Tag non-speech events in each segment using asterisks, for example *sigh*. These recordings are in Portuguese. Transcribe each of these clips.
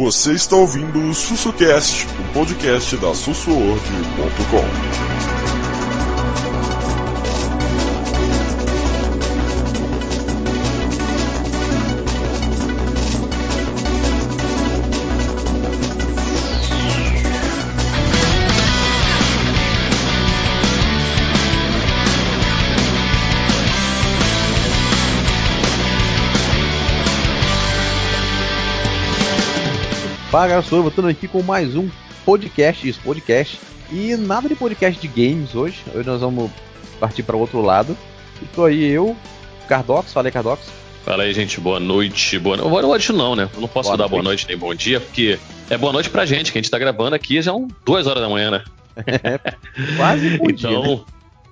Você está ouvindo o SussuCast, o podcast da sussuorg.com. Fala galera, sou eu voltando aqui com mais um podcast, isso, podcast. E nada de podcast de games hoje. Hoje nós vamos partir para outro lado. E tô aí eu, Cardox, falei Cardox. Fala aí, gente, boa noite. Boa, no... boa noite não, né? Eu não posso Boa dar noite. boa noite nem bom dia, porque é boa noite pra gente, que a gente tá gravando aqui já são duas horas da manhã, né? *laughs* Quase bom dia, então, né?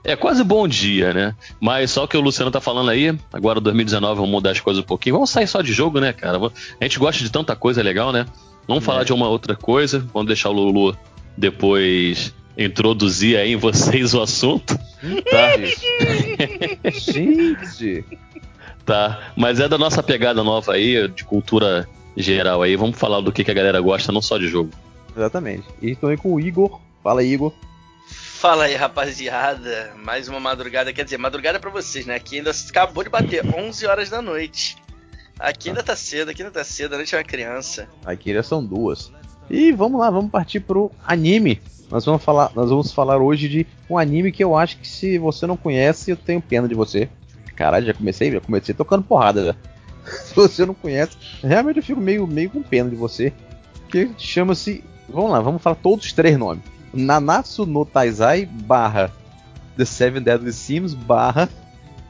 é quase bom dia, né? Mas só o que o Luciano tá falando aí, agora 2019 vamos mudar as coisas um pouquinho. Vamos sair só de jogo, né, cara? A gente gosta de tanta coisa legal, né? Vamos falar É. de uma outra coisa, vamos deixar o Lulu depois introduzir aí em vocês o assunto, tá? Gente, Tá, mas é da nossa pegada nova aí, de cultura geral aí. Vamos falar do que, que a galera gosta, não só de jogo. exatamente. E tô aí com o Igor. Fala aí, Igor. Fala aí, rapaziada. Mais uma madrugada, quer dizer, madrugada pra vocês, né? Aqui ainda acabou de bater 11 horas da noite. Aqui ainda tá cedo, aqui ainda tá cedo, a noite é uma criança. Aqui já são duas. E vamos lá, vamos partir pro anime. Nós vamos falar, nós vamos falar hoje de um anime que eu acho que se você não conhece, eu tenho pena de você. Caralho, já comecei, já comecei tocando porrada já. *laughs* Se você não conhece, realmente eu fico meio, meio com pena de você. Que chama-se. Vamos lá, vamos falar todos os três nomes. Nanatsu no Taizai barra The Seven Deadly Sins barra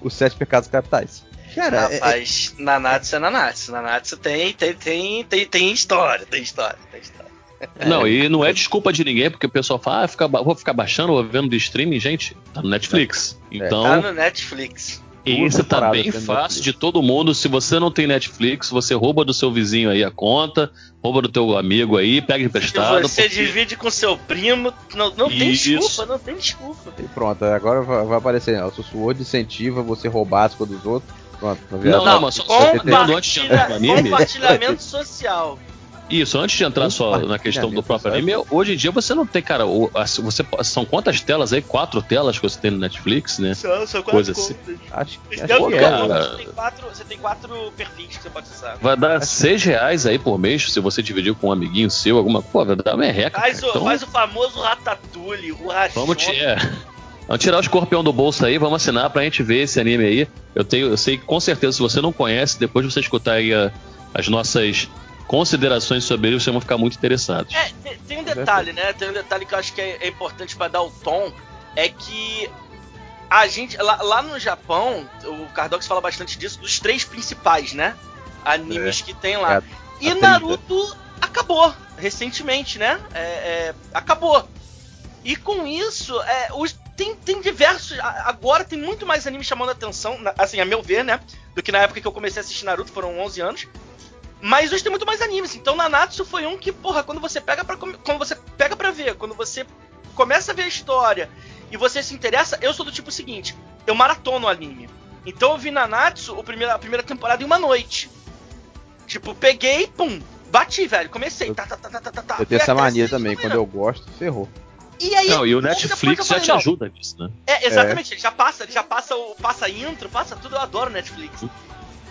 Os Sete Pecados Capitais. Cara, é- Rapaz, Nanatsu é Nanatsu. Nanatsu tem, tem, tem, tem, tem história, tem história, tem história. *laughs* Não, e não é desculpa de ninguém, porque o pessoal fala, ah, fica vou ficar baixando ou vendo de streaming, gente, tá no Netflix. Então, Tá no Netflix. duas esse tá bem fácil de todo mundo. Se você não tem Netflix, você rouba do seu vizinho aí a conta, rouba do teu amigo aí, pega Se emprestado. você porque- divide com seu primo, não, não tem Isso. desculpa, não tem desculpa. E pronto, agora vai, vai aparecer. Ó, o Sword incentiva você roubar as coisas dos outros. Pronto? Não, não, mas só, antes de entrar no anime. Compartilhamento social. Isso, antes de entrar só na questão do próprio anime, hoje em dia você não tem, cara, você, são quantas telas aí? Quatro telas que você tem no Netflix, né? São, são Coisa quatro assim. contas. Acho, acho que é. cara. você, tem quatro, você tem quatro perfis que você pode usar. Vai dar seis reais aí por mês se você dividir com um amiguinho seu, alguma Pô, vai dar merreca. Faz, o, Então, faz o famoso Ratatouille, o Rachon. vamos, ti- é. Vamos tirar o escorpião do bolso aí, vamos assinar pra gente ver esse anime aí. Eu, tenho, eu sei que com certeza, se você não conhece, depois de você escutar aí a- as nossas considerações sobre ele, vocês vão ficar muito interessados. É, tem, tem um detalhe, né? Tem um detalhe que eu acho que é, é importante pra dar o tom, é que a gente, lá, lá no Japão, o Cardox fala bastante disso, dos três principais, né? Animes que tem lá. É, e a Naruto acabou, recentemente, né? É, é, acabou. E com isso, é, os, tem, tem diversos. Agora tem muito mais anime chamando a atenção, assim, a meu ver, né? Do que na época que eu comecei a assistir Naruto, foram 11 anos. Mas hoje tem muito mais animes. Então Nanatsu foi um que, porra, quando você pega pra, come- quando você pega pra ver, quando você começa a ver a história e você se interessa, eu sou do tipo seguinte, eu maratono o anime. Então eu vi Nanatsu o primeira, a primeira temporada em uma noite. Tipo, peguei, pum, bati, velho, comecei. Tá, tá, tá, tá, tá, tá, tá. Eu tenho essa mania também. Quando eu gosto, ferrou. E aí, Não, e o Netflix eu já falei, te não, ajuda nisso, né? é, exatamente, ele já passa, ele já passa o passa intro, passa tudo, eu adoro Netflix.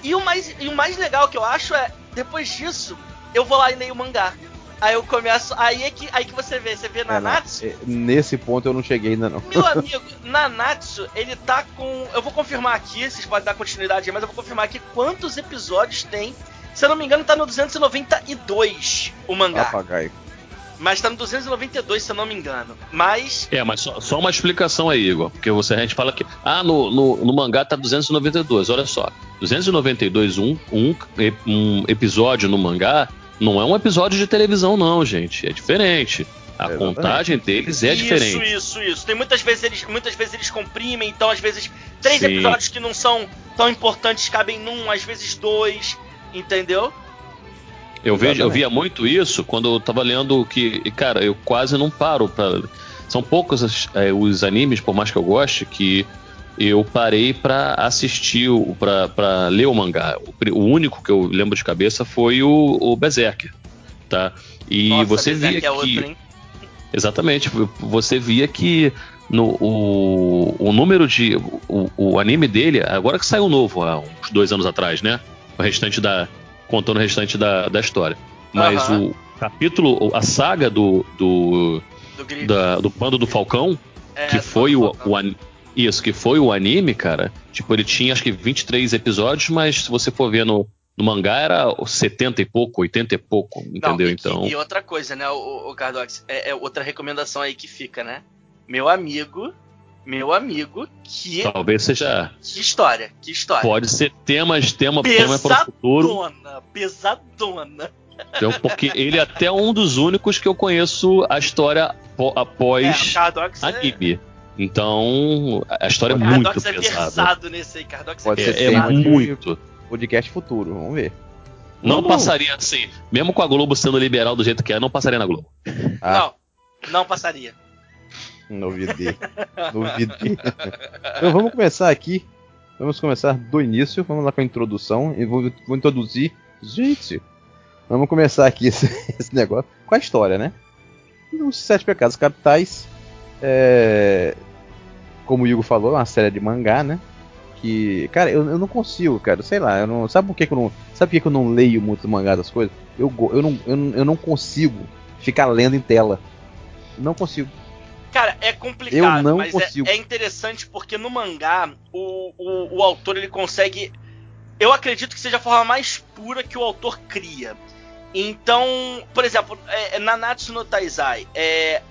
E o mais e o mais legal que eu acho é depois disso, eu vou lá e leio o mangá. Aí eu começo, aí é que aí que você vê, você vê É, Nanatsu. é, nesse ponto eu não cheguei ainda não. Meu *laughs* amigo, Nanatsu, ele tá com. Eu vou confirmar aqui, vocês podem dar continuidade aí, mas eu vou confirmar aqui quantos episódios tem. Se eu não me engano, tá no 292 o mangá. Papagaio. Mas tá no 292, se eu não me engano. Mas. É, mas só, só uma explicação aí, Igor. Porque você, a gente fala que. Ah, no, no, no mangá tá 292. Olha só. 292, um, um, um episódio no mangá não é um episódio de televisão, não, gente. É diferente. A Exatamente. contagem deles é isso, diferente. isso, isso. Tem muitas vezes eles, muitas vezes eles comprimem, então às vezes três Sim. episódios que não são tão importantes cabem num, às vezes dois, entendeu? Eu, vejo, eu via muito isso quando eu tava lendo que, e, cara, eu quase não paro pra. São poucos as- é, os animes, por mais que eu goste, que eu parei pra assistir, pra ler o mangá. O, o único que eu lembro de cabeça foi o, o Berserker. tá? E Nossa, você Berserk via é que outro, hein? Exatamente. Você via que no, o, o número de. O, o anime dele, agora que saiu novo, há uns dois anos atrás, né? O restante da. Contando o restante da, da história. Mas o capítulo, a saga do. do, Do da- do Bando do Falcão, É, que foi o, Falcão. o an- Isso, que foi o anime, cara. Tipo, ele tinha acho que 23 episódios, mas se você for ver no, no mangá era 70 e pouco, 80 e pouco, Não, entendeu? e que- então. E outra coisa, né, o, o Cardox, é, é outra recomendação aí que fica, né? Meu amigo, meu amigo, que, Talvez seja. que história, que história. Pode ser temas, tema, tema para o futuro. Pesadona, pesadona. Então, porque ele é até um dos únicos que eu conheço a história É, após Cardox é, anime. Então, a história é o muito Cardox é pesada. versado nesse aí, Cardox Pode é ser É, é muito. Podcast futuro, vamos ver. Não Vamos- passaria assim, mesmo com a Globo sendo liberal do jeito que é, não passaria na Globo. Ah, Não, não passaria. Novidade. Novidade. então vamos começar aqui. Vamos começar do início. Vamos lá com a introdução. Eu vou, vou introduzir. Gente, vamos começar aqui esse, *laughs* esse negócio com a história, né? Os Sete Pecados Capitais. É, como o Hugo falou, é uma série de mangá, né? Que, cara, eu, eu não consigo, cara. Sei lá, eu não, sabe por que, que eu não. Sabe por que, eu não leio muito mangá das coisas? Eu, eu, não, eu, eu não consigo ficar lendo em tela. Não consigo. Cara, é complicado, Eu não mas é- consigo. É, interessante porque no mangá o, o, o autor ele consegue. Eu acredito que seja a forma mais pura que o autor cria. Então, por exemplo, é, é, Nanatsu no Taizai, é,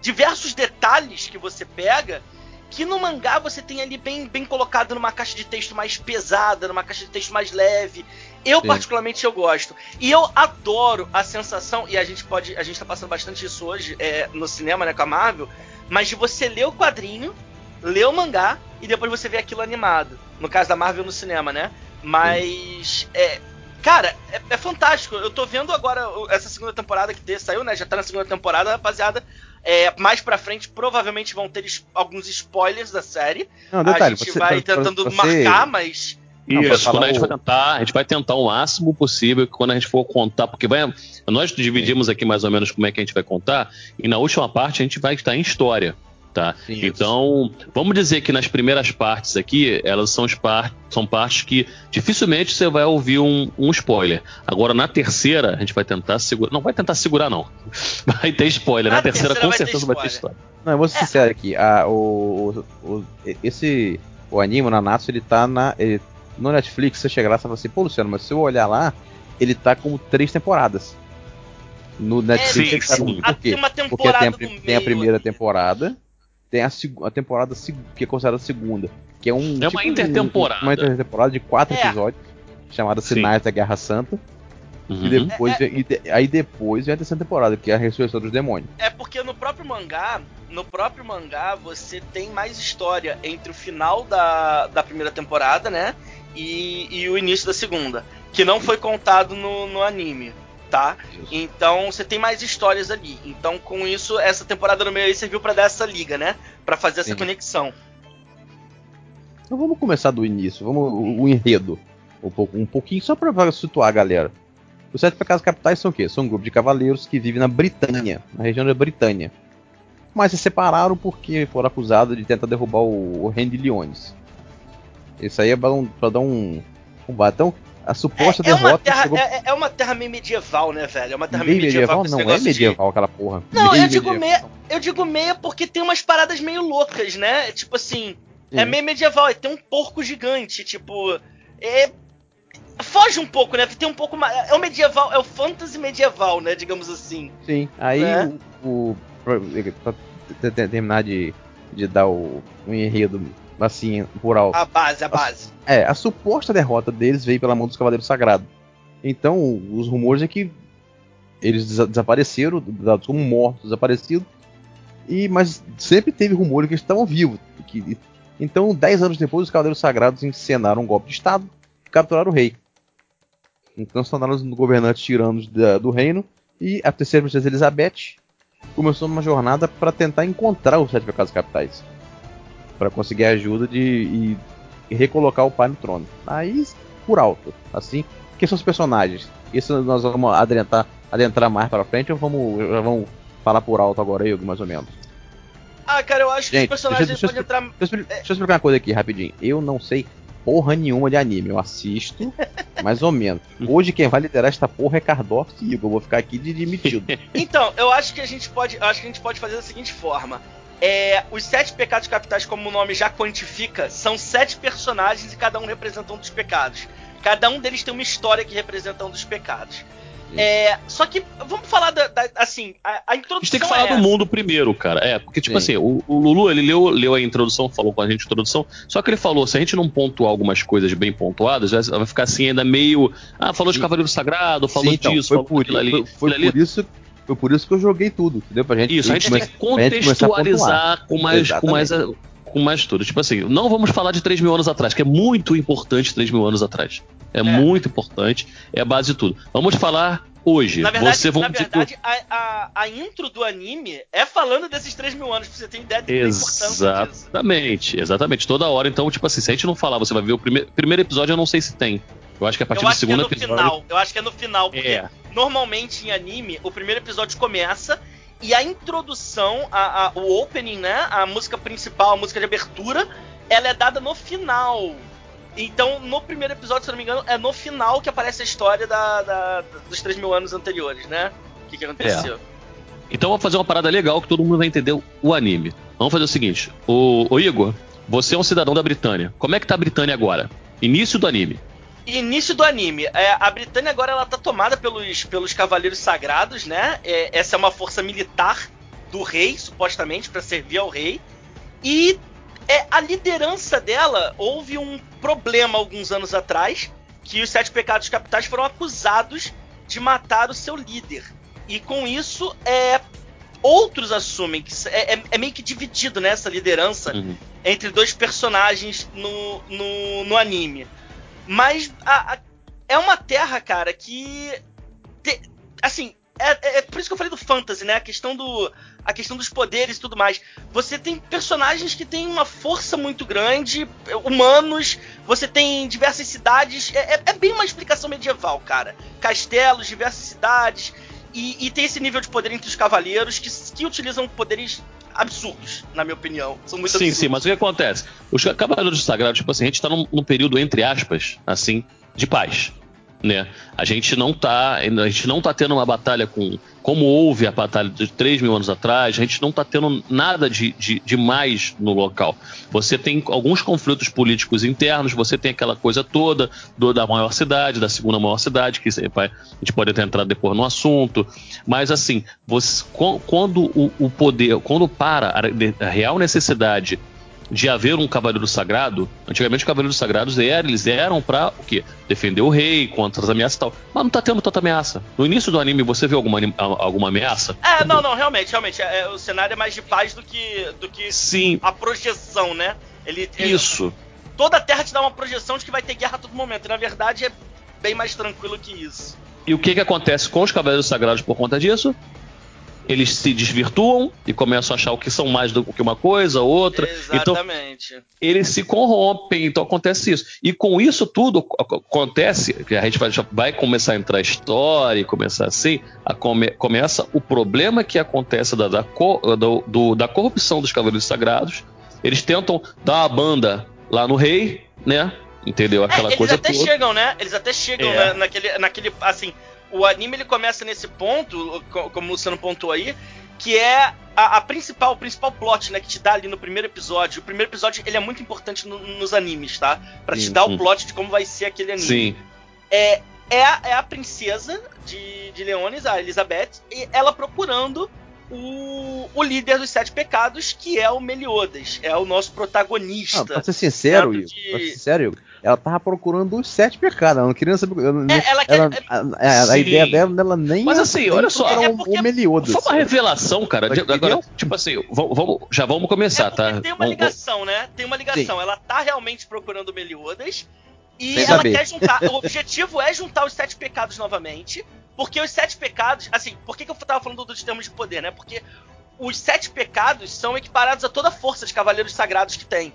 diversos detalhes que você pega que no mangá você tem ali bem, bem colocado numa caixa de texto mais pesada, numa caixa de texto mais leve. Eu Sim. particularmente eu gosto. E eu adoro a sensação e a gente pode, a gente tá passando bastante isso hoje é, no cinema, né, com a Marvel, mas de você ler o quadrinho, ler o mangá e depois você ver aquilo animado. No caso da Marvel no cinema, né? Mas é, Cara, é, é fantástico. Eu tô vendo agora essa segunda temporada que saiu, né? Já tá na segunda temporada, rapaziada. É, mais pra frente, provavelmente vão ter alguns spoilers da série. Não, detalhe, a gente você- vai tentando você- marcar, mas. Isso, quando a gente o- vai tentar, a gente vai tentar o máximo possível quando a gente for contar, porque vai, nós dividimos aqui mais ou menos como é que a gente vai contar, e na última parte a gente vai estar em história, tá? Então, vamos dizer que nas primeiras partes aqui, elas são, as par são partes que dificilmente você vai ouvir um, um spoiler. Agora, na terceira, a gente vai tentar segurar. Não vai tentar segurar, não. *laughs* Vai ter spoiler. Na, Na terceira, terceira com vai ter certeza vai ter história. Não, eu vou ser sincero aqui. A, o, o- o- esse. O anime, o Nanatsu, ele tá na. ele- no Netflix, você chega lá e fala assim, pô, Luciano, mas se eu olhar lá, ele tá com três temporadas. No Netflix sim, ele tá com. sim. Ah, Por tem quê? uma Porque temporada tem a, tem a primeira temporada, tem a, a temporada que é considerada a segunda, que é um. É uma um- intertemporada. uma intertemporada de quatro É. episódios, chamada Sim. Sinais da Guerra Santa. Uhum. E depois, vem- e de- aí depois vem a terceira temporada, que é a ressurreição dos demônios. É porque no próprio mangá, no próprio mangá, você tem mais história entre o final da, da primeira temporada, né? E, e o início da segunda. Que não foi contado no, no anime, tá? Então você tem mais histórias ali. Então, com isso, essa temporada no meio aí serviu pra dar essa liga, né? Pra fazer essa Sim. conexão. Então vamos começar do início, vamos o, o enredo. Um, pouco, um pouquinho, só pra situar a galera. Os Sete Pecados Capitais são o quê? São um grupo de cavaleiros que vivem na Britânia, na região da Britânia. Mas se separaram porque foram acusados de tentar derrubar o, o de Leones. Isso aí é pra, um, pra dar um, um batão. A suposta É, é uma derrota terra, chegou é, é uma terra meio medieval, né, velho? É uma terra meio meio medieval. medieval. Não é negócio de- medieval aquela porra. Não, Meio eu digo medieval. meia, eu digo meia porque tem umas paradas meio loucas, né? Tipo assim, é Sim. meio medieval, e tem um porco gigante, tipo, é foge um pouco, né? Porque tem um pouco mais, é o medieval, é o fantasy medieval, né, digamos assim. Sim, aí Né? o, o pra, pra ter- ter- terminar de, de dar o, o enredo assim por alto. A base, a base. É, a suposta derrota deles veio pela mão dos Cavaleiros Sagrados. Então, os rumores é que eles desa- desapareceram, dados como mortos, desaparecidos. E mas sempre teve rumor que eles estavam vivos. que- então, dez anos depois, os Cavaleiros Sagrados encenaram um golpe de estado e capturaram o rei. Então, se tornaram os governantes tiranos da- do reino e a terceira princesa Elizabeth começou uma jornada para tentar encontrar os sete pecados capitais, para conseguir a ajuda de e, recolocar o pai no trono. Aí, por alto, assim, quem são os personagens? Isso nós vamos adentrar, adentrar mais pra frente ou vamos, já vamos falar por alto agora, Hugo, mais ou menos? Ah, cara, eu acho que Gente, os personagens deixa- deixa podem entrar. Deixa eu, expli- deixa eu explicar uma coisa aqui rapidinho. Eu não sei porra nenhuma de anime. Eu assisto, *laughs* mais ou menos. Hoje quem vai liderar esta porra é Cardoff e Igor. Eu vou ficar aqui de demitido. *laughs* Então, eu acho que a gente pode. Eu acho que a gente pode fazer da seguinte forma. É, os sete pecados capitais, como o nome já quantifica, são sete personagens e cada um representa um dos pecados. Cada um deles tem uma história que representa um dos pecados. É, só que vamos falar da, da- assim, a, a A introdução gente tem que falar é do mundo primeiro, cara. É, porque, tipo Sim. assim, o, o Lulu, ele leu, leu a introdução, falou com a gente a introdução, só que ele falou, se a gente não pontuar algumas coisas bem pontuadas, vai, vai ficar assim ainda meio. Ah, falou de. Cavaleiro Sagrado, falou Sim, então, disso, foi falou por, ali. foi, foi aquilo ali. por isso, foi por isso que eu joguei tudo, entendeu? Pra gente, Isso, a gente tem que a contextualizar com mais, com mais, com mais tudo. Tipo assim, não vamos falar de 3 mil anos atrás, que é muito importante 3 mil anos atrás. É, muito importante, é a base de tudo. Vamos falar hoje. Na verdade, Você na verdade a, a, a intro do anime é falando desses 3 mil anos, pra você ter ideia da importância disso. Exatamente, exatamente. Toda hora, então, tipo assim, se a gente não falar, você vai ver o primeiro, primeiro episódio, eu não sei se tem. Eu acho que a partir Eu do acho que é segundo no episódio. final. Eu acho que é no final, porque É. normalmente em anime, o primeiro episódio começa e a introdução, a, a- o opening, né? A música principal, a música de abertura, ela é dada no final. Então, no primeiro episódio, se eu não me engano, é no final que aparece a história da, da- dos 3 mil anos anteriores, né? O que, que aconteceu. Então vamos fazer uma parada legal que todo mundo vai entender o anime. Vamos fazer o seguinte: o, o Igor, você é um cidadão da Britânia. Como é que tá a Britânia agora? Início do anime. Início do anime. É, a Britânia agora ela tá tomada pelos, pelos Cavaleiros Sagrados, né? É, essa é uma força militar do rei, supostamente, para servir ao rei. E é, a liderança dela houve um problema alguns anos atrás, que os Sete Pecados Capitais foram acusados de matar o seu líder. E com isso, é, outros assumem que é, é- é meio que dividido né, essa liderança Uhum. entre dois personagens no, no, no anime. Mas a- a- é uma terra, cara, que. te- assim, é, é- é por isso que eu falei do fantasy, né? A questão, do, a questão dos poderes e tudo mais. Você tem personagens que têm uma força muito grande, humanos, você tem diversas cidades. É, é- é bem uma explicação medieval, cara. Castelos, diversas cidades. E, e tem esse nível de poder entre os cavaleiros que, que utilizam poderes absurdos, na minha opinião. São muito Sim, absurdos. sim, mas o que acontece? Os Cavaleiros Sagrados, tipo assim, a gente tá num, num período, entre aspas, assim, de paz. Né? A gente não tá. A gente não tá tendo uma batalha com. Como houve a batalha de 3 mil anos atrás, a gente não tá tendo nada de, de, de mais no local. Você tem alguns conflitos políticos internos, você tem aquela coisa toda do, da maior cidade, da segunda maior cidade, que a gente pode até entrar depois no assunto. Mas assim, você, quan- quando o, o poder, quando para a real necessidade de haver um cavaleiro sagrado, antigamente os cavaleiros sagrados eram, eles eram pra o quê? Defender o rei contra as ameaças e tal. Mas não tá tendo tanta ameaça. No início do anime você vê alguma, alguma ameaça? É, não, não, realmente, realmente. é- é, o cenário é mais de paz do que, do que Sim, a projeção, né? Ele, ele- isso. Toda a Terra te dá uma projeção de que vai ter guerra a todo momento. E na verdade é bem mais tranquilo que isso. E o que que acontece com os cavaleiros sagrados por conta disso? Eles se desvirtuam e começam a achar o que são mais do que uma coisa, outra. Então, Exatamente. eles se corrompem, então acontece isso. E com isso tudo ac- acontece, que a gente vai, vai começar a entrar a história e começar assim, a come- começa o problema que acontece da, da, do- do- da corrupção dos Cavaleiros Sagrados. Eles tentam dar uma banda lá no rei, né? Entendeu? Aquela é, eles coisa até toda. chegam, né? Eles até chegam É. na- naquele, naquele. Assim, o anime ele começa nesse ponto, co- como o Luciano pontuou aí, que é a, a principal, o principal plot, né? Que te dá ali no primeiro episódio. O primeiro episódio ele é muito importante no- nos animes, tá? Pra te dar o plot de como vai ser aquele anime. Sim. É, é, a, é a princesa de, de Leones, a Elizabeth, e ela procurando o, o líder dos sete pecados, que é o Meliodas. É o nosso Ah, protagonista. pra ser sincero, Igor, de- pra ser sincero, Igor, ela tava procurando os sete pecados. Ela não queria saber. ela- É, ela quer- ela- a, a- a Sim. ideia dela, dela nem. Mas assim, nem olha só, procurar é o- porque- o Meliodas. Foi uma revelação, cara. de- agora, tipo assim, vamos, vamos- já vamos começar, É tá? tem uma Vamos- ligação, né? Tem uma ligação. Ela tá realmente procurando o Meliodas. E Sem ela saber. quer juntar. o objetivo é juntar os sete pecados novamente. Porque os sete pecados. Assim, por que, que eu tava falando dos termos de poder, né? Porque os sete pecados são equiparados a toda a força de cavaleiros sagrados que tem.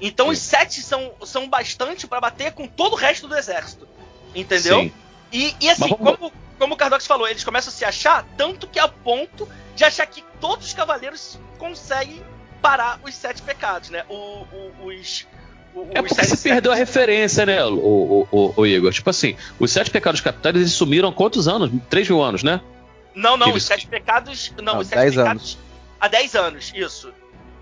Então os sete são, são bastante pra bater com todo o resto do exército. Entendeu? Sim. E, e assim, vamos- como, como o Cardox falou, eles começam a se achar tanto que a ponto de achar que todos os cavaleiros conseguem parar os sete pecados, né? O, o, os. o- É porque você perdeu a referência, né, o, o, o, o Igor? Tipo assim, os sete pecados capitais eles sumiram há quantos anos? 3 mil anos, né? Não, não, que os eles- sete pecados. Não, Não, os sete 10 pecados. Há 10 anos, isso.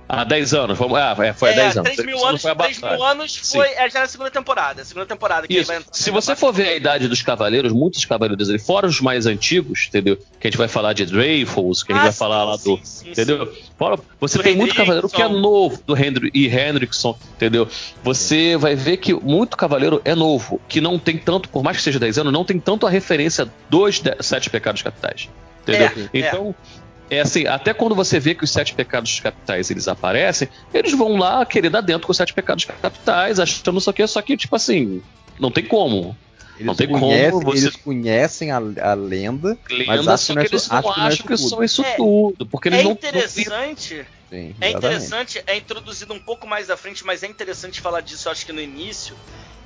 Há 10 anos. Vamos, ah, é, foi há é, 10 anos. 3 mil anos, foi a 3 mil anos Sim. foi é, já na segunda temporada. Segunda temporada que Isso. Se você for ver a idade dos cavaleiros, muitos cavaleiros ali, fora os mais antigos, entendeu? Que a gente vai falar de Dreyfus, que a gente Ah, vai sim, falar lá sim, do. sim, entendeu? Fora, você Do tem muito cavaleiro que é novo, do Hendri e Hendrickson, entendeu? Você vai ver que muito cavaleiro é novo, que não tem tanto, por mais que seja 10 anos, não tem tanto a referência dos de- sete pecados capitais. Entendeu? É, então. É assim, até quando você vê que os sete pecados capitais eles aparecem, eles vão lá querer dar dentro com os sete pecados capitais, achando não sei o que, só que, tipo assim, não tem como. Eles Não tem como conhecem, você- Eles conhecem a, a lenda. Lenda, acham só que que não é eles não acham que não é acham que são isso É- tudo. Porque eles É não, interessante. Sim, É interessante, é introduzido um pouco mais à frente, mas é interessante falar disso, acho que no início.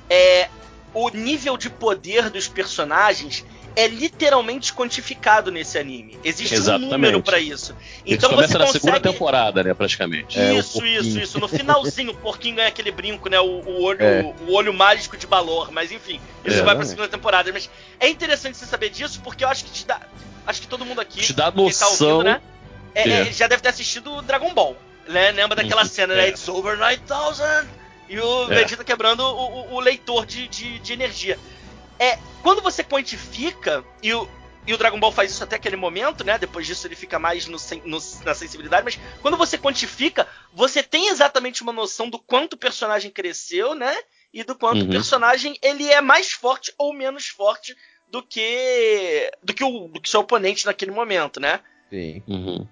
É o nível de poder dos personagens é literalmente quantificado nesse anime. Existe Exatamente. um número pra isso. Então você começam na segunda consegue temporada, né, praticamente. É, isso, porquinho. isso, isso. No finalzinho, o porquinho ganha aquele brinco, né? O, o olho, É. o olho mágico de Balor. Mas enfim, isso É, vai pra segunda temporada. Mas é interessante você saber disso, porque eu acho que te dá. Acho que todo mundo aqui. Te dá quem tá noção. ouvindo, né? é- É. é, já deve ter assistido Dragon Ball. Né? Lembra daquela Uhum, cena, né? é. It's over 9000! E o É. Vegeta quebrando o, o- o leitor de, de, de energia. É, quando você quantifica, e o, e o Dragon Ball faz isso até aquele momento, né? Depois disso ele fica mais no no- na sensibilidade, mas quando você quantifica, você tem exatamente uma noção do quanto o personagem cresceu, né? E do quanto Uhum. o personagem ele é mais forte ou menos forte do que do que o do que seu oponente naquele momento, né? Sim. Uhum.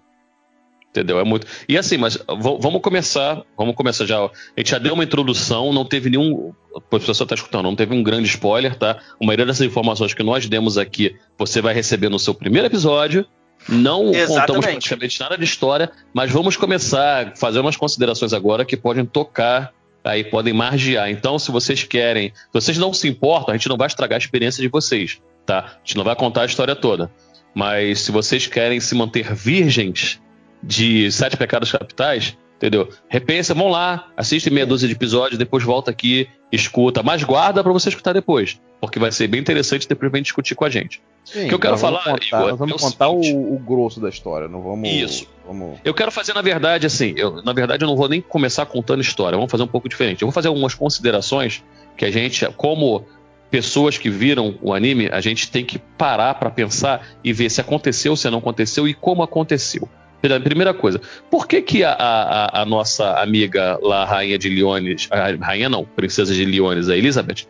Entendeu? É muito. E assim, mas vamos começar. Vamos começar já. A gente já deu uma introdução, não teve nenhum. O pessoal tá escutando, não teve um grande spoiler, tá? A maioria dessas informações que nós demos aqui, você vai receber no seu primeiro episódio. Não contamos Exatamente. praticamente nada de história, mas vamos começar a fazer umas considerações agora que podem tocar, aí podem margear. Então, se vocês querem, se vocês não se importam, a gente não vai estragar a experiência de vocês, tá? A gente não vai contar a história toda. Mas se vocês querem se manter virgens de Sete Pecados Capitais, entendeu? Repensa, vão lá, assiste meia dúzia de episódios, depois volta aqui, escuta, mas guarda pra você escutar depois, porque vai ser bem interessante depois vem discutir com a gente. Sim, O que eu quero falar, contar, Igor, nós vamos é o contar o, o grosso da história, não vamos. Isso. Vamos. Eu quero fazer, na verdade, assim, eu, na verdade eu não vou nem começar contando história, vamos fazer um pouco diferente. Eu vou fazer algumas considerações que a gente, como pessoas que viram o anime, a gente tem que parar pra pensar e ver se aconteceu, se não aconteceu e como aconteceu. Primeira- coisa, por que, que a, a- a nossa amiga lá, a rainha de Leones, a rainha não, princesa de Leones, a Elizabeth,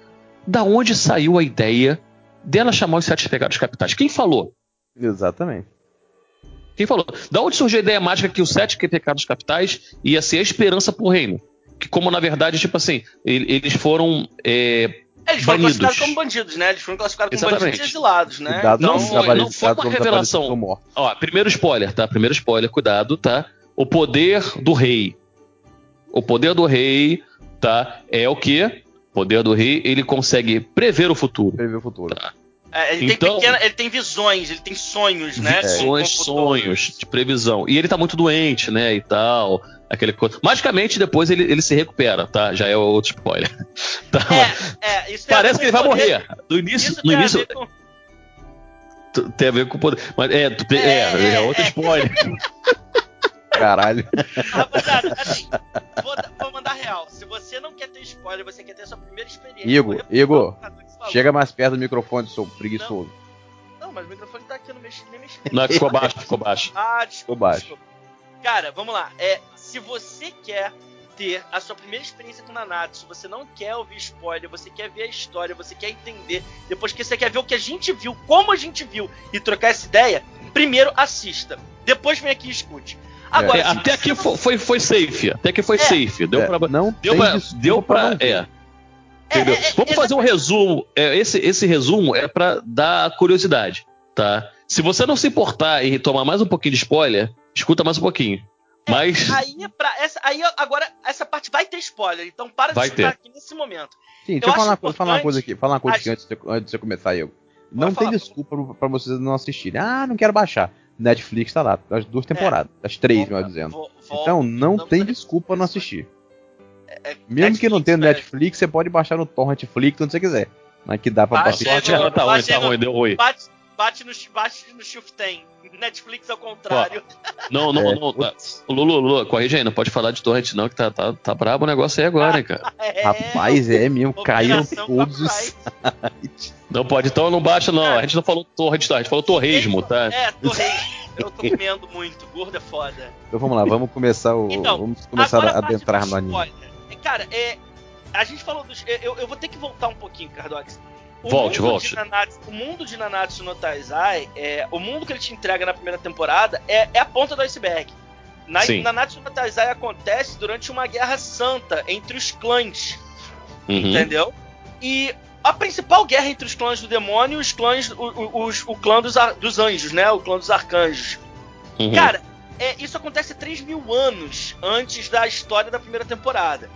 da onde saiu a ideia dela chamar os sete pecados capitais? Quem falou? Exatamente. Quem falou? Da onde surgiu a ideia mágica que os sete pecados capitais ia ser a esperança pro reino? Que como na verdade, tipo assim, ele- eles foram é, Eles foram Banidos. classificados como bandidos, né? Eles foram classificados como Exatamente. bandidos e exilados, né? Cuidado não foi- não trabalhistas, foi uma revelação. Ó, primeiro spoiler, tá? Primeiro spoiler, cuidado, tá? O poder do rei. O poder do rei, tá? É o quê? O poder do rei, ele consegue prever o futuro. Prever o futuro. É, ele, Então- tem pequena- ele tem visões, ele tem sonhos, né? Visões, futuro. sonhos de previsão. E ele tá muito doente, né? E tal. Aquele coisa. Magicamente, depois ele, ele se recupera, tá? Já é outro spoiler. *laughs* Tá, É, é, Parece que ele vai poder- morrer. No início, Isso no tem a início ver com- tem a ver com o poder. Mas é, tu- é, É, é outro é. spoiler. *laughs* Caralho. Rapaziada, assim, vou, vou mandar real. Se você não quer ter spoiler, você quer ter a sua primeira experiência. Igor, Igor, Chega mais perto do microfone, seu preguiçoso. Não, mas o microfone tá aqui, não mexi, nem mexi. Não, ficou *laughs* baixo, ficou baixo. Ah, Ficou desculpa. baixo. desculpa. Cara, vamos lá. É, se você quer ter a sua primeira experiência com Nanatsu, você não quer ouvir spoiler, você quer ver a história, você quer entender, depois que você quer ver o que a gente viu, como a gente viu e trocar essa ideia, primeiro assista. Depois vem aqui e escute. Agora, É, até aqui não- fo- foi, foi safe. Até que foi É. safe. Deu É, pra. não Deu pra. Deu pra. não ver. É. Entendeu? É, é, é, Vamos fazer um resumo. É, esse, esse resumo é pra dar curiosidade, tá? Se você não se importar e tomar mais um pouquinho de spoiler, escuta mais um pouquinho. Mas. Aí, é pra essa, aí agora essa parte vai ter spoiler, então para Vai de escutar ter. aqui nesse momento. Sim, Eu deixa eu falar, acho uma coisa- falar uma coisa aqui. Falar uma coisa acho- aqui antes de, você- antes de você começar, eu. Não tem desculpa pra vocês não assistirem. Ah, não quero baixar. Netflix tá lá, as duas temporadas, as três, Volta, melhor dizendo. volta, Então não tem desculpa não assistir. É- Mesmo que não tenha velho. Netflix, você pode baixar no Torrentflix onde você quiser. Mas que dá pra Baixa baixar. tá ruim, tá ruim, deu ruim. Bate, bate, no, bate no Shift 10. Netflix ao contrário. Não, não, É, não. tá. Lulu, Lulu, corrige aí, não pode falar de torrent não, que tá, tá, tá brabo o negócio aí agora, hein, cara. *laughs* É, Rapaz, é mesmo, caíram todos os sites. Não pode, então não baixa não. A gente não falou torrent, tá? A gente falou torresmo, tá? É, torrei. Eu tô comendo muito. Gordo é foda. Então vamos lá, vamos começar o. Então, vamos começar a adentrar no anime. spoiler. Cara, é, a gente falou dos. Eu, eu vou ter que voltar um pouquinho, Cardox. O Volte, mundo volte. de Nanatsu- o mundo de Nanatsu no Taizai, é, o mundo que ele te entrega na primeira temporada é, é a ponta do iceberg. Na, Sim. Nanatsu no Taizai acontece durante uma guerra santa entre os clãs, Uhum. entendeu? E a principal guerra entre os clãs do demônio e os clãs, o, o, os- o clã dos, ar- dos anjos, né? O clã dos arcanjos. Uhum. Cara, é, isso acontece 3 mil anos antes da história da primeira temporada.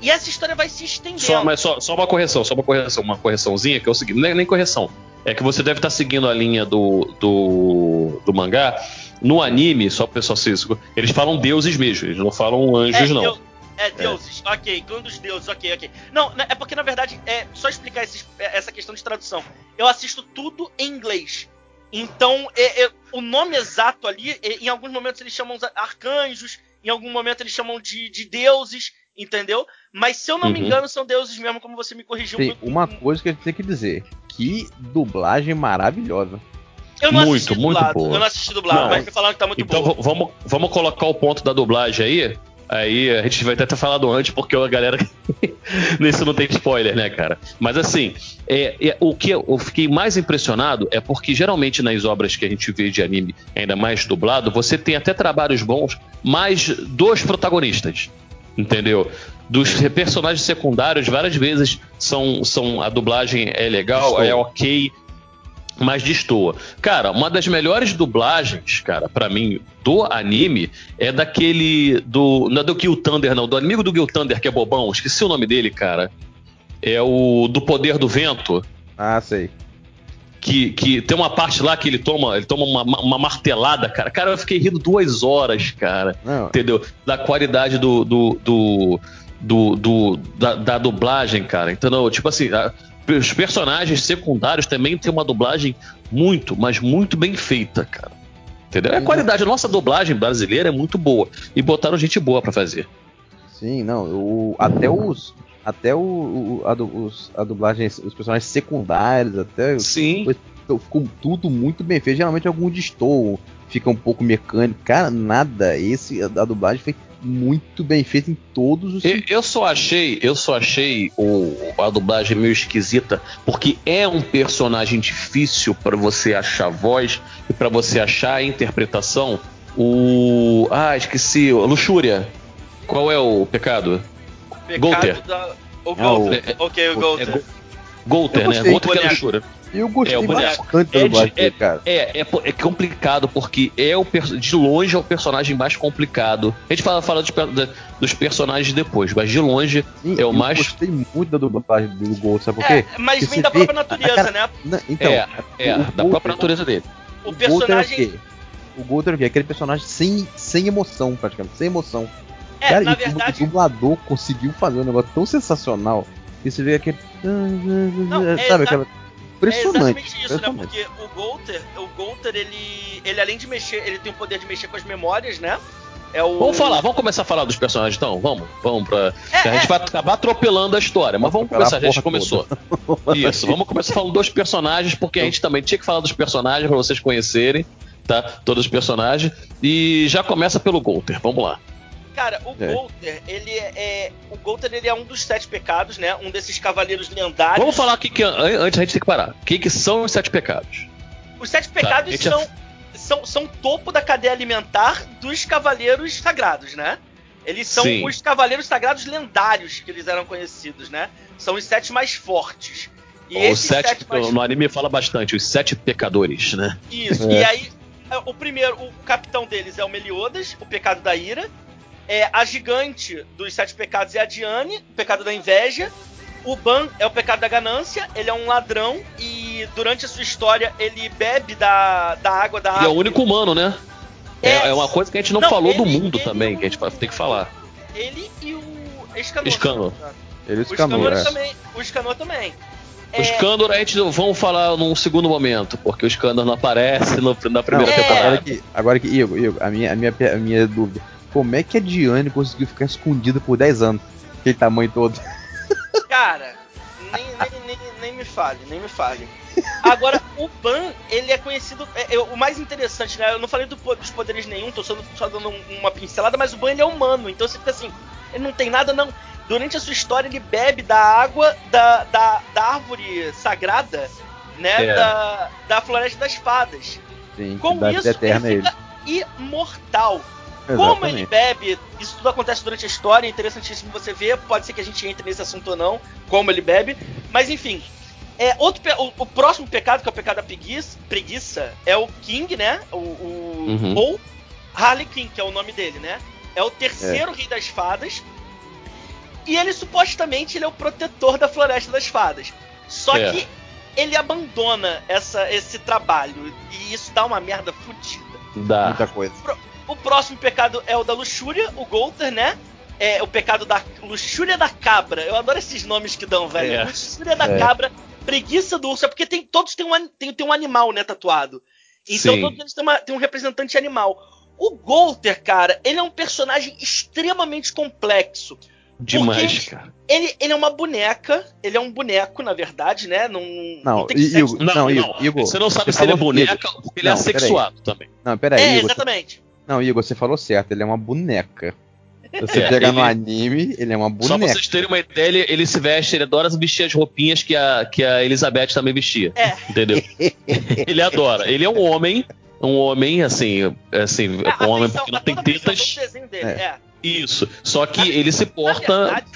E essa história vai se estendendo. Só, mas só, só uma correção, só uma correção, uma correçãozinha que é o seguinte, não é nem correção. É que você deve estar seguindo a linha do, do, do mangá. No anime, só pro pessoal se eles falam deuses mesmo, eles não falam anjos, é, não. deu- é, deuses, ok, clã dos deuses, ok, ok. Não, né, é porque na verdade, é só explicar esses- é, essa questão de tradução. Eu assisto tudo em inglês. Então, é- é, o nome exato ali, é, em alguns momentos eles chamam os arcanjos, em algum momento eles chamam de, de deuses, entendeu? Mas se eu não me Uhum. engano, são deuses mesmo, como você me corrigiu. Tem muito- uma coisa que a gente tem que dizer: que dublagem maravilhosa. Eu não Muito, assisti muito dublado. boa. Eu não assisti dublado, Não. mas me falaram que tá muito Então boa. v- vamos, vamos colocar o ponto da dublagem aí. Aí a gente vai até ter falado antes, porque a galera. *laughs* Nisso não tem spoiler, né, cara? Mas assim, é, é, o que eu fiquei mais impressionado é porque geralmente nas obras que a gente vê de anime, ainda mais dublado, você tem até trabalhos bons, mas dos protagonistas. Entendeu? Dos personagens secundários, várias vezes são, são a dublagem é legal, é ok, mas destoa. Cara, uma das melhores dublagens, cara, pra mim, do anime é daquele do. Não é do Gil Thunder, não, do amigo do Gil Thunder, que é bobão, esqueci o nome dele, cara. É o do Poder do Vento. Ah, sei. Que, que tem uma parte lá que ele toma, ele toma uma, uma martelada, cara. Cara, eu fiquei rindo duas horas, cara Não, entendeu? Da qualidade do. do, do, do- do- da, da dublagem, cara. Entendeu? Tipo assim, a- os personagens secundários também tem uma dublagem muito, mas muito bem feita, cara. Entendeu? A qualidade, a nossa dublagem brasileira é muito boa. E botaram gente boa pra fazer. sim, não. O, até os. Até o, o- a, os, a dublagem, os personagens secundários, até. Sim. Ficou tudo muito bem feito. Geralmente algum destoa, fica um pouco mecânico. Cara, nada. Esse, a, a dublagem foi muito bem feita em todos os. Eu, eu só achei, eu só achei o, a dublagem meio esquisita, porque é um personagem difícil pra você achar voz e pra você achar a interpretação. O. Ah, esqueci. Luxúria. Qual é o pecado? Pecado Golter. da- O Ah, o- Golter. ok, o É Golter. Go- Golter, Eu né? Golter que é Boneco. luxúria. Eu gostei É, o bastante da É dublagem é- cara. É, é, é complicado porque é o de longe é o personagem mais complicado. A gente fala, fala dos, dos personagens depois, mas de longe Sim, é o eu mais- gostei muito da dublagem do Gol, sabe por quê? É, mas Porque vem da própria natureza, cara- né? Na- Então, é, é o da Golter- própria natureza dele. O O Golter é o personagem. quê? O Golter é o quê? Aquele personagem sem, sem emoção, praticamente, sem emoção. É, Cara, na e o verdade. dublador conseguiu fazer um negócio tão sensacional que você vê aquele. é sabe exa- aquela. É Impressionante. exatamente isso, né? impressionante. Porque o Golter, o Golter, ele, ele além de mexer, ele tem o poder de mexer com as memórias, né? É o. Vamos falar, vamos começar a falar dos personagens então? Vamos, vamos pra. É, a gente é, vai acabar atropelando a história, mas vamos começar, a gente a porra começou. *laughs* Isso, vamos começar falando dos personagens, porque a gente também tinha que falar dos personagens pra vocês conhecerem, tá? Todos os personagens. E já começa pelo Golter, vamos lá. Cara, o É. Golter, ele é, é- O Golter, ele é um dos sete pecados, né? Um desses cavaleiros lendários. Vamos falar aqui que an- antes a gente tem que parar. O que, que são os sete pecados? Os sete pecados a gente são, são, são topo da cadeia alimentar dos cavaleiros sagrados, né? Eles são Sim. os cavaleiros sagrados lendários que eles eram conhecidos, né? São os sete mais fortes. E os sete, sete mais no anime fala bastante, os sete pecadores, né? Isso. É. E aí, é, o primeiro, o capitão deles é o Meliodas, o pecado da ira. É, a gigante dos sete pecados é a Diane, o pecado da inveja. O Ban é o pecado da ganância, ele é um ladrão. E ele, durante a sua história, ele bebe da, da água da Ele é o único humano, né? É, É, é uma coisa que a gente não, não, falou do ele- mundo ele- também, que a gente tem que falar. Ele e o Escanor. Escanor. Ele O escanou, Escanor é. também. O Escanor também. O Scandor a gente vamos falar num segundo momento, porque o Scandor não aparece no- na primeira Não, É. temporada. agora que, agora que Igor, Igor, a minha, a, minha, a minha dúvida. Como é que a Diane conseguiu ficar escondida por 10 anos? Aquele tamanho todo. *laughs* Cara, nem, nem, nem, nem me fale, nem me fale. Agora, o Ban, ele é conhecido. é, é, o mais interessante, né? Eu não falei do dos poderes nenhum, tô só, só dando um- uma pincelada, mas o Ban ele é humano, então você fica assim, ele não tem nada, não. Durante a sua história, ele bebe da água da, da, da árvore sagrada, né? É. Da, da Floresta das Fadas. Sim, Com isso, vida eterna a ele ele. Como ele bebe, isso tudo acontece durante a história, é interessantíssimo você ver. Pode ser que a gente entre nesse assunto ou não, como ele bebe. Mas enfim. É, outro, o, o próximo pecado, que é o pecado da preguiça, preguiça é o King, né? O, o- Uhum. Ou Harley King, que é o nome dele, né? É o terceiro rei das fadas. E ele supostamente ele é o protetor da floresta das fadas. Só É. que ele abandona essa, esse trabalho. E isso dá uma merda fodida. Dá. Muita coisa. O próximo pecado é o da luxúria, o Golter, né? É o pecado da luxúria da cabra. Eu adoro esses nomes que dão, velho. É. Luxúria da É. cabra, preguiça do urso. É porque tem, todos têm um, tem, tem um animal, né, tatuado. Então Sim. todos eles têm, uma- têm um representante animal. O Golter, cara, ele é um personagem extremamente complexo. Demais, Porque- cara. Ele, ele é uma boneca, ele é um boneco, na verdade, né? Não, Não, tem e- sexo. Igor, não, Igor, Igor, Você não sabe você se ele é boneca porque ele é Não, peraí. assexuado também. Não, pera aí, É, Igor. exatamente. Não, Igor, você falou certo, ele é uma boneca. Você É, pegar no ele- anime, ele é uma Só pra boneca. vocês terem uma ideia, ele, ele se veste, ele adora vestir as roupinhas que a, que a Elizabeth também vestia. É. Entendeu? *laughs* ele adora. Ele é um homem, um homem, assim, assim, A- a um homem porque não a tem tetas. dele, É. é. Isso. Só que ele se Na porta. verdade,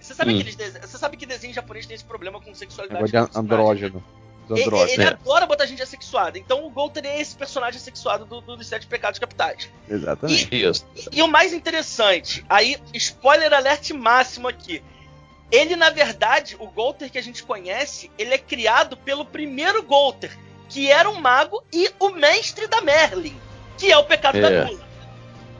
você sabe Hum. dese- Você sabe que desenho japonês tem esse problema com sexualidade. De andrógeno. Dos Ele, ele é. adora botar gente assexuada. Então o Golter é esse personagem assexuado do, do- dos Sete Pecados Capitais. Exatamente. Isso. E, e o mais interessante, aí, spoiler alert máximo aqui. Ele, na verdade, o Golter que a gente conhece, ele é criado pelo primeiro Golter, que era um mago e o mestre da Merlin, que é o pecado É. da Gula.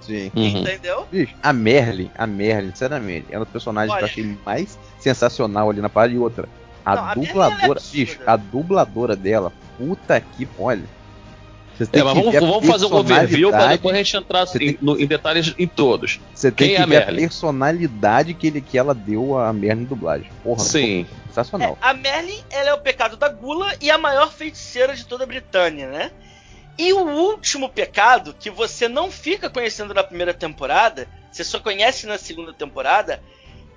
Sim. Uhum. Entendeu? Bicho, a Merlin, a Merlin, sinceramente, é um dos personagens que Olha. eu achei mais sensacional ali na parada e outra. A Não, a Merlin, dubladora, ela é bicho, a dubladora dela, puta que olha. Você tem É, mas que vamos, ver a vamos fazer um overview para personalidade- depois a gente entrar Você em, no- em detalhes em todos. Você tem Quem que é a ver a Merlin? personalidade que, ele, que ela deu a Merlin em dublagem. Porra, Sim. sensacional. É, a Merlin, ela é o pecado da gula e a maior feiticeira de toda a Britânia, né? E o último pecado, que você não fica conhecendo na primeira temporada, você só conhece na segunda temporada,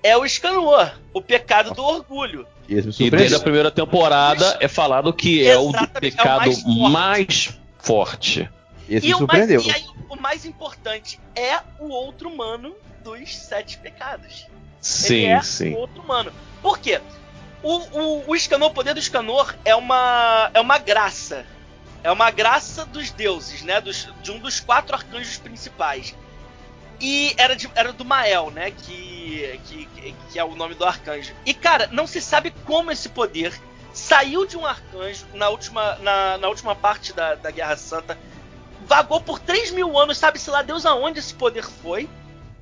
é o Escanor, o pecado do orgulho. E desde surpreendeu. a primeira temporada é falado que é o do Exatamente, é o pecado mais forte. mais forte. Esse E me o, mais, surpreendeu. e aí, o mais importante é o outro humano dos sete pecados. Sim, ele é sim. o outro humano. Por quê? O, o, o escanor, o poder do escanor é uma, é uma graça. É uma graça dos deuses, né? Dos, de um dos quatro arcanjos principais. E era, de, era do Mael, né? Que, que, que- é o nome do arcanjo. E, cara, não se sabe como esse poder saiu de um arcanjo na última, na, na última parte da, da Guerra Santa. Vagou por 3 mil anos, sabe-se lá Deus aonde esse poder foi.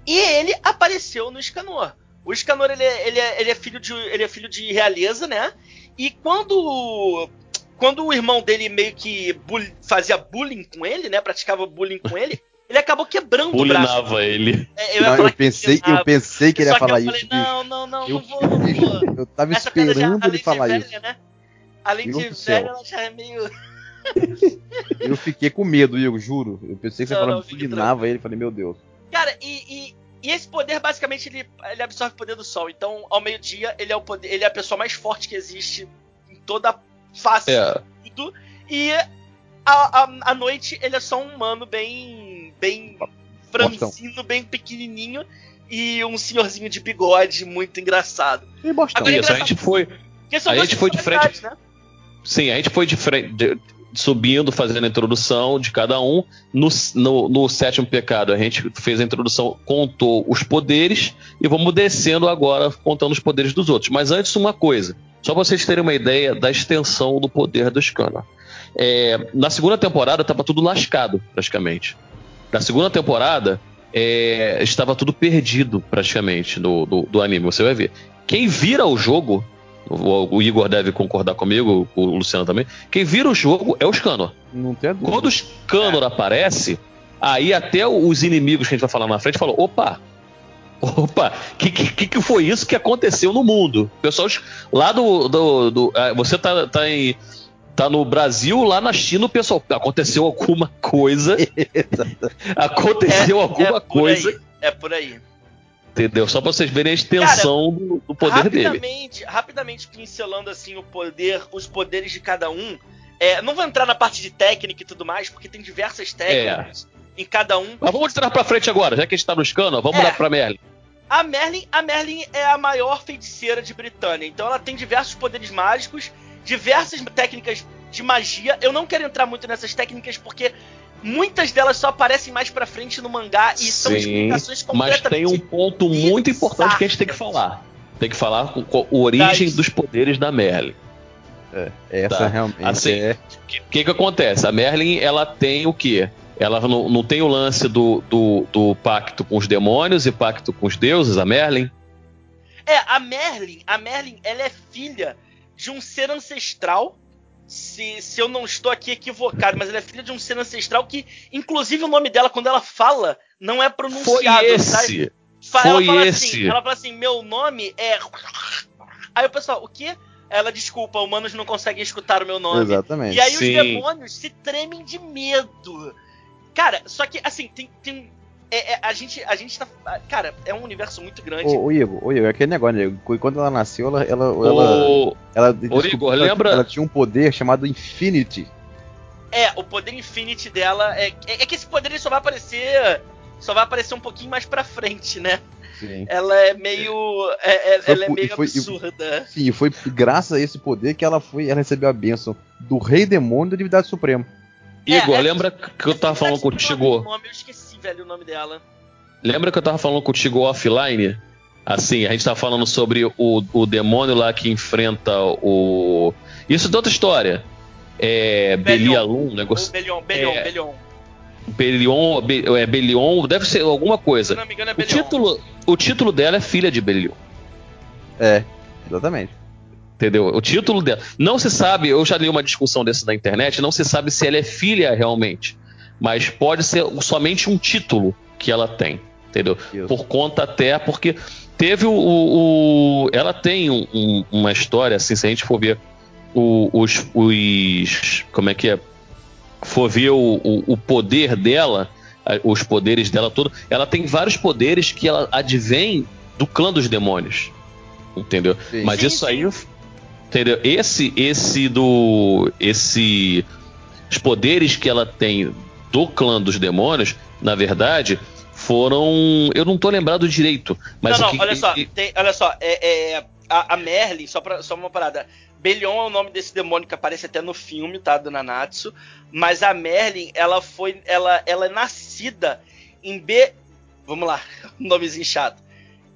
E ele apareceu no Escanor. O Escanor ele é, ele, é, ele, é filho de, ele é filho de realeza, né? E quando quando o irmão dele meio que bull- fazia bullying com ele, né? Praticava bullying com ele, ele acabou quebrando o braço. Bulinava ele. É, Não, ia falar eu pensei, eu pensei que ele ia falar eu isso. falei, bicho. não, não, não, Eu, não vou, não vou. *laughs* eu tava Essa já, esperando além ele falar velha, isso. né? Além Meu de velha, ela já é meio. *laughs* Eu fiquei com medo, Igor, juro. Eu pensei que você Não, falava não, bulinava ele. Falei, meu Deus. Cara, e, e, e esse poder, basicamente, ele, ele absorve o poder do sol. Então, ao meio-dia, ele é o poder, ele é a pessoa mais forte que existe em toda face É. de tudo. E a, a, à noite, ele é só um humano bem. bem franzino, bem pequenininho. E um senhorzinho de bigode muito engraçado. E bostão. Agora, é Isso, a engraçado. gente foi. A gente foi de personalidades, Né? Sim, a gente foi de frente. de- subindo, fazendo a introdução de cada um. No, no, no sétimo pecado, a gente fez a introdução, contou os poderes, e vamos descendo agora, contando os poderes dos outros. Mas antes, uma coisa. Só pra vocês terem uma ideia da extensão do poder do Scanner. É, na segunda temporada estava tudo lascado, praticamente. Na segunda temporada é, estava tudo perdido, praticamente, do, do, do, anime. Você vai ver. Quem vira o jogo, o, o, Igor deve concordar comigo, o Luciano também. Quem vira o jogo é o Scanner. Não tem dúvida. Quando o Scanner é. aparece, aí até os inimigos que a gente vai falar na frente falam: opa, Opa, o que, que, que foi isso que aconteceu no mundo? Pessoal, lá do. do, do é, você tá, tá, em, tá no Brasil, lá na China, o pessoal. Aconteceu alguma coisa. *laughs* aconteceu é, alguma é coisa. Aí, é por aí. Entendeu? Só pra vocês verem a extensão Cara, do, do, poder rapidamente, dele. Rapidamente pincelando assim o poder, os poderes de cada um. É, não vou entrar na parte de técnica e tudo mais, porque tem diversas técnicas é. Em cada um. Mas vamos entrar pra frente agora, já que a gente tá no escano, vamos é. dar pra Merlin. A Merlin, a Merlin é a maior feiticeira de Britânia, então ela tem diversos poderes mágicos, diversas técnicas de magia. Eu não quero entrar muito nessas técnicas porque muitas delas só aparecem mais pra frente no mangá e Sim, são explicações completamente Mas tem um ponto muito importante que a gente tem que falar. Tem que falar com a origem dos poderes da Merlin. É, essa tá. realmente assim, é. O que, que, que acontece? A Merlin ela tem o quê? Ela não, não tem o lance do, do, do, pacto com os demônios e pacto com os deuses, a Merlin? É, a Merlin, a Merlin, ela é filha de um ser ancestral. Se, se eu não estou aqui equivocado, mas ela é filha de um ser ancestral que, inclusive, o nome dela, quando ela fala, não é pronunciado. Foi esse. Foi ela fala esse. Assim, ela fala assim: meu nome é. Aí o pessoal, o quê? Ela, desculpa, humanos não conseguem escutar o meu nome. Exatamente. E aí Sim. os demônios se tremem de medo. Cara, só que assim, tem. tem é, é, a, gente, a gente tá. Cara, é um universo muito grande. Ô, ô Igor, ô Igor, é aquele negócio, né? Quando ela nasceu, ela. ela, O- ela, ela, Ô, Igor, ela, lembra- ela tinha um poder chamado Infinity. É, o poder Infinity dela. É, é, é que esse poder só vai aparecer. Só vai aparecer um pouquinho mais pra frente, né? Sim. Ela é meio. É, é- Foi ela é meio foi- absurda. Sim, foi graças a esse poder que ela foi, ela recebeu a bênção do Rei Demônio da Divindade Suprema. Igor, é, lembra que eu tava falando O contigo? nome, eu esqueci, velho, o nome dela. Lembra que eu tava falando contigo offline? Assim, a gente tava falando sobre o, o demônio lá que enfrenta o. Isso é outra história. É. Belialum, um negócio. Belion, Belion, É. Belion. Belion, Be, é Belion, deve ser alguma Se coisa. não me engano é O Belion. título, o título dela é Filha de Belion. É, exatamente. Entendeu? O título dela. Não se sabe, eu já li uma discussão dessa na internet, não se sabe se ela é filha realmente. Mas pode ser somente um título que ela tem. Entendeu? Isso. Por conta até, porque teve o. o- o- ela tem um- um- uma história, assim, se a gente for ver o- os, os. Como é que é? For ver o, o- o poder dela, os poderes dela todo, ela tem vários poderes que ela advém do clã dos demônios. Entendeu? Sim. Mas Sim, isso sim. aí. Entendeu? Esse, esse do. Esse. Os poderes que ela tem do clã dos demônios, na verdade, foram. Eu não tô lembrado direito. Mas não, não, que, olha só, tem- olha só, é, é, a, a Merlin, só, pra, só uma parada. Belion é o nome desse demônio que aparece até no filme, tá? Do Nanatsu. Mas a Merlin, ela foi. Ela, ela é nascida em B. Vamos lá, *laughs* nomezinho chato.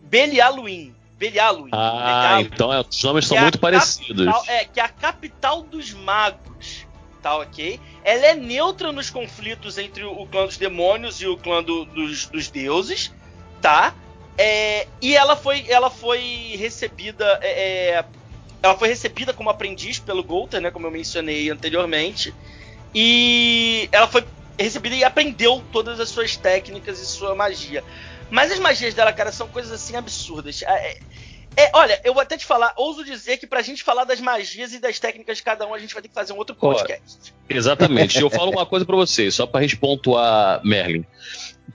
Belialuin. Belialuin. Ah, então é, os nomes são é muito parecidos. capital- é, que é a capital dos magos. Tá ok? Ela é neutra nos conflitos entre o clã dos demônios e o clã do- dos, dos deuses, tá? É, e ela foi, ela foi recebida. é, é, ela foi recebida como aprendiz pelo Golter, né? Como eu mencionei anteriormente. E ela foi recebida e aprendeu todas as suas técnicas e sua magia. Mas as magias dela, cara, são coisas assim absurdas. É, é- é, olha, eu vou até te falar, ouso dizer que pra gente falar das magias e das técnicas de cada um, a gente vai ter que fazer um outro podcast. Exatamente. E eu falo uma coisa pra vocês, só pra gente pontuar Merlin.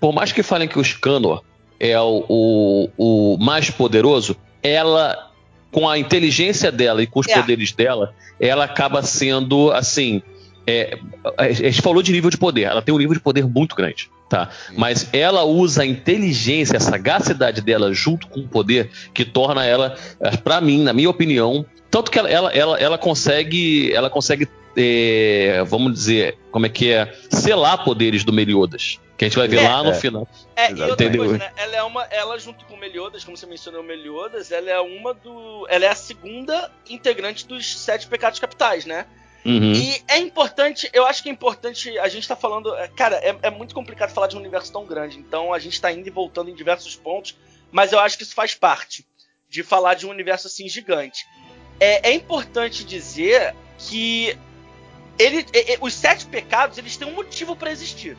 Por mais que falem que o Scanor é o, o, o mais poderoso, ela, com a inteligência dela e com os É. poderes dela, ela acaba sendo assim. é, a gente falou de nível de poder, ela tem um nível de poder muito grande, tá? Mas ela usa a inteligência, a sagacidade dela junto com o poder que torna ela, pra mim, na minha opinião, tanto que ela, ela, ela, ela consegue, ela consegue é, vamos dizer, como é que é, selar poderes do Meliodas. Que a gente vai ver É, lá no é. final. É, e outra Entendeu? coisa, né? Ela é uma. Ela, junto com o Meliodas, como você mencionou o Meliodas, ela é uma do. Ela é a segunda integrante dos sete pecados capitais, né? Uhum. E é importante, eu acho que é importante, a gente tá falando. é, Cara, é, é muito complicado falar de um universo tão grande, então a gente tá indo e voltando em diversos pontos, mas eu acho que isso faz parte de falar de um universo assim gigante. É, é importante dizer que ele, é- os sete pecados eles têm um motivo para existir.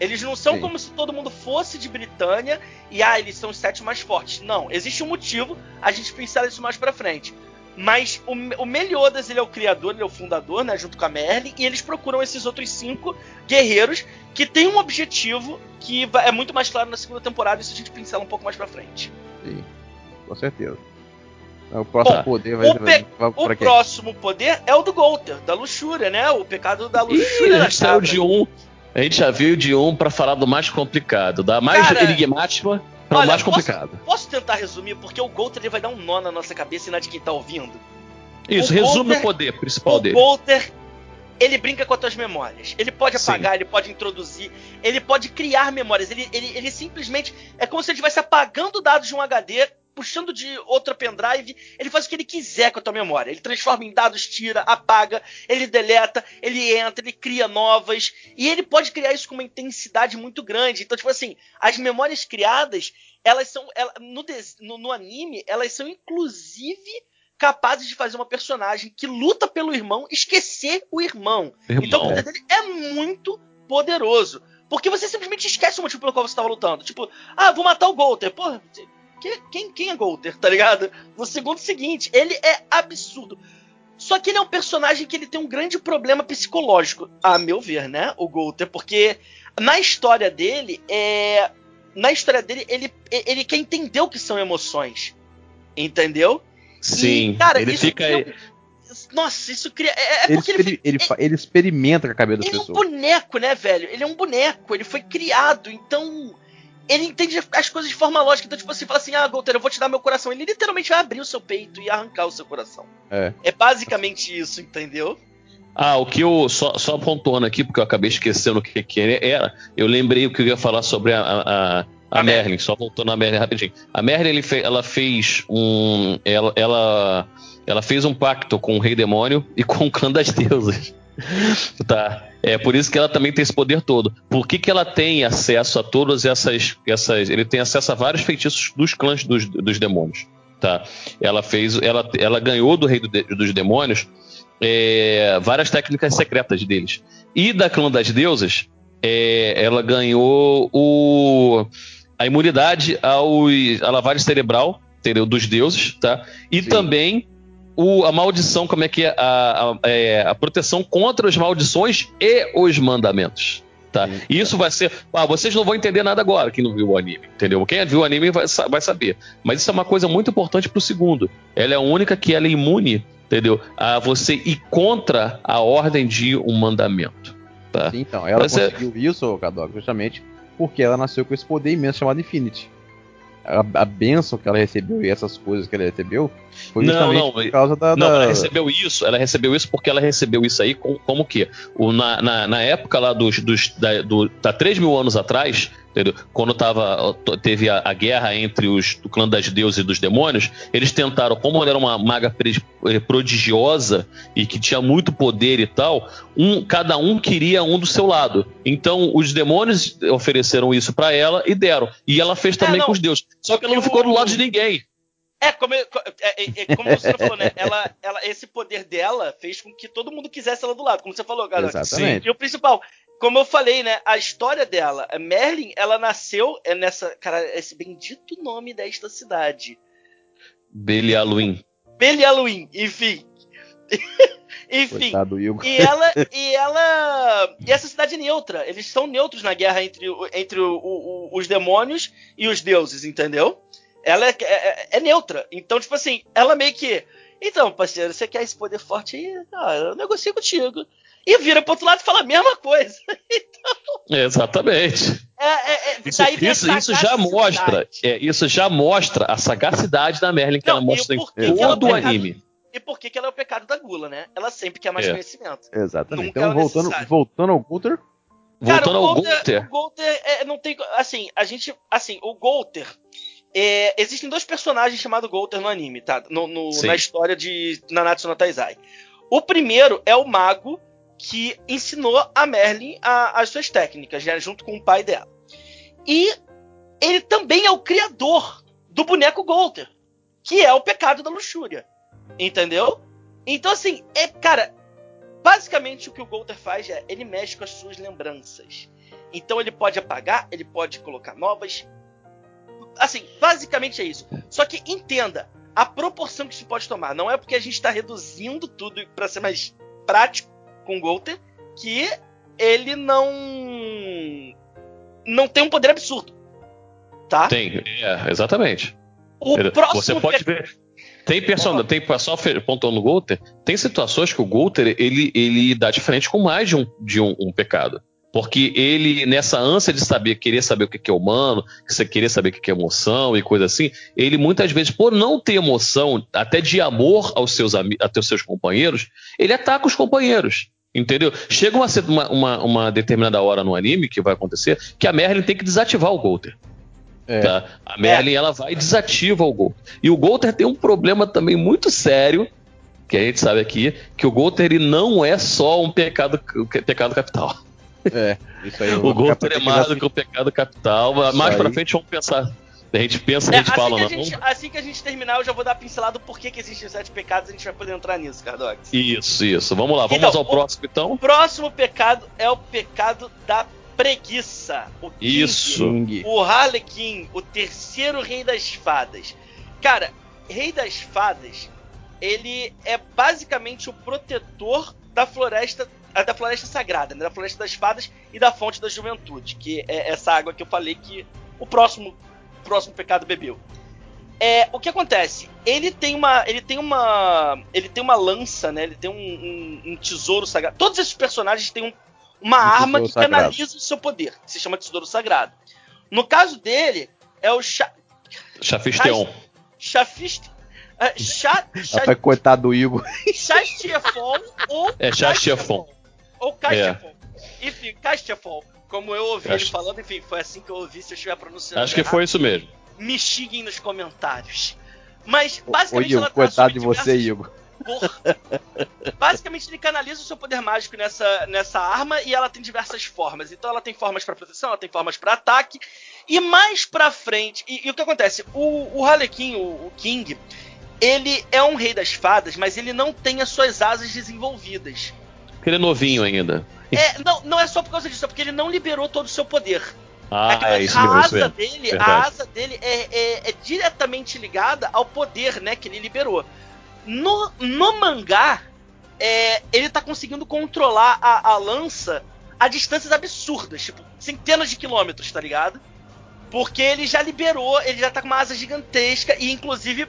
Eles não são Sim. como se todo mundo fosse de Britânia e ah, eles são os sete mais fortes. Não, existe um motivo, a gente pincela isso mais pra frente. Mas o, o Meliodas, ele é o criador, ele é o fundador, né, junto com a Merlin, e eles procuram esses outros cinco guerreiros que têm um objetivo que é muito mais claro na segunda temporada, isso a gente pincela um pouco mais pra frente. Sim, com certeza. O próximo Tá. poder vai, o pe- vai O pra quê? próximo poder é o do Golter, da luxúria, né? O pecado da Ih, luxúria a da gente saiu de um. A gente já veio de um pra falar do mais complicado, da mais Cara, enigmática para o mais posso- complicado. Posso tentar resumir? Porque o Golter ele vai dar um nó na nossa cabeça e na de quem tá ouvindo. Isso, o resume Golter- o poder principal o dele. Golter, ele brinca com as tuas memórias. Ele pode Sim. apagar, ele pode introduzir, ele pode criar memórias. Ele, ele, ele simplesmente. É como se ele estivesse apagando dados de um HD, puxando de outra pendrive. Ele faz o que ele quiser com a tua memória. Ele transforma em dados, tira, apaga, ele deleta, ele entra, ele cria novas. E ele pode criar isso com uma intensidade muito grande. Então, tipo assim, as memórias criadas, elas são. no, no- no anime, elas são inclusive capazes de fazer uma personagem que luta pelo irmão esquecer o irmão. Então o Irmão. poder dele é muito poderoso. Porque você simplesmente esquece o motivo pelo qual você estava lutando. Tipo, ah, vou matar o Golter. Pô, que- quem, quem é Golter, tá ligado? No segundo seguinte, ele é absurdo. Só que ele é um personagem que ele tem um grande problema psicológico, a meu ver, né? O Golter, porque na história dele, é. Na história dele, ele, ele quer entender o que são emoções. Entendeu? Sim, E, cara, ele isso fica. cria- Nossa, isso cria. É, é Ele, porque ele, experi- ele, fa- ele experimenta com a cabeça das ele é um pessoas. boneco, né, velho? Ele é um boneco, ele foi criado, então. Ele entende as coisas de forma lógica. Então, tipo assim, fala assim: ah, Golter, eu vou te dar meu coração. Ele literalmente vai abrir o seu peito e arrancar o seu coração. É. É basicamente isso, entendeu? Ah, o que eu. Só, só pontuando aqui, porque eu acabei esquecendo o que, que era. Eu lembrei o que eu ia falar sobre a, a, a, a A Merlin, só voltando na Merlin rapidinho. A Merlin, ele fe- ela fez um. Ela, ela, ela fez um pacto com o Rei Demônio e com o clã das deusas. Tá. É por isso que ela também tem esse poder todo. Por que, que ela tem acesso a todas essas, essas. Ele tem acesso a vários feitiços dos clãs dos, dos demônios. Tá. Ela fez. Ela, ela ganhou do Rei do dos Demônios é, várias técnicas secretas deles. E da clã das deusas, é, ela ganhou o, a imunidade aos, à lavagem cerebral entendeu? dos deuses, tá? E Sim. também o, a maldição, como é que é a, a, é, a proteção contra as maldições e os mandamentos. Tá? E isso vai ser. Ah, vocês não vão entender nada agora, quem não viu o anime, entendeu? Quem viu o anime vai, vai saber. Mas isso é uma coisa muito importante pro segundo. Ela é a única que ela é imune, entendeu? A você ir contra a ordem de um mandamento. Tá? Sim, então, ela Mas é- conseguiu isso, Kadok, justamente porque ela nasceu com esse poder imenso chamado Infinity. A, a benção que ela recebeu e essas coisas que ela recebeu foi Não, justamente não, por causa da. Não, da- ela recebeu isso, ela recebeu isso porque ela recebeu isso aí com- como que? O, na, na, na época lá dos, dos da, do, tá 3 mil anos atrás, entendeu? Quando tava, teve a, a guerra entre os do clã das deusas e dos demônios, eles tentaram, como ela era uma maga eh, prodigiosa e que tinha muito poder e tal, um, cada um queria um do seu lado. Então os demônios ofereceram isso pra ela e deram. E ela fez também não. com os deuses. Só que ela não ficou do lado de ninguém. É, como, eu- é, é, é, como você falou, né? Ela, ela, esse poder dela fez com que todo mundo quisesse ela do lado, como você falou, galera. Exatamente. E o principal, como eu falei, né? A história dela, a Merlin, ela nasceu é nessa. Cara, esse bendito nome desta cidade. Belialuin. Belialuin, enfim. *laughs* enfim. E ela, e ela. E essa cidade é neutra. Eles são neutros na guerra entre, entre o- o- os demônios e os deuses, entendeu? Ela é, é- é neutra. Então, tipo assim, ela meio que. Então, parceiro, você quer esse poder forte aí? Ah, eu negocio contigo. E vira pro outro lado e fala a mesma coisa. *laughs* Exatamente. É, é, é, Isso, isso, isso já mostra, é, isso já mostra a sagacidade da Merlin que Não, ela mostra em todo o anime. e por que, que ela é o pecado da gula, né? Ela sempre quer mais É. conhecimento. Exatamente. Nunca então, é voltando, necessário. voltando ao Voltando Cara, o ao Golter, Golter. o Golter é, não tem. Assim, a gente. Assim, o Golter. É, existem dois personagens chamados Golter no anime, tá? No, no- na história de Nanatsu no Taizai. O primeiro é o mago que ensinou a Merlin a- as suas técnicas, né, junto com o pai dela. E ele também é o criador do boneco Golter, que é o pecado da luxúria. Entendeu? Então, assim, é, cara, basicamente o que o Golter faz é ele mexe com as suas lembranças. Então ele pode apagar, ele pode colocar novas. Assim, basicamente é isso. Só que entenda a proporção que isso pode tomar. Não é porque a gente está reduzindo tudo para ser mais prático com o Golter que ele não não tem um poder absurdo, tá? Tem, é, exatamente. O próximo Você pode ver. Tem personagem, tem só pontuando no Golter, tem situações que o Golter ele, ele dá de frente com mais de um, de um, um pecado. Porque ele, nessa ânsia de saber, querer saber o que é humano, que você querer saber o que é emoção e coisa assim, ele muitas vezes, por não ter emoção, até de amor aos seus, ami- até os seus companheiros, ele ataca os companheiros. Entendeu? Chega uma, uma, uma, determinada hora no anime que vai acontecer que a Merlin tem que desativar o Golter. É. Tá? A Merlin ela vai e desativa o Golter. E o Golter tem um problema também muito sério, que a gente sabe aqui, que o Golter ele não é só um pecado, pecado capital. É, isso aí. O vou ficar Golter é pra mais do que o pecado capital. mas Mais Isso pra aí. frente vamos pensar. A gente pensa, a É, gente assim, fala, que a não. gente, assim que a gente terminar, eu já vou dar a pincelada do porquê que existem os sete pecados, a gente vai poder entrar nisso, Cardox. Isso, isso. Vamos lá, vamos Então, ao o- próximo O então. próximo pecado é o pecado da preguiça. O King, Isso. O Harlequin, o terceiro rei das fadas. Cara, rei das fadas, ele é basicamente o protetor da floresta ah, da floresta sagrada, né? da floresta das fadas e da fonte da juventude, que é essa água que eu falei que o próximo próximo pecado bebeu. É, o que acontece? Ele tem uma, ele tem uma, ele tem uma lança, né? Ele tem um, um- um tesouro sagrado. Todos esses personagens têm um- uma Um arma que sagrado. canaliza o seu poder, que se chama tesouro sagrado. No caso dele é o Cha, Chafisteon. Chafist, é, Cha, Cha, Rapaz, coitado do Igor. Chastiefon ou É Chastiefon. Ou Castiefon. Enfim, Castiefon. Como eu ouvi ele Acho- falando, enfim, foi assim que eu ouvi. Se eu estiver pronunciando Acho que errado, foi isso mesmo. me xinguem nos comentários. Mas, Ô, basicamente, Igor, ela coitado de você, Igor. Porra. *laughs* Basicamente, ele canaliza o seu poder mágico nessa, nessa arma e ela tem diversas formas. Então, ela tem formas pra proteção, ela tem formas pra ataque. E mais pra frente. E, e o que acontece? O, o Harlequin, o, o King, ele é um rei das fadas, mas ele não tem as suas asas desenvolvidas. Porque ele é novinho ainda. É, não, não é só por causa disso, é porque ele não liberou todo o seu poder. Ah, é isso a asa mesmo. dele, Verdade. a asa dele é, é- é diretamente ligada ao poder, né, que ele liberou. No, no mangá, é, ele tá conseguindo controlar a, a lança a distâncias absurdas, tipo, centenas de quilômetros, tá ligado? Porque ele já liberou, ele já tá com uma asa gigantesca e inclusive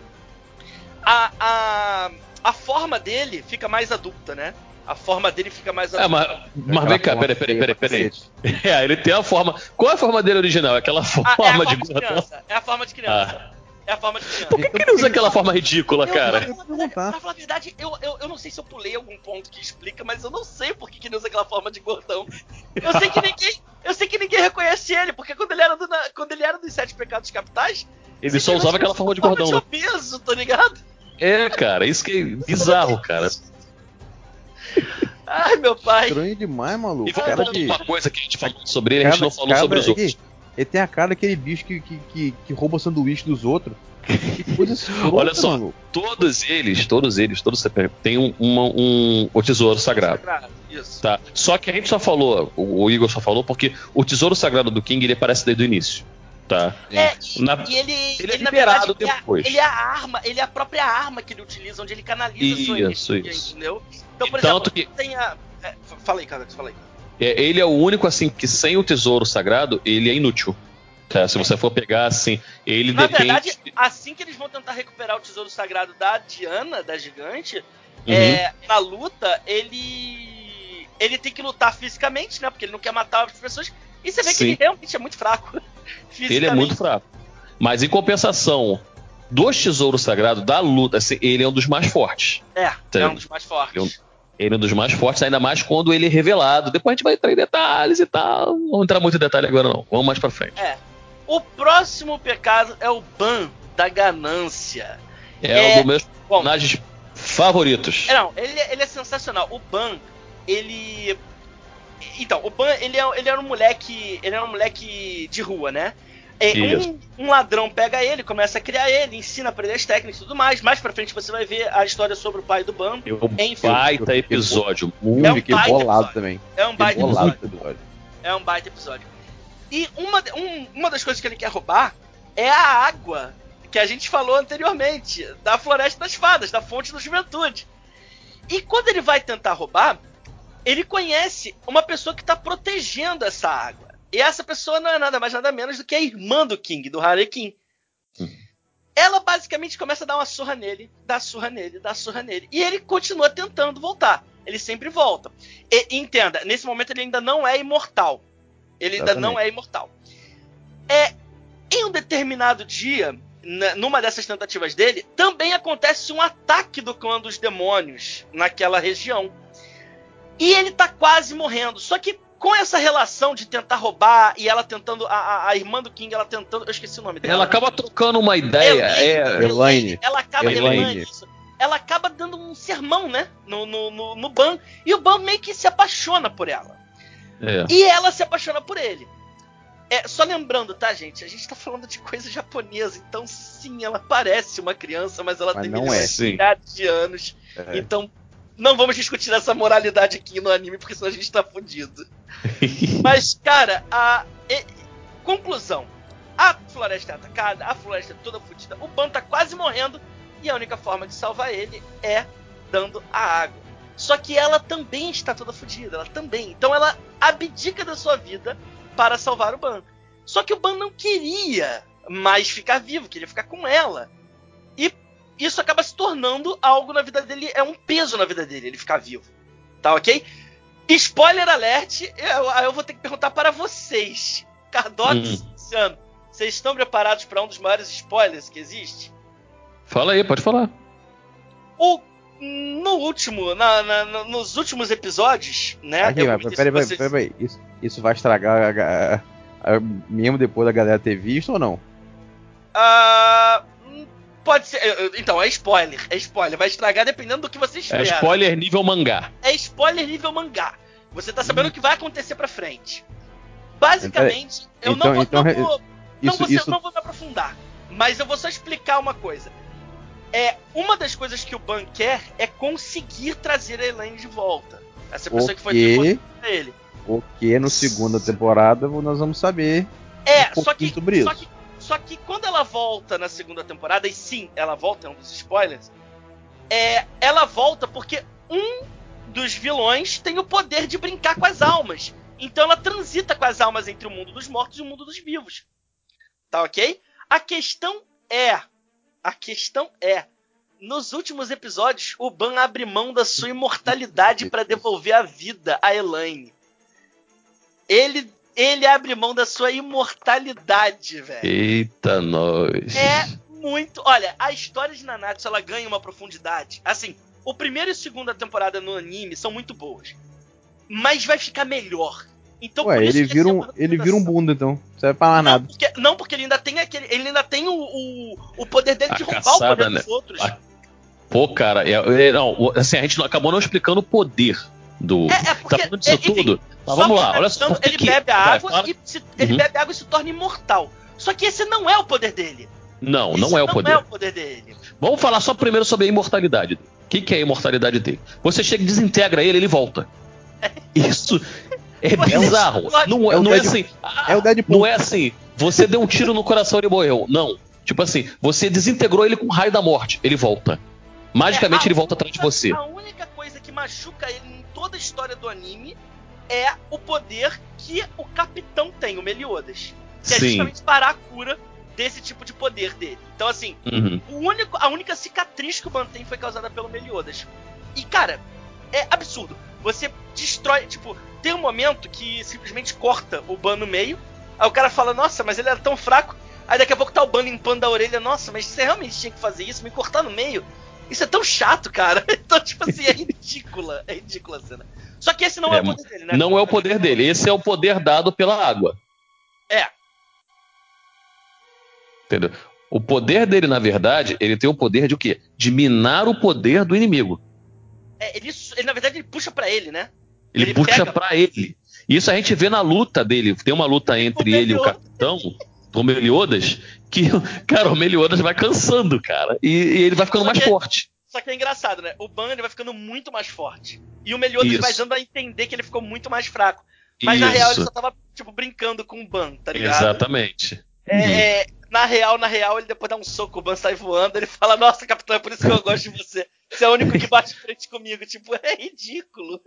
a, a, a forma dele fica mais adulta, né? A forma dele fica mais É, mas, mas vem cá, peraí, peraí, peraí, peraí. *laughs* É, ele tem a forma. Qual é a forma dele original? Aquela Ah, forma, é a forma de de gordão. criança. É a forma de criança. Ah. É a forma de criança. Por que, que ele usa aquela forma ridícula, Eu- cara? Pra falar, perguntar. pra falar a verdade, eu, eu, eu não sei se eu pulei algum ponto que explica, mas eu não sei por que, que ele usa aquela forma de gordão. Eu sei que ninguém, eu sei que ninguém reconhece ele, porque quando ele era, do, na- quando ele era dos sete pecados capitais, Ele só usava aquela forma de gordão. né? de obeso, tá ligado? É, cara, isso que é bizarro, cara. Ai, meu pai. Estranho demais, maluco. E vamos Cara de. uma coisa que a gente falou sobre ele, a gente não falou sobre os outros. Ele tem a cara daquele bicho que, que, que, que rouba sanduíche dos outros. Que coisa *laughs* escrota, Olha só. maluco. Todos eles, todos eles, todos têm um, uma- um, o tesouro sagrado. Isso. Tá. Só que a gente só falou, o, o Igor só falou, porque o tesouro sagrado do King ele aparece desde o início. Tá? É, e, Na- e ele, ele é na liberado verdade, ele é- depois. Ele é a arma, ele é a própria arma que ele utiliza, onde ele canaliza a sua Isso, energia, isso. entendeu? Então, por E tanto exemplo, que- tem a. É, fala aí, cara, fala aí. É, ele é o único, assim, que sem o tesouro sagrado, ele é inútil. Tá? Se você for pegar, assim, ele Na depende. verdade, assim que eles vão tentar recuperar o tesouro sagrado da Diana, da gigante, Uhum. é, na luta, ele. Ele tem que lutar fisicamente, né? Porque ele não quer matar as pessoas. E você vê que Sim. ele realmente é muito fraco. Ele é muito fraco. Mas em compensação, dos tesouros sagrados da luta, assim, ele é um dos mais fortes. É, Tem. é um dos mais fortes. Ele é um dos mais fortes, ainda mais quando ele é revelado. Depois a gente vai entrar em detalhes e tal. Não vamos entrar muito em detalhe agora, não. Vamos mais pra frente. É. O próximo pecado é o ban da ganância. É, É, um dos meus bom. personagens favoritos. É, Não, ele, ele é sensacional. O Ban, ele. Então, o Ban, ele, é, ele era um moleque. Ele era um moleque de rua, né? É, um, um ladrão pega ele, começa a criar ele, ensina a aprender as técnicas e tudo mais. Mais pra frente você vai ver a história sobre o pai do Ban. É um Enfim. baita episódio. Muito, É um baita episódio. também. É um baita bolado episódio. episódio. É um baita episódio. E uma, um- uma das coisas que ele quer roubar é a água que a gente falou anteriormente, da Floresta das Fadas, da Fonte da Juventude. E quando ele vai tentar roubar, ele conhece uma pessoa que está protegendo essa água. E essa pessoa não é nada mais nada menos do que a irmã do King, do Harlequin. Ela basicamente começa a dar uma surra nele, dá surra nele, dá surra nele. E ele continua tentando voltar. Ele sempre volta. E, entenda, nesse momento ele ainda não é imortal. Ele ainda Exatamente. não é imortal. É, em um determinado dia, numa dessas tentativas dele, também acontece um ataque do clã dos demônios naquela região. E ele tá quase morrendo. Só que com essa relação de tentar roubar e ela tentando. A, a- irmã do King, ela tentando. Eu esqueci o nome dela. Ela acaba trocando uma ideia. É, Elaine. Ela acaba Elaine. Elaine, isso. Ela acaba dando um sermão, né? No, no, no, no Ban. E o Ban meio que se apaixona por ela. é. E ela se apaixona por ele. É, só lembrando, tá, gente? A gente tá falando de coisa japonesa, então sim, ela parece uma criança, mas ela Mas tem não milhões é. Milhares de anos. É. Então, não vamos discutir essa moralidade aqui no anime, porque senão a gente tá fudido. *laughs* Mas, cara, a. e- conclusão. A floresta é atacada, a floresta é toda fodida, o Ban tá quase morrendo, e a única forma de salvar ele é dando a água. Só que ela também está toda fodida, ela também. Então ela abdica da sua vida para salvar o Ban. Só que o Ban não queria mais ficar vivo, queria ficar com ela. E isso acaba se tornando algo na vida dele, é um peso na vida dele, ele ficar vivo. Tá ok? Spoiler alert, eu, eu vou ter que perguntar para vocês. Cardox Hum. e Luciano, vocês estão preparados para um dos maiores spoilers que existe? Fala aí, pode falar. O, no último, na- na- nos últimos episódios, né? Aqui, eu mas peraí, vocês- peraí, peraí. Isso, isso vai estragar a, a- a- mesmo depois da galera ter visto ou não? Ah, hum, pode ser. Então, é spoiler. É spoiler. Vai estragar dependendo do que você É espera. spoiler nível mangá. É spoiler nível mangá. Você tá sabendo o que vai acontecer pra frente. Basicamente, eu Então- não vou. então, não, vou não, Isso, vou ser- isso, não vou me aprofundar. Mas eu vou só explicar uma coisa. É, uma das coisas que o Ban quer é conseguir trazer a Elaine de volta. Essa pessoa que foi devolvida pra ele. porque no segunda temporada nós vamos saber É, um só que, sobre só isso. que. Só que quando ela volta na segunda temporada, e sim, ela volta, é um dos spoilers. É, ela volta porque um dos vilões tem o poder de brincar com as almas. Então ela transita com as almas entre o mundo dos mortos e o mundo dos vivos. Tá ok? A questão é. A questão é. Nos últimos episódios, o Ban abre mão da sua imortalidade para devolver a vida a Elaine. Ele, ele abre mão da sua imortalidade, velho. Eita, nós. É muito. Olha, a história de Nanatsu ela ganha uma profundidade. Assim, o primeiro e a segunda temporada no anime são muito boas. Mas vai ficar melhor. Então, Ué, por isso ele que vira, é um, ele vira um bunda, então. Não serve pra mais Não nada. porque, não, porque ele ainda tem aquele. Ele ainda tem o, o, o poder dele A de roubar caçada, o poder né? dos outros. A- Pô, cara, é, é, não, assim, a gente acabou não explicando o poder do. É, é porque. tá falando disso é, enfim, tudo? Mas vamos lá, olha só. que Ele que- bebe a vai, água fala- e se, ele Uhum. bebe água e se torna imortal. Só que esse não é o poder dele. Não, Isso não é o poder. Não é o poder dele. Vamos falar só primeiro sobre a imortalidade. O que, que é a imortalidade dele? Você chega e desintegra ele, ele volta. *laughs* Isso é É bizarro. Não, é não é assim. É o Deadpool. Não é assim. Você deu um tiro no coração e ele morreu. Não. Tipo assim, você desintegrou ele com o raio da morte. Ele volta. Magicamente É, ele volta atrás de única- você. A única machuca ele em toda a história do anime é o poder que o capitão tem, o Meliodas. Que é Sim. justamente parar a cura desse tipo de poder dele. Então, assim, Uhum. o único, a única cicatriz que o Ban tem foi causada pelo Meliodas. E, cara, é absurdo. Você destrói. Tipo, tem um momento que simplesmente corta o Ban no meio. Aí o cara fala, nossa, mas ele era tão fraco. Aí daqui a pouco tá o Ban limpando a orelha. Nossa, mas você realmente tinha que fazer isso? Me cortar no meio? Isso é tão chato, cara. *laughs* Então, tipo assim, é ridícula. É ridícula a cena. Só que esse não é, é o poder dele, né? Não é o poder dele. Esse é o poder dado pela água. É. Entendeu? O poder dele, na verdade, ele tem o poder de o quê? De minar o poder do inimigo. É, ele, ele na verdade, ele puxa para ele, né? Ele, ele puxa para ele. Isso a gente vê na luta dele. Tem uma luta entre ele e o capitão, o Meliodas, que, *laughs* cara, o Meliodas vai cansando, cara. E, e ele vai ficando mais que, forte. Só que é engraçado, né? O Ban vai ficando muito mais forte. E o Meliodas Isso. vai dando a entender que ele ficou muito mais fraco. Mas Isso. na real ele só tava, tipo, brincando com o Ban, tá ligado? Exatamente. É, é, na real, na real, ele depois dá um soco, o Ban sai voando, ele fala, nossa, capitão, é por isso que eu gosto de você. Você é o único que bate frente comigo. Tipo, *laughs* é ridículo.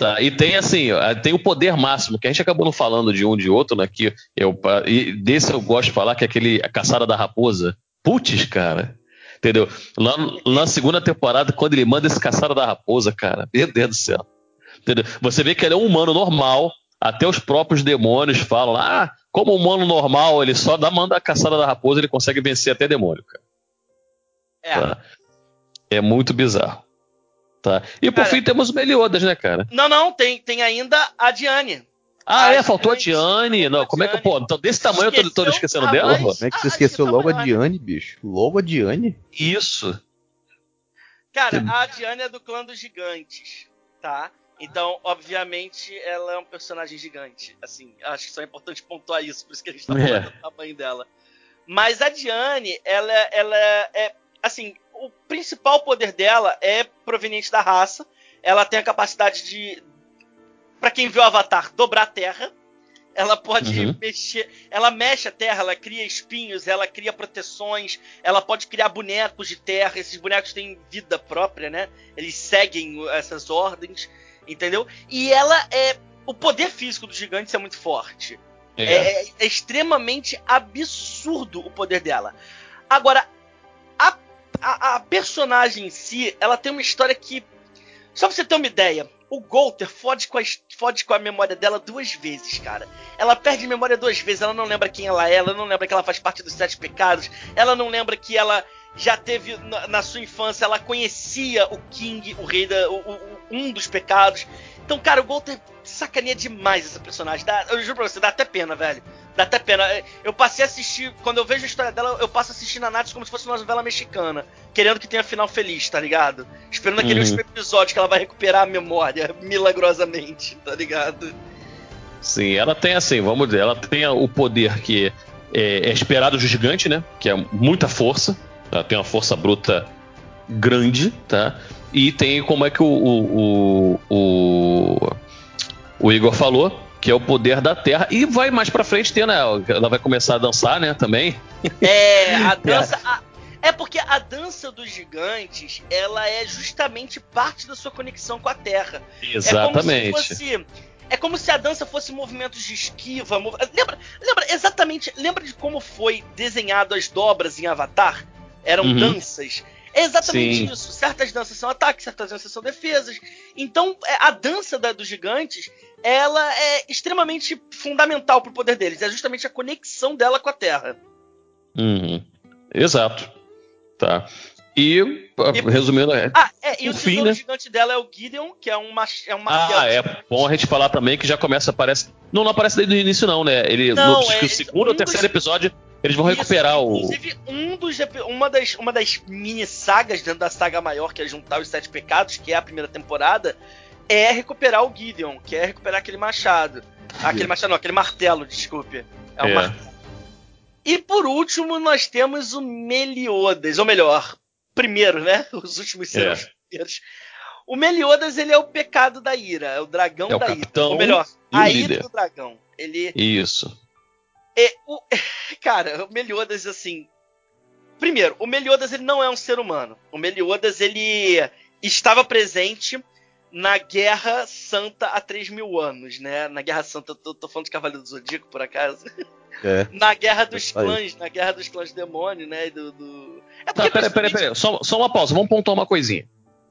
Tá, e tem assim, tem o poder máximo, que a gente acabou não falando de um de outro, né? Que eu, e desse eu gosto de falar, que é aquele a caçada da raposa. Putz, cara. Entendeu? Lá, na segunda temporada, quando ele manda esse caçada da raposa, cara, meu Deus do céu. Entendeu? Você vê que ele é um humano normal, até os próprios demônios falam, ah, como humano normal, ele só dá manda a caçada da raposa, ele consegue vencer até demônio, cara. É. Tá? É muito bizarro. Tá. E por cara, fim temos o Meliodas, né, cara? Não, não, tem, tem ainda a Diane. Ah, a é, faltou a Diane. Não, como é que, pô, então desse tamanho Esqueceu eu tô, tô esquecendo dela? Como é que você ah, esqueceu logo a Diane, bicho? Logo a Diane? Isso. Cara, a Diane é do clã dos gigantes, tá? Então, obviamente, ela é um personagem gigante. Assim, acho que só é importante pontuar isso, por isso que a gente tá falando é. do tamanho dela. Mas a Diane, ela, ela é. Assim, o principal poder dela é proveniente da raça. Ela tem a capacidade de, para quem viu o Avatar, dobrar a terra. Ela pode uhum. mexer, ela mexe a terra, ela cria espinhos, ela cria proteções, ela pode criar bonecos de terra. Esses bonecos têm vida própria, né? Eles seguem essas ordens, entendeu? E ela é o poder físico dos gigantes é muito forte. É. É, é extremamente absurdo o poder dela. Agora, a a, personagem em si, ela tem uma história que. Só pra você ter uma ideia, o Golter fode com, a, fode com a memória dela duas vezes, cara. Ela perde memória duas vezes, ela não lembra quem ela é, ela não lembra que ela faz parte dos Sete Pecados, ela não lembra que ela já teve na, na sua infância, ela conhecia o King, o rei da. O, o, um dos pecados. Então, cara, o Golter sacaneia demais essa personagem. Dá, eu juro pra você, dá até pena, velho. Dá até pena. Eu passei a assistir, quando eu vejo a história dela, eu passo a assistir na Nath como se fosse uma novela mexicana. Querendo que tenha final feliz, tá ligado? Esperando aquele uhum. último episódio que ela vai recuperar a memória *laughs* milagrosamente, tá ligado? Sim, ela tem assim, vamos dizer, ela tem o poder que é, é esperado do gigante, né? Que é muita força. Ela tem uma força bruta grande, tá? E tem como é que o, o, o, o Igor falou, que é o poder da Terra. E vai mais pra frente ter, né? Ela vai começar a dançar, né? Também. É, *laughs* a dança. A, é porque a dança dos gigantes, ela é justamente parte da sua conexão com a Terra. Exatamente. É como se fosse. É como se a dança fosse movimentos de esquiva. Mov... Lembra, lembra exatamente. Lembra de como foi desenhado as dobras em Avatar? Eram uhum. danças. É exatamente Sim. isso. Certas danças são ataques, certas danças são defesas. Então, é, a dança da, dos gigantes, ela é extremamente fundamental pro poder deles. É justamente a conexão dela com a Terra. Uhum. Exato. Tá. E, e resumindo, é. Ah, é, e o, o fim, né? gigante dela é o Gideon, que é um, é um Ah, é bom a gente falar também que já começa, aparece. Não, não aparece desde o início, não, né? Ele, não, no, é, segundo ou terceiro episódio, eles vão recuperar Isso, o. Inclusive, um dos, uma, das, uma das mini sagas dentro da saga maior, que é juntar os Sete Pecados, que é a primeira temporada, é recuperar o Gideon, que é recuperar aquele machado. Aquele machado, não, aquele martelo, desculpe. É um é. martelo. E por último, nós temos o Meliodas, ou melhor, primeiro, né? *laughs* Os últimos serão é. primeiros. O Meliodas, ele é o pecado da ira, é o dragão é o da ira. Ou melhor, a ira do dragão. Ele Isso. É, o, *laughs* cara, o Meliodas, assim. Primeiro, o Meliodas ele não é um ser humano. O Meliodas ele estava presente na Guerra Santa há 3 mil anos, né? Na Guerra Santa, tô, tô falando de Cavaleiro do Zodíaco, por acaso. *laughs* É. Na Guerra dos Clãs, na Guerra dos Clãs Demônio, né? Do, do... É tá, peraí, peraí, peraí. Só, só uma pausa, vamos pontuar uma coisinha.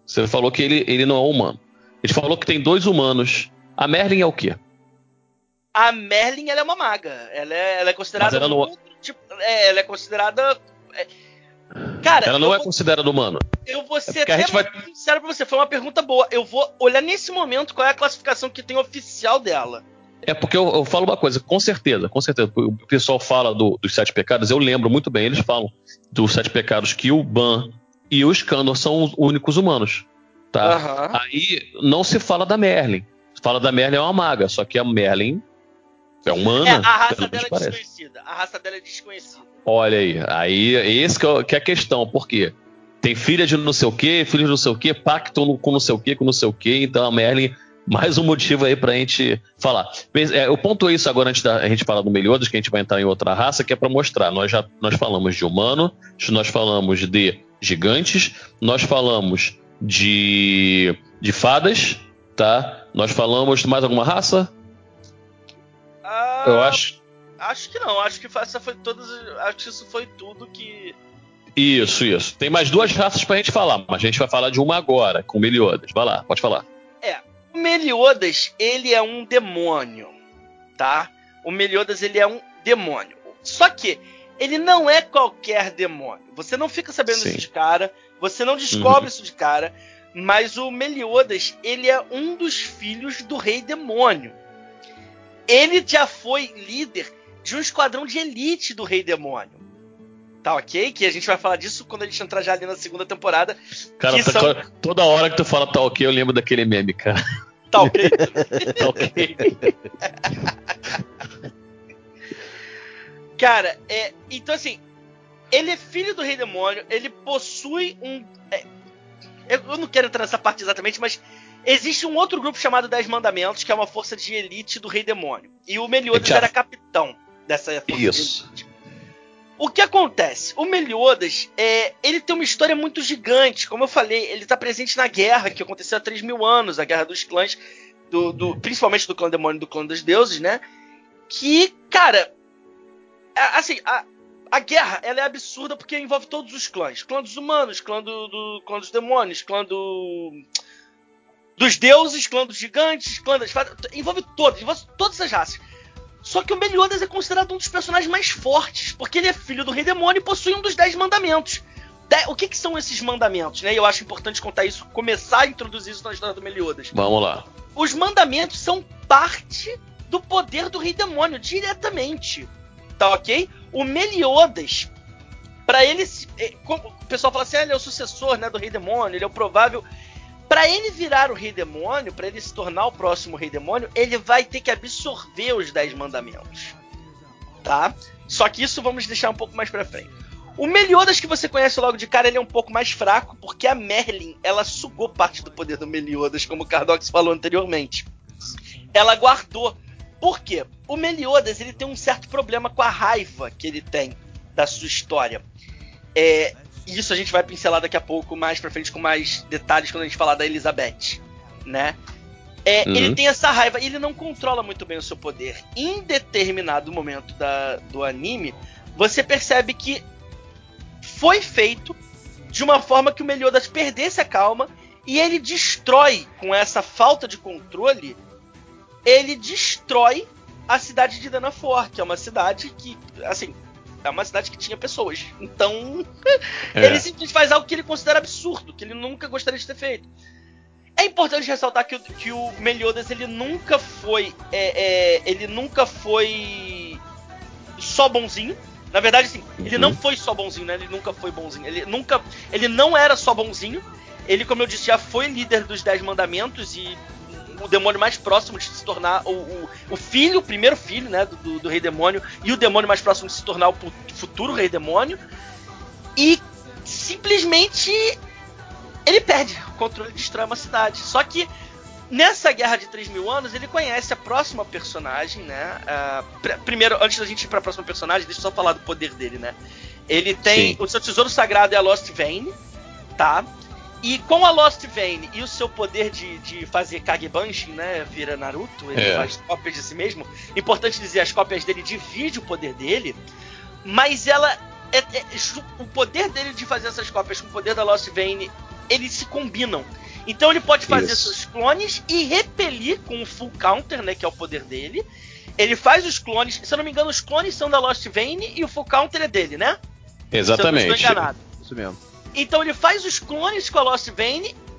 Você falou que ele, ele não é humano. Ele falou que tem dois humanos. A Merlin é o quê? A Merlin ela é uma maga. Ela é, ela é considerada ela não... tipo, é, ela é considerada. é, Cara, Ela não é vou- considerada humana. Eu vou ser porque a até vai- sincero pra você, foi uma pergunta boa. Eu vou olhar nesse momento qual é a classificação que tem oficial dela. É porque eu, eu falo uma coisa, com certeza, com certeza. O pessoal fala do- dos sete pecados, eu lembro muito bem, eles falam dos sete pecados que o Ban e o Scandor são os únicos humanos. Tá? Aham. Aí não se fala da Merlin. Se fala da Merlin é uma maga, só que a Merlin é humana. É, a raça dela é parece. desconhecida. A raça dela é desconhecida. Olha aí, aí esse que é, que é a questão, por quê? Tem filha de não sei o quê, filho de não sei o quê, pacto com não sei o quê, com não sei o quê, então a Merlin, mais um motivo aí pra gente falar. É, eu pontuei isso agora antes da a gente falar do Meliodas, que a gente vai entrar em outra raça, que é pra mostrar. Nós já nós falamos de humano, nós falamos de gigantes, nós falamos de, de fadas, tá? Nós falamos de mais alguma raça? Ah, Eu acho. Acho que não. Acho que essa foi todas. Acho que isso foi tudo que. Isso, isso. Tem mais duas raças pra gente falar, mas a gente vai falar de uma agora, com Meliodas. Vai lá, pode falar. O Meliodas, ele é um demônio, tá? O Meliodas, ele é um demônio. Só que ele não é qualquer demônio. Você não fica sabendo Sim. isso de cara, você não descobre Uhum. isso de cara, mas o Meliodas, ele é um dos filhos do rei demônio. Ele já foi líder de um esquadrão de elite do rei demônio. Tá ok? Que a gente vai falar disso quando a gente entrar já ali na segunda temporada. Cara, tá- são- toda hora que tu fala tá ok, eu lembro daquele meme, cara. Tá ok? *laughs* *laughs* Tá ok. Cara, é, então assim, ele é filho do rei demônio, ele possui um. é, eu não quero entrar nessa parte exatamente, mas existe um outro grupo chamado Dez Mandamentos, que é uma força de elite do rei demônio. E o Meliodas era capitão dessa força Isso. de elite. O que acontece? O Meliodas, é, ele tem uma história muito gigante. Como eu falei, ele está presente na guerra que aconteceu há 3 mil anos, a guerra dos clãs, do, do- principalmente do clã demônio e do clã dos deuses, né? Que, cara, a- assim, a, a guerra ela é absurda porque envolve todos os clãs: clã dos humanos, clã, do, do- clã dos demônios, clã do, dos deuses, clã dos gigantes, clã das fadas. Envolve todos, envolve todas as raças. Só que o Meliodas é considerado um dos personagens mais fortes, porque ele é filho do rei demônio e possui um dos dez mandamentos. De- o que, que são esses mandamentos, né? E eu acho importante contar isso, começar a introduzir isso na história do Meliodas. Vamos lá. Os mandamentos são parte do poder do rei demônio, diretamente. Tá ok? O Meliodas, pra ele. é, O pessoal fala assim: ah, ele é o sucessor né, do rei demônio, ele é o provável. Pra ele virar o rei demônio, pra ele se tornar o próximo rei demônio, ele vai ter que absorver os dez mandamentos. Tá? Só que isso vamos deixar um pouco mais pra frente. O Meliodas que você conhece logo de cara, ele é um pouco mais fraco, porque a Merlin, ela sugou parte do poder do Meliodas, como o Cardox falou anteriormente. Ela guardou. Por quê? O Meliodas, ele tem um certo problema com a raiva que ele tem da sua história. É, isso a gente vai pincelar daqui a pouco, mais pra frente, com mais detalhes, quando a gente falar da Elizabeth, né? É, Uhum. Ele tem essa raiva ele não controla muito bem o seu poder. Em determinado momento da- do anime, você percebe que foi feito de uma forma que o Meliodas perdesse a calma e ele destrói, com essa falta de controle, ele destrói a cidade de Danafor, que é uma cidade que, assim, é uma cidade que tinha pessoas. Então, *laughs* É. ele simplesmente faz algo que ele considera absurdo, que ele nunca gostaria de ter feito. É importante ressaltar que, o- que o Meliodas ele nunca foi, é, é, ele nunca foi só bonzinho. Na verdade, sim, ele Uhum. não foi só bonzinho, né? Ele nunca foi bonzinho. Ele nunca, ele não era só bonzinho. Ele, como eu disse, já foi líder dos Dez Mandamentos e o demônio mais próximo de se tornar o, o, o filho, o primeiro filho, né, do, do, do rei demônio e o demônio mais próximo de se tornar o futuro rei demônio. E simplesmente ele perde o controle, destrói uma cidade. Só que nessa guerra de 3 mil anos, ele conhece a próxima personagem, né? Ah, pr- primeiro, antes da gente ir pra próxima personagem, deixa eu só falar do poder dele, né? Ele tem. Sim. O seu tesouro sagrado é a Lost Vein, tá? E com a Lost Vein e o seu poder de, de fazer Kagebanshi, né? Vira Naruto, ele É. faz cópias de si mesmo. Importante dizer, as cópias dele dividem o poder dele, mas ela. é- é- o poder dele de fazer essas cópias com o poder da Lost Vein eles se combinam. Então ele pode fazer Isso. seus clones e repelir com o full counter, né, que é o poder dele. Ele faz os clones, se eu não me engano, os clones são da Lost Vein e o full counter é dele, né? Se eu não Exatamente. estou enganado. Isso mesmo. Então ele faz os clones com a Lost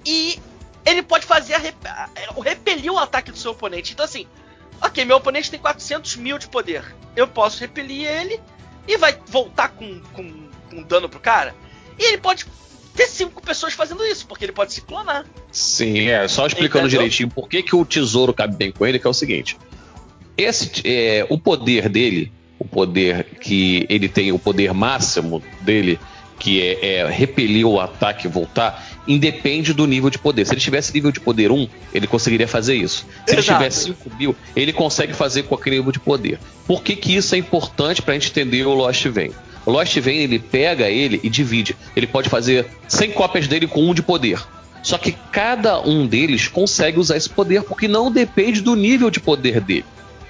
e ele pode fazer a rep- o repelir o ataque do seu oponente. Então assim, ok, meu oponente tem 400 mil de poder. Eu posso repelir ele e vai voltar com, com, com dano pro cara. E ele pode ter cinco pessoas fazendo isso, porque ele pode se clonar. Sim, é, só explicando Entendeu? direitinho por que, que o tesouro cabe bem com ele, que é o seguinte. Esse, é, o poder dele, o poder que ele tem, o poder máximo dele, que é, é repelir o ataque e voltar, independe do nível de poder. Se ele tivesse nível de poder 1, ele conseguiria fazer isso. Se ele Exato. tivesse 5 mil, ele consegue fazer com aquele nível de poder. Por que, que isso é importante para a gente entender o Lost Vein? O Lost Vein, ele pega ele e divide. Ele pode fazer 100 cópias dele com um de poder. Só que cada um deles consegue usar esse poder porque não depende do nível de poder dele.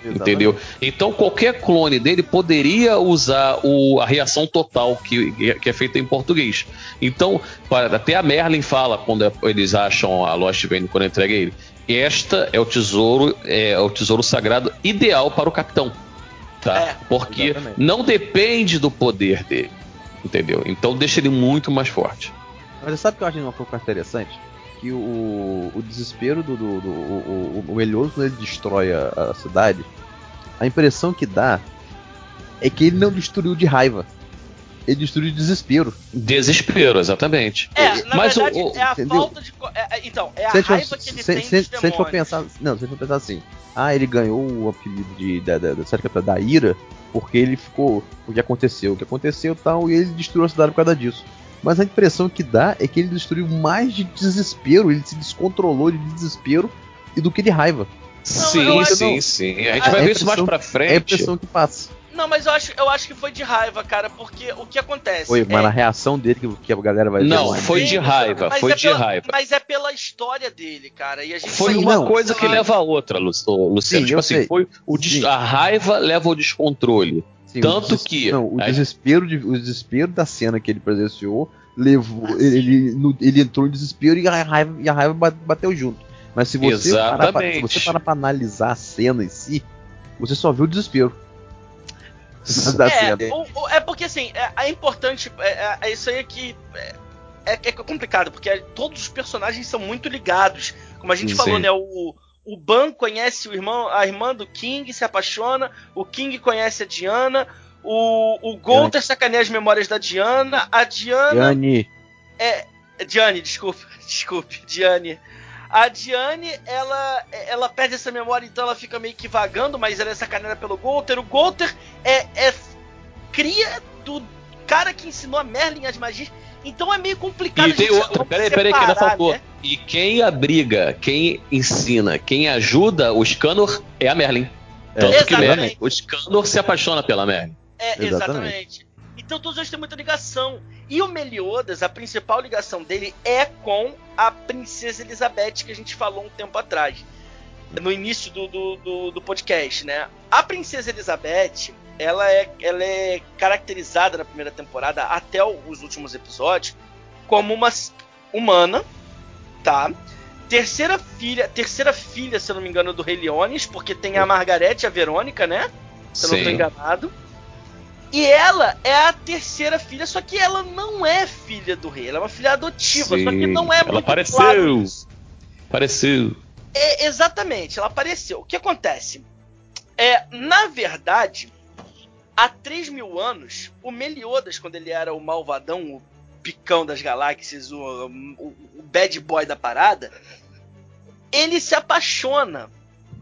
Entendeu? Então qualquer clone dele poderia usar o- a reação total que, que é feita em português. Então, para- até a Merlin fala quando eles acham a Lost Vein quando entrega ele. Esta é o tesouro, é o tesouro sagrado ideal para o capitão. Tá? É, Porque exatamente. não depende do poder dele. Entendeu? Então deixa ele muito mais forte. Mas sabe que eu acho uma coisa interessante? Que o, o desespero do. do, do- o, o, o quando ele destrói a, a cidade, a impressão que dá é que ele não destruiu de raiva. Ele destruiu de desespero. Desespero, exatamente. É, na Mas o- verdade, o- é a entendeu? falta de. co- é- é- então, é a Se raiva que ele se- tem se- dos se a gente for demônios. pensar. Não, se a gente for pensar assim. Ah, ele ganhou o apelido de, da, da, da, da ira porque ele ficou. O que aconteceu? O que aconteceu e tal, e ele destruiu a cidade por causa disso. Mas a impressão que dá é que ele destruiu mais de desespero, ele se descontrolou de desespero e do que de raiva. Sim, acho- sim, sim. A gente É vai a ver isso mais pra É a frente. impressão que passa. Não, mas eu acho, eu acho que foi de raiva, cara, porque o que acontece. Foi, mas é- na reação dele, que, que a galera vai ver Não, lá, foi de raiva, mas foi é de pela- raiva. Mas é pela história dele, cara. E a gente Foi uma não, coisa que leva a outra, Luciano. Sim, tipo assim, sei. foi o des- a raiva leva ao descontrole. Sim, Tanto que- Não, o Aí- desespero, de, o desespero da cena que ele presenciou levou. Ah, ele, ele, no- ele entrou em desespero e a raiva, e a raiva ba- bateu junto. Mas se você, parar pra, se você parar pra analisar a cena em si, você só viu o desespero. *laughs* É, o- o- é porque assim, é, é importante. É, é- é isso aí que. É, é, é complicado, porque todos os personagens são muito ligados. Como a gente Sim. falou, né? O, o Ban conhece o irmão, a irmã do King, se apaixona. O King conhece a Diana. O, o Golter sacaneia as memórias da Diana. A Diana. Yanni, É. Diane, desculpe. *laughs* Desculpe, Diane. A Diane, ela, ela perde essa memória, então ela fica meio que vagando, mas ela é sacaneada pelo Golter. O Golter é, é cria do cara que ensinou a Merlin as magias. Então é meio complicado E tem não peraí, peraí, que ainda faltou. né? E quem abriga, quem ensina, quem ajuda o Scanor é a Merlin. É, Tanto que Exatamente. Merlin, o Scanor se apaixona pela Merlin. É, Exatamente. exatamente. Então todos eles têm muita ligação. E o Meliodas, a principal ligação dele é com a Princesa Elizabeth, que a gente falou um tempo atrás. No início do, do, do, do podcast, né? A Princesa Elizabeth, ela é, ela é caracterizada na primeira temporada, até os últimos episódios, como uma humana, tá? Terceira filha, terceira filha, se eu não me engano, do Rei Leones, porque tem a Margarete e a Verônica, né? Se eu não tô Sim. enganado. E ela é a terceira filha, só que ela não é filha do rei, ela é uma filha adotiva, só que Sim. não é Ela muito apareceu. claro. Apareceu. É, exatamente, ela apareceu. O que acontece? É, na verdade, há 3 mil anos, o Meliodas, quando ele era o malvadão, o picão das galáxias, o, o- o bad boy da parada, ele se apaixona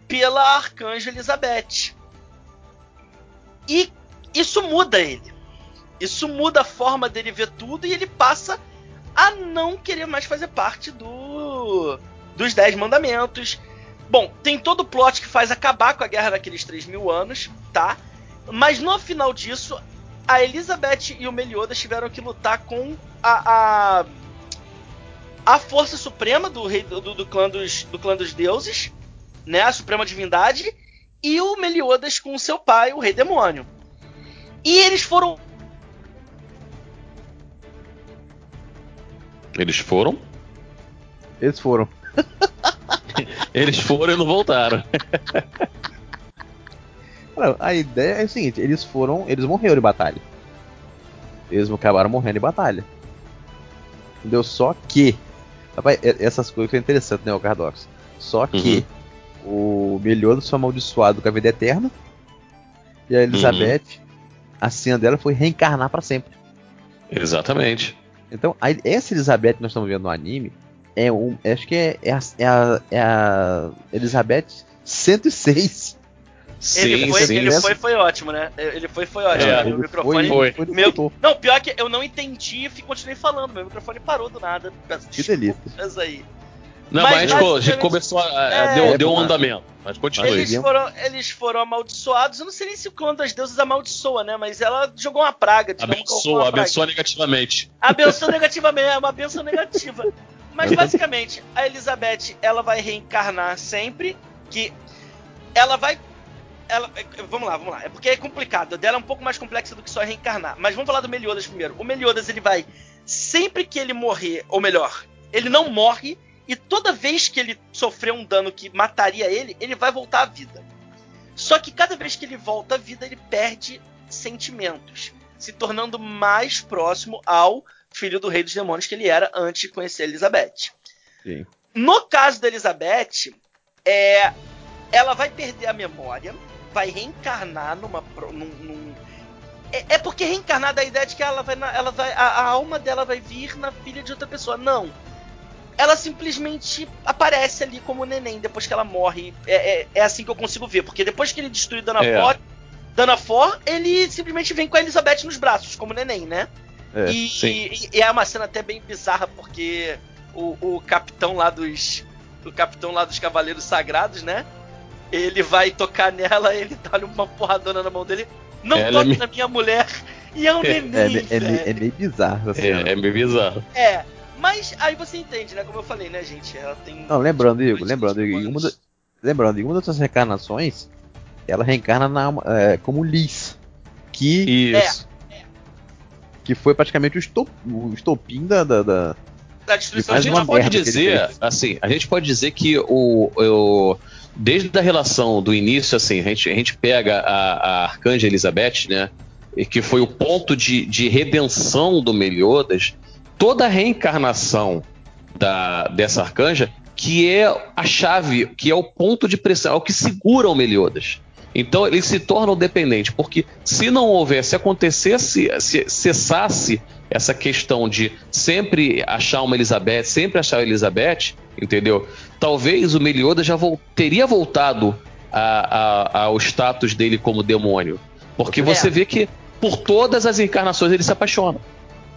pela arcanja Elizabeth. E isso muda ele. Isso muda a forma dele ver tudo e ele passa a não querer mais fazer parte do dos Dez Mandamentos. Bom, tem todo o plot que faz acabar com a guerra daqueles 3 mil anos, tá? Mas no final disso, a Elizabeth e o Meliodas tiveram que lutar com a, a, a força suprema do rei do, do clã dos, do clã dos deuses, né? A suprema divindade, e o Meliodas com seu pai, o rei demônio. E eles foram Eles foram? Eles foram. *laughs* Eles foram e não voltaram. *laughs* A ideia é o seguinte, eles foram. Eles morreram em batalha. Eles acabaram morrendo em batalha. Entendeu? Só que. Rapaz, essas coisas são interessantes, né, o Cardox? Só que o Meliodas foi amaldiçoado com a vida eterna. E a Elizabeth, a cena dela foi reencarnar pra sempre. Exatamente. Então, a- essa Elizabeth que nós estamos vendo no anime é um. Acho que é, é, a, é, a, é a Elizabeth 106. Ele Sim, foi, sim. ele foi, foi ótimo, né? Ele foi, foi ótimo. É, meu ele microfone. Foi. foi Meu-. Não, pior que eu não entendi e continuei falando. Meu microfone parou do nada. Que delícia. aí. Não, Mas mas, a gente, co- a gente basicamente- começou a. a- É, deu, deu um andamento. Mas continue. Eles Eles- foram, eles foram amaldiçoados. Eu não sei nem se o clã das deusas amaldiçoa, né? Mas ela jogou uma praga. Abençoa, uma praga. abençoa negativamente. Abençoa negativamente, é uma benção negativa. *laughs* Mas basicamente, a Elizabeth, ela vai reencarnar sempre, que ela vai ela, vamos lá, vamos lá. É porque é complicado. A dela é um pouco mais complexa do que só reencarnar. Mas vamos falar do Meliodas primeiro. O Meliodas, ele vai sempre que ele morrer, ou melhor, ele não morre e toda vez que ele sofrer um dano que mataria ele, ele vai voltar à vida. Só que cada vez que ele volta à vida, ele perde sentimentos, se tornando mais próximo ao filho do rei dos demônios que ele era antes de conhecer Elizabeth. Sim. No caso da Elizabeth, é, ela vai perder a memória, vai reencarnar numa. num- num- é, é porque reencarnar dá a ideia de que ela vai, na- ela vai a, a alma dela vai vir na filha de outra pessoa. Não. Ela simplesmente aparece ali como neném depois que ela morre. É, é- é assim que eu consigo ver. Porque depois que ele destrui Danafor, Danafor, ele simplesmente vem com a Elizabeth nos braços, como neném, né? É, e, e- e é uma cena até bem bizarra, porque o, o capitão lá dos. O capitão lá dos Cavaleiros Sagrados, né? Ele vai tocar nela, ele dá uma porradona na mão dele. Não Ela é toque me- na minha mulher. E é um *laughs* É, neném, É, é, velho. me- é meio bizarro cena. É, é meio bizarro. É, mas aí você entende, né? Como eu falei, né, gente? Ela tem. Não, lembrando, Igor, lembrando, Igor, em uma, da- lembrando, em uma dessas reencarnações, ela reencarna na, é, como Liz, que, Isso. que foi praticamente o, estop, o estopim da, da, da- Da destruição A de uma gente pode dizer, assim, a gente pode dizer que o, o- desde a relação do início, assim, a gente, a gente pega a, a Arcanja Elizabeth, né, que foi o ponto de, de redenção do Meliodas, toda a reencarnação da, dessa Arcanja, que é a chave, que é o ponto de pressão, é o que segura o Meliodas. Então ele se torna o dependente, porque se não houvesse, se acontecesse, se cessasse essa questão de sempre achar uma Elizabeth, sempre achar a Elizabeth, entendeu? Talvez o Meliodas já vol- teria voltado a- a- ao status dele como demônio. Porque É. você vê que por todas as encarnações ele se apaixona.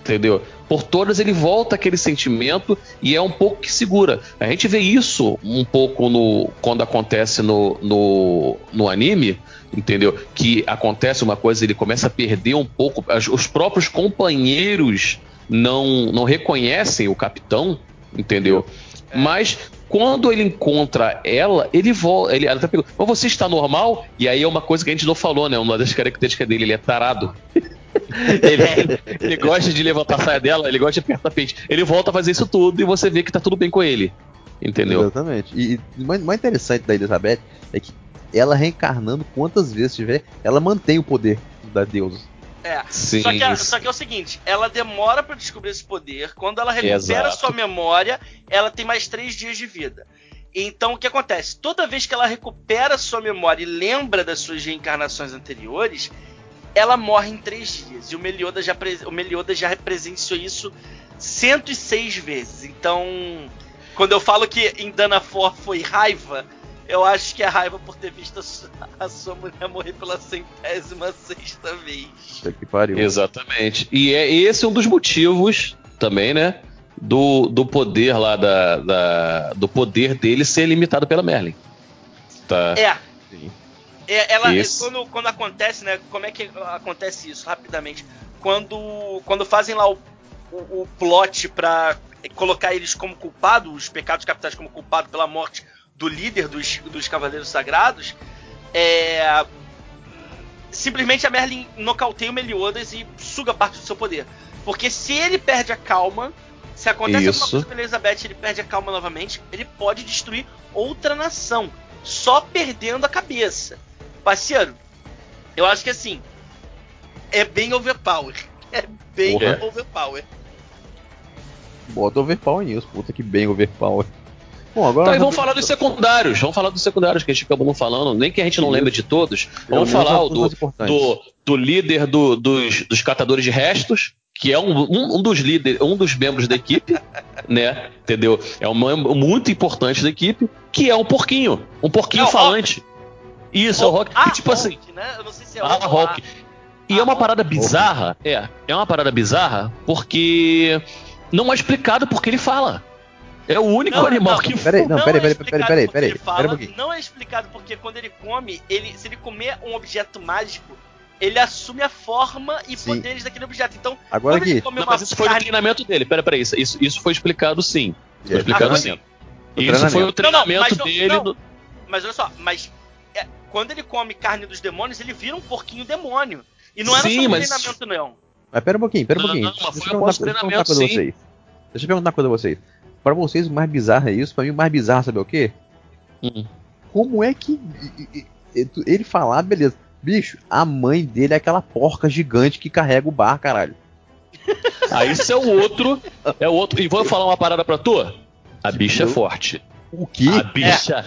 Entendeu? Por todas ele volta aquele sentimento e é um pouco que segura. A gente vê isso um pouco no quando acontece no, no, no anime, entendeu? Que acontece uma coisa, ele começa a perder um pouco. Os próprios companheiros não, não reconhecem o capitão, entendeu? Mas quando ele encontra ela, ele volta. Ele, ela tá perguntando, mas você está normal? E aí é uma coisa que a gente não falou, né? Uma das características dele, ele é tarado. *laughs* ele, ele gosta de levantar a saia dela, ele gosta de apertar pente. Ele volta a fazer isso tudo e você vê que tá tudo bem com ele. Entendeu? Exatamente. E, e o mais, mais interessante da Elizabeth é que ela reencarnando quantas vezes tiver, ela mantém o poder da deusa. É. Sim. Só que, é- só que é o seguinte, ela demora pra descobrir esse poder. Quando ela recupera Exato. sua memória, ela tem mais três dias de vida. Então o que acontece? Toda vez que ela recupera sua memória e lembra das suas reencarnações anteriores, ela morre em três dias. E o Meliodas já, pre- o Meliodas já presenciou isso 106 vezes. Então, quando eu falo que em Danafor foi raiva, eu acho que é raiva por ter visto a sua, a sua mulher morrer pela centésima sexta vez. Puta Que pariu. Exatamente. E é esse um dos motivos também, né? Do, do poder lá da, da- do poder dele ser limitado pela Merlin. Tá. É, Sim. É, ela, Isso. quando, quando acontece, né? Como é que acontece isso rapidamente? Quando, quando fazem lá o, o, o plot pra colocar eles como culpados, os pecados capitais como culpado pela morte do líder dos, dos Cavaleiros Sagrados, é, simplesmente a Merlin nocauteia o Meliodas e suga parte do seu poder. Porque se ele perde a calma, Se acontece Isso. alguma coisa com Elizabeth ele perde a calma novamente, ele pode destruir outra nação, só perdendo a cabeça. Parceiro, eu acho que assim, é bem overpower. *laughs* É bem Porra. overpower. Bota overpower nisso, puta que bem overpower. Bom, agora. Tá, e nós vamos falar dos secundários. Vamos falar dos secundários que a gente acabou não falando. Nem que a gente não lembre de todos. Vamos Pelo menos falar do, do, do líder do- dos, dos catadores de restos, que é um, um, um dos líderes, um dos membros da equipe, *laughs* né? Entendeu? É um membro muito importante da equipe, que é um porquinho. Um porquinho É o falante. Isso, é o Rock. Ah, E tipo assim. Hulk, né? Eu não sei se é Ah, Rock. E é uma parada bizarra, é, é uma parada bizarra porque não é explicado porque ele fala. É o único Não, animal não, que Peraí, não, Não peraí, é peraí, explicado peraí, porque peraí, peraí, peraí pouquinho. Não é explicado porque quando ele come, ele, se ele comer um objeto mágico, ele assume a forma e Sim. poderes daquele objeto. Então, Agora quando ele aqui, come Não, uma mas isso foi o carne- treinamento dele. Pera, peraí, isso, isso, isso foi explicado sim. Foi É, explicado sim. Isso foi o Não, não, treinamento mas não- dele. não. no- Mas olha só, mas é, quando ele come carne dos demônios, ele vira um porquinho demônio. E não era Sim, só um mas- treinamento, não. Mas pera um pouquinho, pera um Não, pouquinho. não, mas Deixa foi eu perguntar, deixa eu perguntar uma coisa a vocês. Deixa eu perguntar uma coisa a vocês. Pra vocês, o mais bizarro é isso. Pra mim, o mais bizarro, sabe o quê? Hum. Como é que. Ele falar, beleza. Bicho, a mãe dele é aquela porca gigante que carrega o bar, caralho. *laughs* Ah, isso é o outro. É o outro. E vou falar uma parada pra tu? A bicha é forte. O quê? A bicha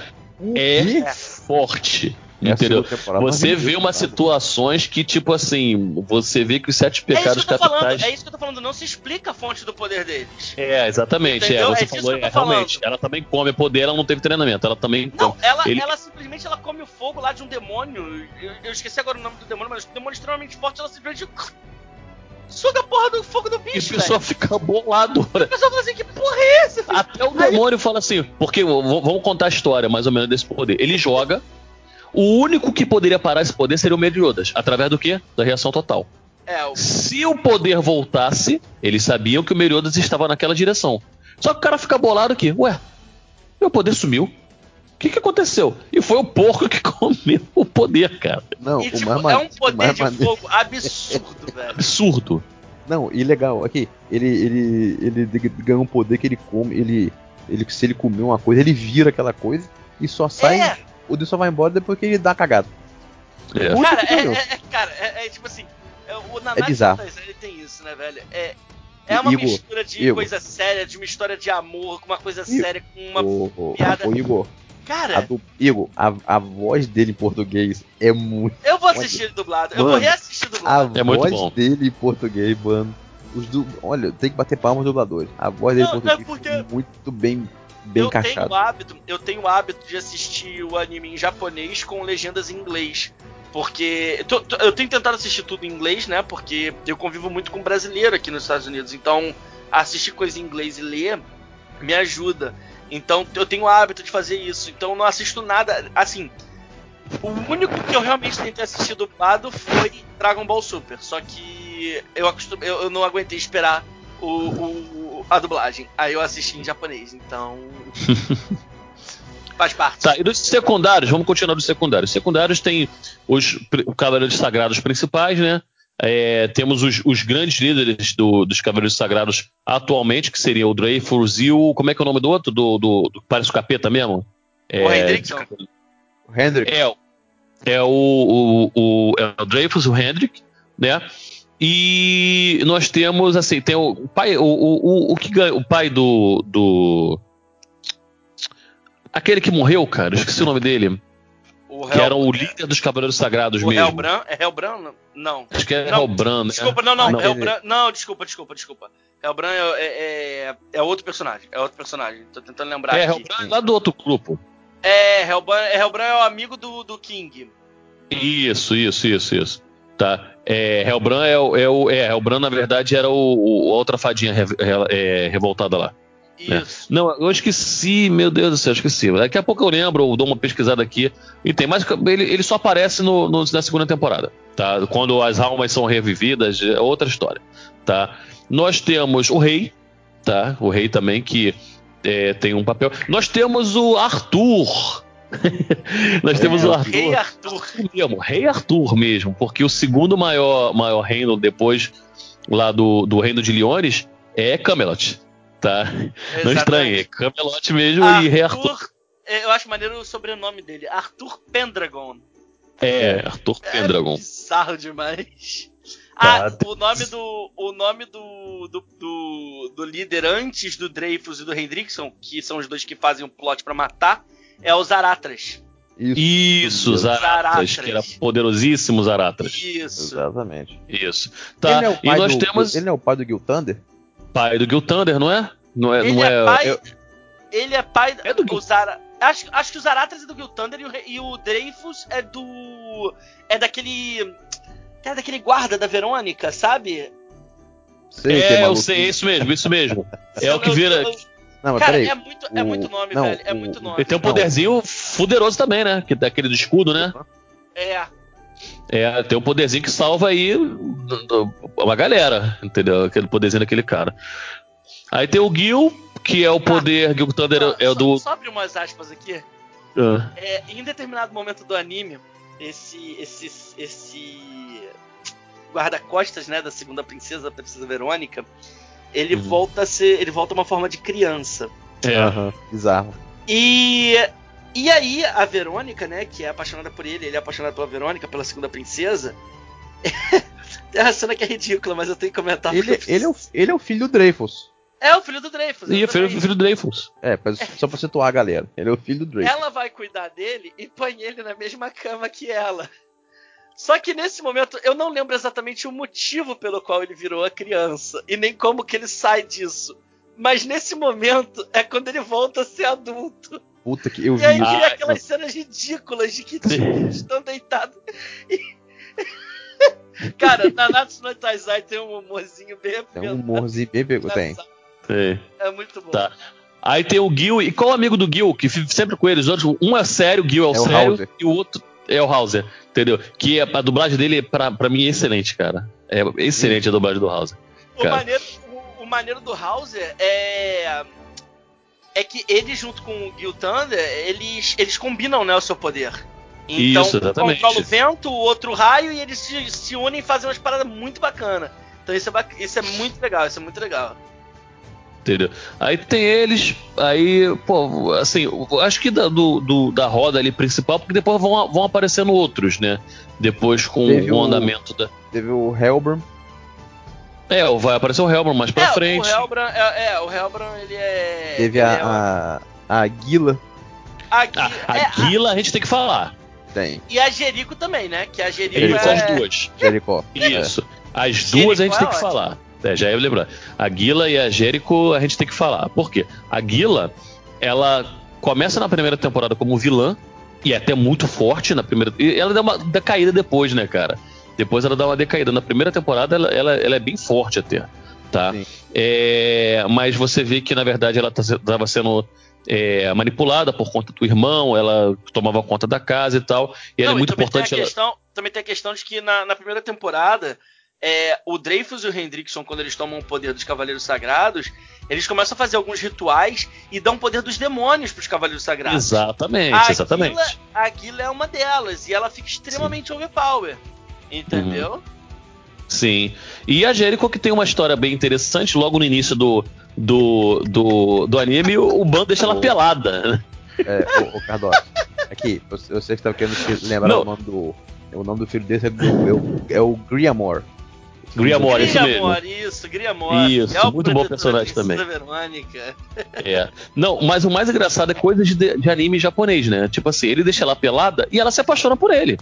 é quê? forte. É Entendeu? Você vê umas situações que, tipo assim, você vê que os sete É pecados eu tô falando, capitais. é isso que eu tô falando, não se explica a fonte do poder deles. É, exatamente. Entendeu? É, É você disso falou, é, realmente. Ela também come poder, ela não teve treinamento. Ela também Não, come. ela, Ele- ela simplesmente ela come o fogo lá de um demônio. Eu, eu esqueci agora o nome do demônio, mas um demônio extremamente forte, ela simplesmente *laughs* suga a porra do fogo do E bicho, a pessoa velho. fica bolado. A pessoa fala assim, que porra é essa? filho? Até o demônio fala assim, porque vamos contar a história mais ou menos desse poder. Ele joga, o único que poderia parar esse poder seria o Meliodas, através do quê? Da reação total. É, o Se o poder voltasse, eles sabiam que o Meliodas estava naquela direção. Só que o cara fica bolado aqui, ué, meu poder sumiu. O que, que aconteceu? E foi o porco que *laughs* comeu o poder, cara. Não, E, o tipo, mais é um o poder mais de maneiro- fogo absurdo, velho. Absurdo. Não, e legal, aqui, ele, ele, ele de- ganha um poder que ele come, ele, ele, se ele comer uma coisa, ele vira aquela coisa e só sai, É. o Deus só vai embora depois que ele dá a cagada. É. Cara, que é, pariu. é- é- cara, é, é tipo assim, é, o É Nanatsu bizarro. Ele tem isso, né, velho? É, é uma Igor, mistura de Igor. coisa séria, de uma história de amor, com uma coisa Igor. séria, com uma. Ô, ô, piada- Igor, a, Cara, do, Igor a, a voz dele em português é muito. eu vou assistir ele dublado, eu vou Mano, reassistir A dublado. É muito voz bom. dele em português, mano. Os du... Olha, tem que bater palmas dubladores. A voz dele em Não, português é porque- é muito bem, bem eu encaixada. tenho o hábito, eu tenho o hábito de assistir o anime em japonês com legendas em inglês. Porque eu tô- tô- eu tenho tentado assistir tudo em inglês, né? Porque eu convivo muito com brasileiro aqui nos Estados Unidos. Então, assistir coisa em inglês e ler me ajuda. Então, eu tenho o hábito de fazer isso. Então, eu não assisto nada. Assim, o único que eu realmente tentei assistir dublado foi Dragon Ball Super. Só que eu, acostum, eu, eu não aguentei esperar o, o- a dublagem. Aí eu assisti em japonês. Então. *laughs* faz parte. Tá, e dos secundários, vamos continuar dos secundários. Os secundários tem os Cavaleiros Sagrados principais, né? É, temos os, os grandes líderes do- dos Cavaleiros Sagrados atualmente, que seria o Dreyfus e o. Como é que é o nome do outro? Do, do, do parece o capeta mesmo? É, O Hendrickson. O Hendrick, É, o- é o, o, o, é o Dreyfus, o Hendrick, né? E nós temos, assim, tem o, pai, o, o, o, o que ganha, o pai do, do. Aquele que morreu, cara, esqueci o nome dele. O Que era o líder dos Cavaleiros Sagrados o mesmo. Helbran? É Helbran? Não. Acho que é Não, Helbran, né? Desculpa, não, não. Não. Helbran, não, desculpa, desculpa, desculpa. Helbran é, é, é, é outro personagem. É outro personagem. Tô tentando lembrar É, aqui. Helbran é lá do outro grupo. É, Helbran, Helbran é o amigo do, do King. Isso, isso, isso, isso. Tá. É, Helbran é o. É, o, é, Helbran, na verdade, era o, o- a outra fadinha re- re- é, revoltada lá. Isso. Não, eu esqueci, meu Deus do céu, eu esqueci. Daqui a pouco eu lembro, eu dou uma pesquisada aqui e tem, mas ele, ele só aparece no, no- na segunda temporada, tá? Quando as almas são revividas, é outra história, tá? Nós temos o rei, tá? O rei também que é, tem um papel. Nós temos o Arthur. *laughs* Nós temos o Arthur Rei Arthur. mesmo, Rei Arthur mesmo, porque o segundo maior, maior reino depois lá do, do reino de Leones é Camelot. tá? Não Exatamente. estranhe, Camelot mesmo Arthur, e Rei Arthur. é, Eu acho maneiro o sobrenome dele. Arthur Pendragon. É, Arthur Pendragon. É bizarro demais. Tá, Ah, o nome do. O nome do, do, do, do líder antes do Dreyfus e do Hendrickson, que são os dois que fazem o plot pra matar, é o Zaratras. Isso, Zaratras, Zaratras. que era poderosíssimo Zaratras. Isso. Exatamente. Isso. Tá, Ele é o e nós do, temos Ele é o pai do Gil Thunder? pai do Gil Thunder, não é? Não é, Ele não é, é, pai. é- Ele é pai. É do o Zara, acho, acho que o Zaratras é do Gil Thunder e o, e o Dreyfus é do. É daquele. É daquele guarda da Verônica, sabe? Sei, é, eu sei, é isso mesmo, isso mesmo. *laughs* É Eu o que vira. Não, Cara, peraí. é muito, é o- muito nome, não, velho. É o- muito nome. Ele tem um Não. poderzinho fuderoso também, né? Que daquele do escudo, né? É. É, tem um poderzinho que salva aí uma galera, entendeu? Aquele poderzinho daquele cara. Aí tem o Gil, que é o poder. Gil Thunder Só- é o só- do. Só abrir umas aspas aqui. Ah, É, em determinado momento do anime, esse esse esse guarda-costas, né, da segunda princesa, da princesa Verônica, ele Uhum. volta a ser, ele volta a uma forma de criança. é. Aham, bizarro. E e aí a Verônica, né, que é apaixonada por ele, ele é apaixonado pela Verônica, pela segunda princesa. *laughs* Tem uma cena que é ridícula, mas eu tenho que comentar. Ele, ele, é o, ele é o filho do Dreyfus. É o filho do Dreyfus. E o filho, do Dreyfus. É, pra- só pra situar a galera. Ele é o filho do Dreyfus. Ela vai cuidar dele e põe ele na mesma cama que ela. Só que nesse momento eu não lembro exatamente o motivo pelo qual ele virou a criança e nem como que ele sai disso. Mas nesse momento é quando ele volta a ser adulto. Puta que eu vi E aí cria Ah, aquelas cenas ridículas de que tipo, eles *laughs* estão deitados. E... *laughs* Cara, Nanatsu no Taizai tem um humorzinho bem Tem um humorzinho bem pego. Tem. É. Muito bom. Tá. Aí tem o Gil, e qual o amigo do Gil? Que fica sempre com eles. Outros, um é sério, o Gil é o É o sério, Hauser. e o outro é o Hauser, entendeu? Que a, a dublagem dele, pra, pra mim, é excelente, cara. É excelente a dublagem do Hauser. O maneiro, o, o maneiro do Hauser é. É que ele, junto com o Gil Thunder, eles, eles combinam né, o seu poder. Então, Isso, um exatamente. controla o vento, o outro raio, e eles se, se unem e fazem umas paradas muito bacanas. Então isso é, isso é muito legal, isso é muito legal. Entendeu? Aí tem eles, aí, pô, assim, acho que da, do, do- da roda ali principal, porque depois vão, vão aparecendo outros, né? Depois com Teve o o- andamento da. Teve o Hellburn. É, vai aparecer o Hellman mais pra é, frente. O Helbran, é, é, o Helbran, ele é. Teve ele a, é a, a Aguila. a, Gui- Ah, a é, Guila a gente tem que falar. Tem. e a Jerico também, né? Que a Jerico Isso, Jerico. é. as duas. Jericó. Isso. As duas a gente tem é que falar. É, já ia lembrar. A Guila e a Jericho a gente tem que falar. Por quê? A Guila, ela começa na primeira temporada como vilã, e é até muito forte na primeira. E ela dá uma decaída depois, né, cara? Depois ela dá uma decaída. Na primeira temporada ela, ela, ela é bem forte até. Tá? É, mas você vê que, na verdade, ela estava sendo é, manipulada por conta do irmão, ela tomava conta da casa e tal. E era Não, muito importante Tem ela. questão, Também tem a questão de que na, na primeira temporada, é, o Dreyfus e o Hendrickson, quando eles tomam o poder dos Cavaleiros Sagrados, eles começam a fazer alguns rituais e dão poder dos demônios pros Cavaleiros Sagrados. Exatamente, A exatamente. A Guila é uma delas, e ela fica extremamente overpower. Entendeu? Sim. E a Jericho que tem uma história bem interessante, logo no início do, do, do, do anime, o, o bando deixa ela pelada. É, o, o Cardoso. Aqui, eu, eu sei que você tava querendo se lembrar Não. o nome do. O nome do filho desse é, do, é, o, é o Griamore. Griamore, isso mesmo. Isso, Griamore. Isso, é muito bom personagem também. Verônica. *laughs* É. Não, mas o mais engraçado é coisa de, de anime japonês, né? Tipo assim, ele deixa ela pelada e ela se apaixona por ele.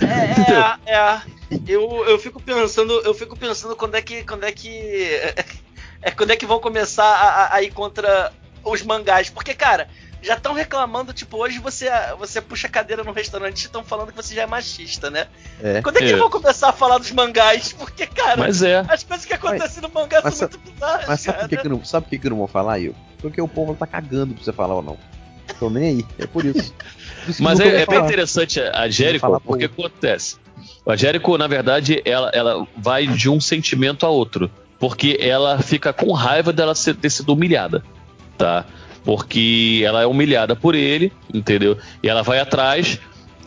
É, *laughs* é, é. Eu, eu fico pensando, eu fico pensando quando é que, quando é que, *laughs* é quando é que vão começar a, a- a ir contra os mangás, porque cara, já estão reclamando, tipo, hoje você, você puxa a cadeira no restaurante e estão falando que você já é machista, né? É. Quando é que É. vão começar a falar dos mangás? Porque, cara, Mas é. as coisas que acontecem no mangá mas são muito bizarras, Mas sabe por que, que não, sabe por que, não vou falar, eu? Porque o povo tá cagando pra você falar ou não. Tô nem aí, é por isso. Por Mas é, é bem interessante a Jericho, falar porque pouco. acontece. A Jericho, na verdade, ela, ela vai de um sentimento a outro. Porque ela fica com raiva dela ser, ter sido humilhada. Tá? Porque ela é humilhada por ele, entendeu? E ela vai atrás,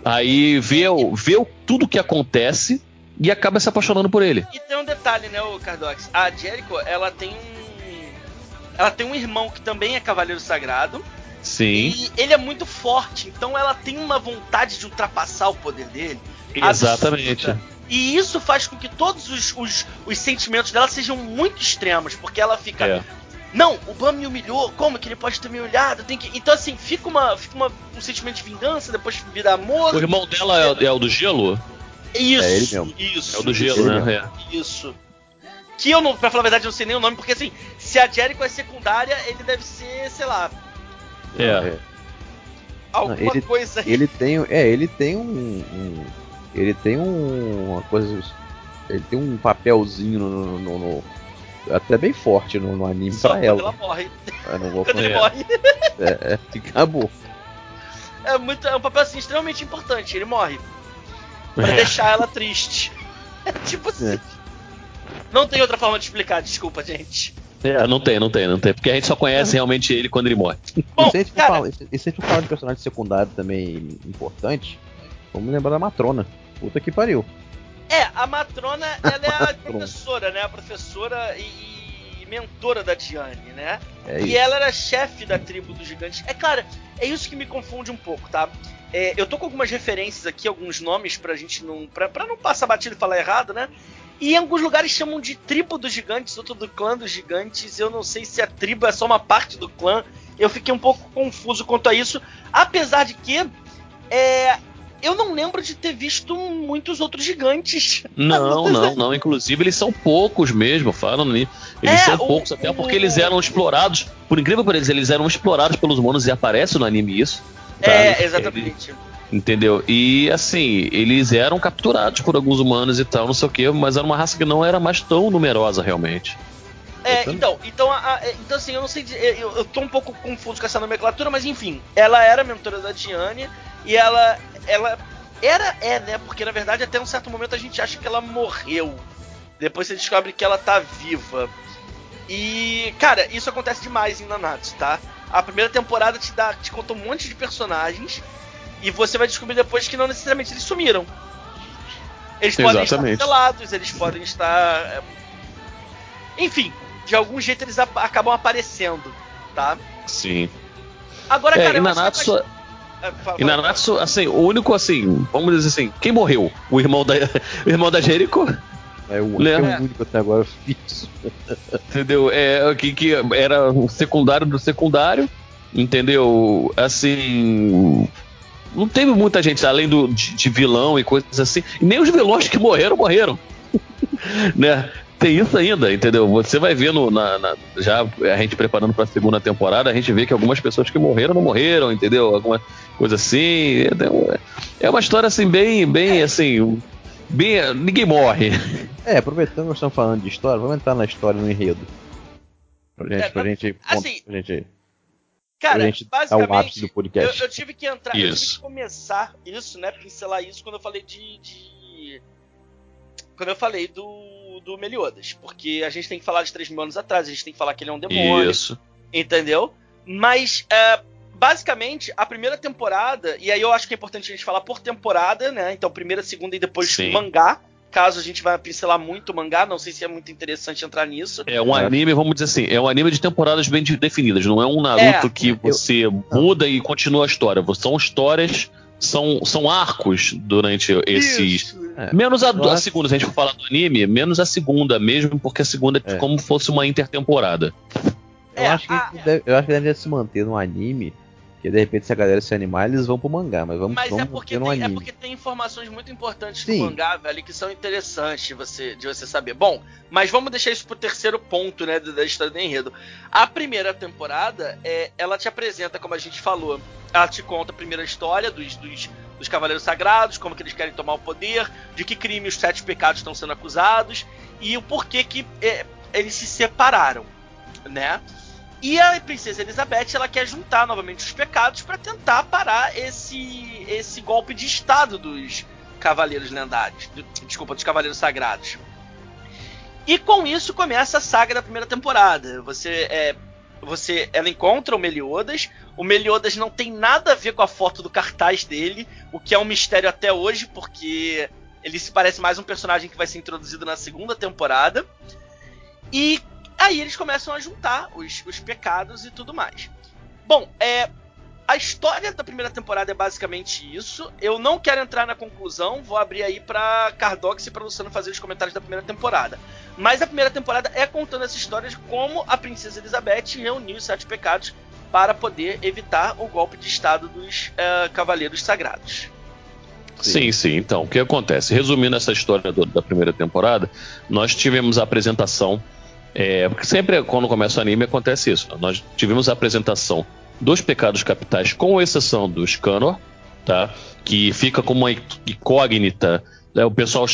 aí vê, o- vê o- tudo que acontece e acaba se apaixonando por ele. E tem um detalhe, né, o Cardox? A Jericho, ela tem um. ela tem um irmão que também é Cavaleiro Sagrado. Sim. E ele é muito forte, então ela tem uma vontade de ultrapassar o poder dele. Exatamente. absurda. E isso faz com que todos os, os, os sentimentos dela sejam muito extremos, porque ela fica. É. Não, o Bam me humilhou, como que ele pode ter me humilhado? Tem que... Então, assim, fica, uma, fica uma, um sentimento de vingança, depois vira amor. O irmão dela é, é o do gelo? Isso, É ele mesmo. isso. É o do gelo, né? É. Isso. Que eu, não, pra falar a verdade, não sei nem o nome, porque assim, se a Jericho é secundária, ele deve ser, sei lá, É. alguma Não, ele- coisa aí. Ele tem, é, ele tem um, um- ele tem um, uma coisa, ele tem um papelzinho no, no- no- até bem forte no, no anime Só pra ela. ela morre. Eu não vou *laughs* Quando ele É. morre. é, é, acabou. É, muito, é um papel assim extremamente importante. Ele morre. Pra É. deixar ela triste. *laughs* É tipo assim. É. Não tem outra forma de explicar, desculpa, gente. É, não tem, não tem, não tem. Porque a gente só conhece realmente ele quando ele morre. Bom, e se a gente for cara, falar, e se a gente for falar de personagem secundário também importante, vamos lembrar da Matrona. Puta que pariu. É, a matrona, ela é a professora, né? A professora e, e mentora da Diane, né? É E ela era chefe da tribo dos gigantes. É claro, é isso que me confunde um pouco, tá? É, eu tô com algumas referências aqui, alguns nomes pra gente não. Pra, pra não passar batido e falar errado, né? E em alguns lugares chamam de tribo dos gigantes, outro do clã dos gigantes. Eu não sei se a tribo é só uma parte do clã. Eu fiquei um pouco confuso quanto a isso. Apesar de que. É, eu não lembro de ter visto muitos outros gigantes. *laughs* Não, não, não. Inclusive, eles são poucos mesmo, falam. Eles É, são o- poucos, até o- porque eles eram explorados. Por incrível que pareça, eles eram explorados pelos humanos e aparece no anime isso. tá? É, Ele- exatamente. Entendeu? E assim, eles eram capturados por alguns humanos e tal, não sei o que, mas era uma raça que não era mais tão numerosa realmente. É, então, então, a- a- então assim, eu não sei, eu, eu tô um pouco confuso com essa nomenclatura, mas enfim, ela era mentora da Diane e ela, ela era, é, né? Porque na verdade até um certo momento a gente acha que ela morreu. Depois você descobre que ela tá viva. E, cara, isso acontece demais em Nanatsu, tá? A primeira temporada te dá, te conta um monte de personagens e você vai descobrir depois que não necessariamente eles sumiram. Eles podem estar Exatamente. cancelados, eles podem estar é, enfim, de algum jeito eles acabam aparecendo, tá? Sim. Agora, É, cara, e eu acho que Nanatsu, e Nanatsu, assim, o único, assim, vamos dizer assim, quem morreu? O irmão da, *laughs* o irmão da Jericho, É o, é o único até agora fixo. entendeu? É, que, que era o secundário do secundário, entendeu? Assim. Não teve muita gente além do, de, de vilão e coisas assim. E nem os vilões que morreram, morreram. *laughs* né? Tem isso ainda, entendeu? Você vai vendo na, na- já a gente preparando para a segunda temporada, a gente vê que algumas pessoas que morreram não morreram, entendeu? Alguma coisa assim. É- É uma história assim bem, bem assim, bem, ninguém morre. É, aproveitando que nós estamos falando de história, vamos entrar na história no enredo. Pra gente, É, pra gente, assim, pra gente, Cara, pra gente dar o ápice basicamente, do eu, podcast. eu tive que entrar, eu tive Isso. que começar isso, né? Pincelar isso quando eu falei de. de- Quando eu falei do, do Meliodas. Porque a gente tem que falar de 3 mil anos atrás, a gente tem que falar que ele é um demônio. Isso. Entendeu? Mas, é, basicamente, a primeira temporada, e aí eu acho que é importante a gente falar por temporada, né? Então, primeira, segunda e depois Sim. mangá. Caso a gente vá pincelar muito o mangá, não sei se é muito interessante entrar nisso. É um É. anime, vamos dizer assim, é um anime de temporadas bem de- definidas. Não é um Naruto É. que você muda e continua a história. São histórias, são, são arcos durante esses. Isso. É. Menos a, a segunda, se a gente for falar do anime, menos a segunda mesmo, porque a segunda é É. como fosse uma intertemporada. Eu, É, acho que a- deve, eu acho que deve se manter no anime, que de repente se a galera se animar, eles vão pro mangá, mas vamos, Mas vamos é porque, tem, é anime. porque tem informações muito importantes Sim. do mangá, velho, que são interessantes de você, de você saber. Bom, mas vamos deixar isso pro terceiro ponto, né, da da história do enredo. A primeira temporada, é, ela te apresenta, como a gente falou, ela te conta a primeira história dos, dos, dos Cavaleiros Sagrados, como que eles querem tomar o poder, de que crime os sete pecados estão sendo acusados, e o porquê que é, eles se separaram, né? E a princesa Elizabeth ela quer juntar novamente os pecados para tentar parar esse esse golpe de estado dos cavaleiros lendários, desculpa, dos cavaleiros sagrados. E com isso começa a saga da primeira temporada. Você é você ela encontra o Meliodas. O Meliodas não tem nada a ver com a foto do cartaz dele, o que é um mistério até hoje, porque ele se parece mais um personagem que vai ser introduzido na segunda temporada. E Aí eles começam a juntar os, os pecados e tudo mais. Bom, é, a história da primeira temporada é basicamente isso. Eu não quero entrar na conclusão, vou abrir aí para Cardox e para Luciano fazer os comentários da primeira temporada. Mas a primeira temporada é contando essa história de como a princesa Elizabeth reuniu os sete pecados para poder evitar o golpe de estado dos uh, cavaleiros sagrados. Sim, sim. Então, o que acontece? Resumindo essa história do, da primeira temporada, nós tivemos a apresentação. É, porque sempre quando começa o anime acontece isso. Nós tivemos a apresentação dos pecados capitais, com exceção do Scanor, tá? Que fica como uma incógnita. Né? O pessoal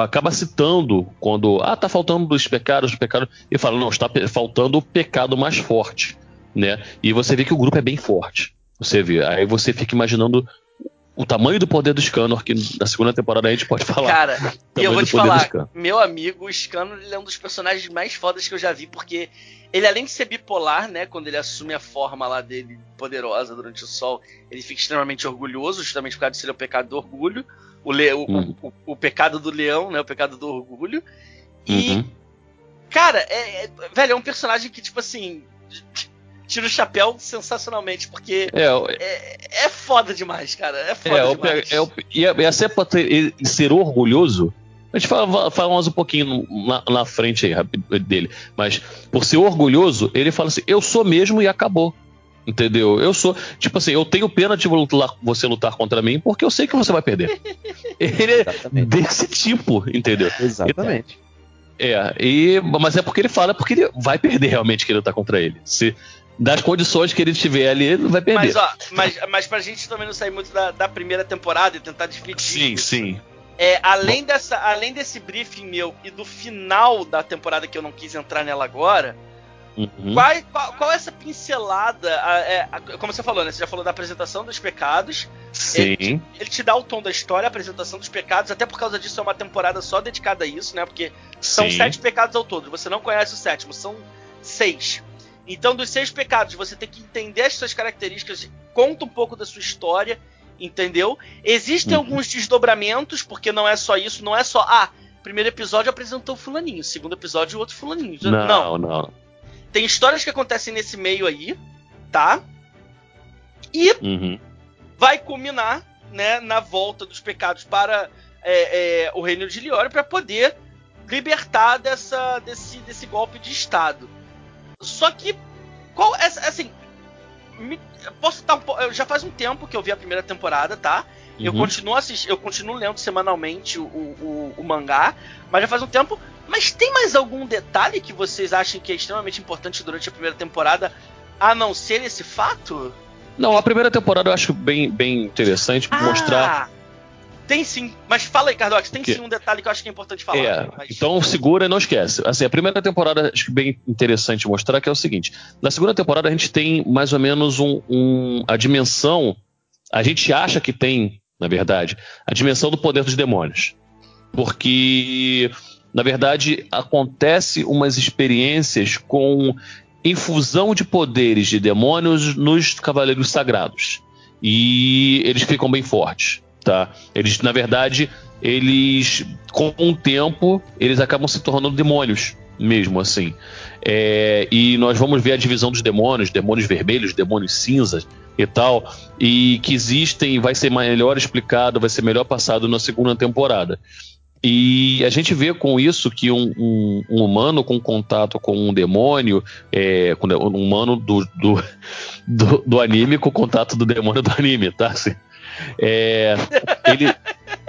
acaba citando quando ah tá faltando dos pecados, dos pecados e fala não está faltando o pecado mais forte, né? E você vê que o grupo é bem forte. Você vê, aí você fica imaginando o tamanho do poder do Scanor, que na segunda temporada a gente pode falar. Cara, *laughs* e eu vou te falar, meu amigo, o Scanor é um dos personagens mais fodas que eu já vi, porque ele, além de ser bipolar, né, quando ele assume a forma lá dele poderosa durante o sol, ele fica extremamente orgulhoso, justamente por causa de ser o pecado do orgulho, o, le uhum. o, o, o, pecado do leão, né, o pecado do orgulho. E, uhum. cara, é, é, velho, é um personagem que, tipo assim tira o chapéu sensacionalmente, porque é, é, é foda demais, cara. É foda é, demais. É, é, e, e até pra ter, ser orgulhoso, a gente fala, fala mais um pouquinho na, na frente aí, dele, mas por ser orgulhoso, ele fala assim: eu sou mesmo e acabou. Entendeu? Eu sou, tipo assim, eu tenho pena de você lutar contra mim porque eu sei que você vai perder. *laughs* ele é desse tipo, entendeu? Exatamente. É, e, mas é porque ele fala porque ele vai perder realmente que ele lutar contra ele. Se, das condições que ele tiver ali, ele vai perder. Mas, ó, mas, mas pra gente também não sair muito da, da primeira temporada e tentar dividir. Sim, sim. É, além, dessa, além desse briefing meu e do final da temporada que eu não quis entrar nela agora, uhum. qual, qual, qual, é essa pincelada? É, como você falou, né? Você já falou da apresentação dos pecados. Sim. Ele, ele, te dá o tom da história, a apresentação dos pecados, até por causa disso é uma temporada só dedicada a isso, né? Porque são Sim. sete pecados ao todo. Você não conhece o sétimo, são seis. Então, dos seis pecados, você tem que entender as suas características, conta um pouco da sua história, entendeu? Existem uhum. alguns desdobramentos, porque não é só isso, não é só, ah, primeiro episódio apresentou fulaninho, segundo episódio outro fulaninho. Não, não. não. Tem histórias que acontecem nesse meio aí, tá? E uhum. vai culminar, né, na volta dos pecados para é, é, o reino de Liore para poder libertar dessa, desse, desse golpe de estado. Só que, qual é, assim, me, posso estar um, já faz um tempo que eu vi a primeira temporada, tá? Uhum. Eu continuo assistindo, eu continuo lendo semanalmente o, o, o, mangá, mas já faz um tempo. Mas tem mais algum detalhe que vocês acham que é extremamente importante durante a primeira temporada, a não ser esse fato? Não, a primeira temporada eu acho bem, bem interessante ah, mostrar tem sim, mas fala aí, Cardox, tem que... sim um detalhe que eu acho que é importante falar. É, mas... Então segura e não esquece. Assim, a primeira temporada acho que bem interessante mostrar que é o seguinte: na segunda temporada a gente tem mais ou menos um, um, a dimensão, a gente acha que tem, na verdade, a dimensão do poder dos demônios. Porque, na verdade, acontece umas experiências com infusão de poderes de demônios nos cavaleiros sagrados. E eles ficam bem fortes tá? Eles, na verdade, eles com o tempo eles acabam se tornando demônios mesmo assim. É, e nós vamos ver a divisão dos demônios, demônios vermelhos, demônios cinzas e tal, e que existem, vai ser melhor explicado, vai ser melhor passado na segunda temporada. E a gente vê com isso que um, um, um humano com contato com um demônio, é, com um humano do, do, *laughs* do, do, anime com contato do demônio do anime, tá? Assim, é, ele,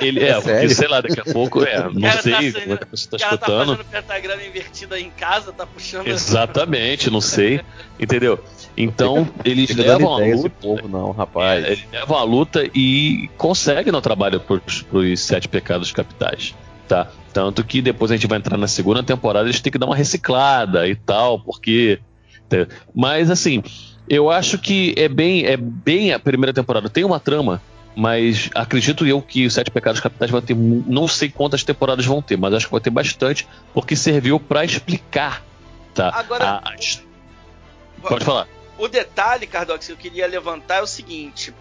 ele é, é porque, sei lá, daqui a pouco, é, não sei tá como é que a pessoa tá, tá escutando. Tá fazendo pentagrama invertido aí em casa, tá puxando. Exatamente, não sei, entendeu? Então, eles Fica levam a luta. Povo, não, rapaz. É, eles levam a luta e conseguem no trabalho pros, pros sete pecados capitais. Tá? Tanto que depois a gente vai entrar na segunda temporada, eles têm que dar uma reciclada e tal, porque. Mas assim, eu acho que é bem, é bem a primeira temporada. Tem uma trama mas acredito eu que os Sete Pecados Capitais vai ter, não sei quantas temporadas vão ter, mas acho que vai ter bastante, porque serviu para explicar, tá? Agora, a, pode falar. O detalhe, Cardox, que eu queria levantar é o seguinte: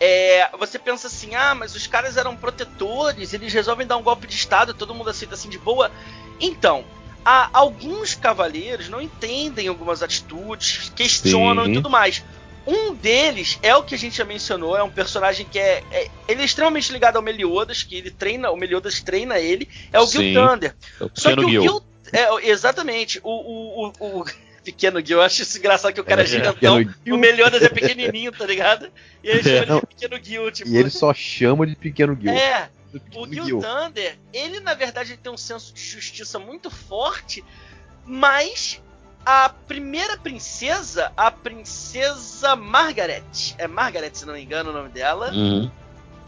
é, você pensa assim, ah, mas os caras eram protetores, eles resolvem dar um golpe de estado, todo mundo aceita assim de boa. Então, há alguns cavaleiros não entendem algumas atitudes, questionam Sim. e tudo mais. Um deles é o que a gente já mencionou, é um personagem que é, é- ele é extremamente ligado ao Meliodas, que ele treina, o Meliodas treina ele, é o Gil Sim. Thunder. O Só que pequeno o Gil. Gil, é, exatamente, o, o, o, o *laughs* pequeno Gil, eu acho isso engraçado que o cara é, É, gigantão, Gil. o Meliodas é pequenininho, tá ligado? E ele chama ele Não. de pequeno Gil, tipo... E ele só chama de pequeno Gil. É, o Gil Gil. Thunder, ele na verdade ele tem um senso de justiça muito forte, mas a primeira princesa, a princesa Margaret, é Margaret se não me engano o nome dela, Uhum.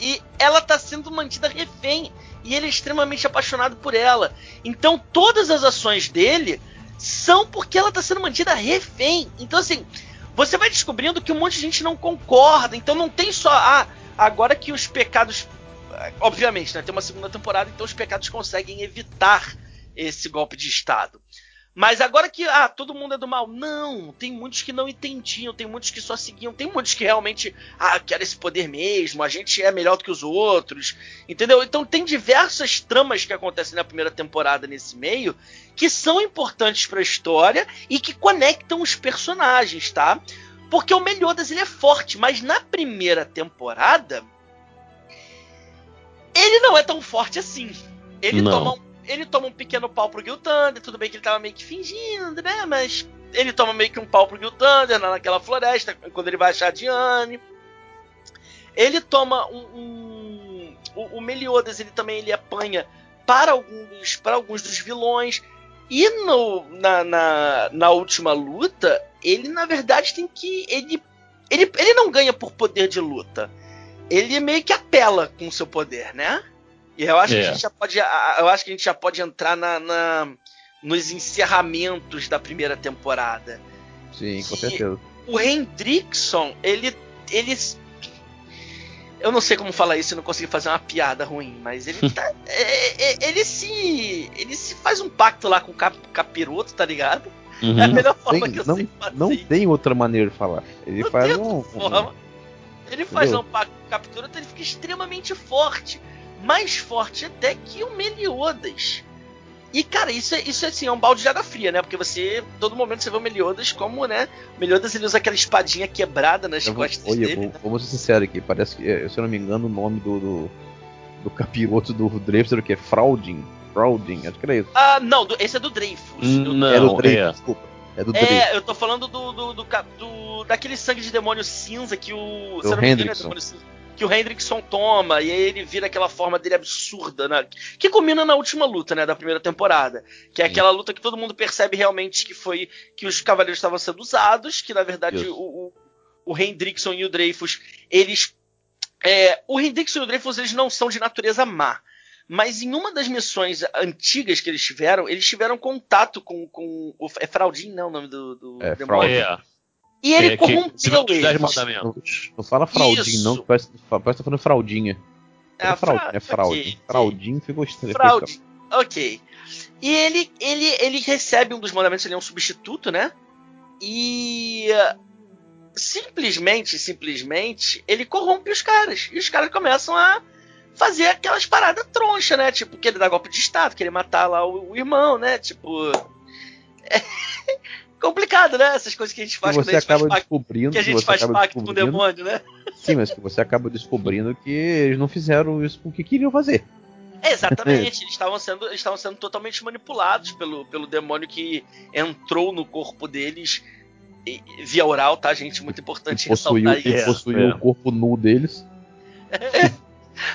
e ela tá sendo mantida refém, e ele é extremamente apaixonado por ela. Então todas as ações dele são porque ela tá sendo mantida refém. Então assim, você vai descobrindo que um monte de gente não concorda, então não tem só ah, agora que os pecados obviamente, né, tem uma segunda temporada, então os pecados conseguem evitar esse golpe de estado. Mas agora que ah, todo mundo é do mal, não, tem muitos que não entendiam, tem muitos que só seguiam, tem muitos que realmente ah, querem esse poder mesmo, a gente é melhor do que os outros, entendeu? Então tem diversas tramas que acontecem na primeira temporada nesse meio que são importantes para a história e que conectam os personagens, tá? Porque o Meliodas ele é forte, mas na primeira temporada ele não é tão forte assim. Ele Não. toma um ele toma um pequeno pau pro Gil Thunder, tudo bem que ele tava meio que fingindo, né? Mas ele toma meio que um pau pro Gil Thunder na- naquela floresta, quando ele vai achar a Diane. Ele toma um. um- o, o Meliodas, ele também ele apanha para alguns, para alguns dos vilões. E no, na, na, na última luta, ele na verdade tem que. Ele, ele, ele não ganha por poder de luta. Ele meio que apela com o seu poder, né? E eu acho que a É. gente já pode. Eu acho que a gente já pode entrar na, na- nos encerramentos da primeira temporada. Sim, com que- certeza. O Hendrickson, ele. ele eu não sei como falar isso, eu não consegui fazer uma piada ruim, mas ele *laughs* tá. é- é- ele se. Ele se faz um pacto lá com o cap, capiroto, tá ligado? É a Uhum. melhor forma Tem- que eu não, sei fazer. não tem outra maneira de falar. Ele Não faz tem um. forma. Ele faz Entendeu? um pacto com o capiroto, ele fica extremamente forte. Mais forte até que o Meliodas. E, cara, isso é, isso é assim, é um balde de água fria, né? Porque você, todo momento você vê o Meliodas como, né? O Meliodas ele usa aquela espadinha quebrada nas Eu vou- costas Olha, dele. vou- né? vamos ser sinceros aqui. Parece que, eh, se eu não me engano, o nome do, do, do capiroto do Dreyfus era o quê? Fraudin. Fraudin, acho que era isso. Ah, não, do- esse é do Dreyfus. Não, é do Dreyfus, é. desculpa. É do Dreyfus. É, eu tô falando do, do, do, do- daquele sangue de demônio cinza que o. se eu não me engano, é Hendrickson. demônio cinza, que o Hendrickson toma, e aí ele vira aquela forma dele absurda, né? Que combina na última luta, né? Da primeira temporada. Que é Sim. aquela luta que todo mundo percebe realmente que foi. que os cavaleiros estavam sendo usados, que na verdade o, o, o Hendrickson e o Dreyfus, eles. É, o Hendrickson e o Dreyfus eles não são de natureza má. Mas em uma das missões antigas que eles tiveram, eles tiveram contato com. com o, é Fraudin, não, o nome do, do É, demônio? É. E ele é que- corrompeu os eles. Mandamentos. Não fala Fraudin, Isso. não, que parece, parece que tá falando fraldinha. Ah, É Fraudin, fra- é Fraudin. ok, Fraudin ficou estranho. Fraude. Ok. E ele, ele, ele recebe um dos mandamentos, ele é um substituto, né? E. Simplesmente, simplesmente, ele corrompe os caras. E os caras começam a fazer aquelas paradas troncha, né? Tipo, querer dar golpe de Estado, querer matar lá o, o irmão, né? Tipo. *laughs* É complicado, né? Essas coisas que a gente Que faz quando você a gente faz acaba pacto, descobrindo. que a gente faz pacto com o demônio, né? Sim, mas que você acaba descobrindo que eles não fizeram isso porque queriam fazer. É, exatamente, eles estavam sendo, eles estavam sendo totalmente manipulados pelo, pelo demônio que entrou no corpo deles e- via oral, tá, gente? Muito Que importante possuiu, ressaltar que isso. Possuiu é. o corpo nu deles. *laughs*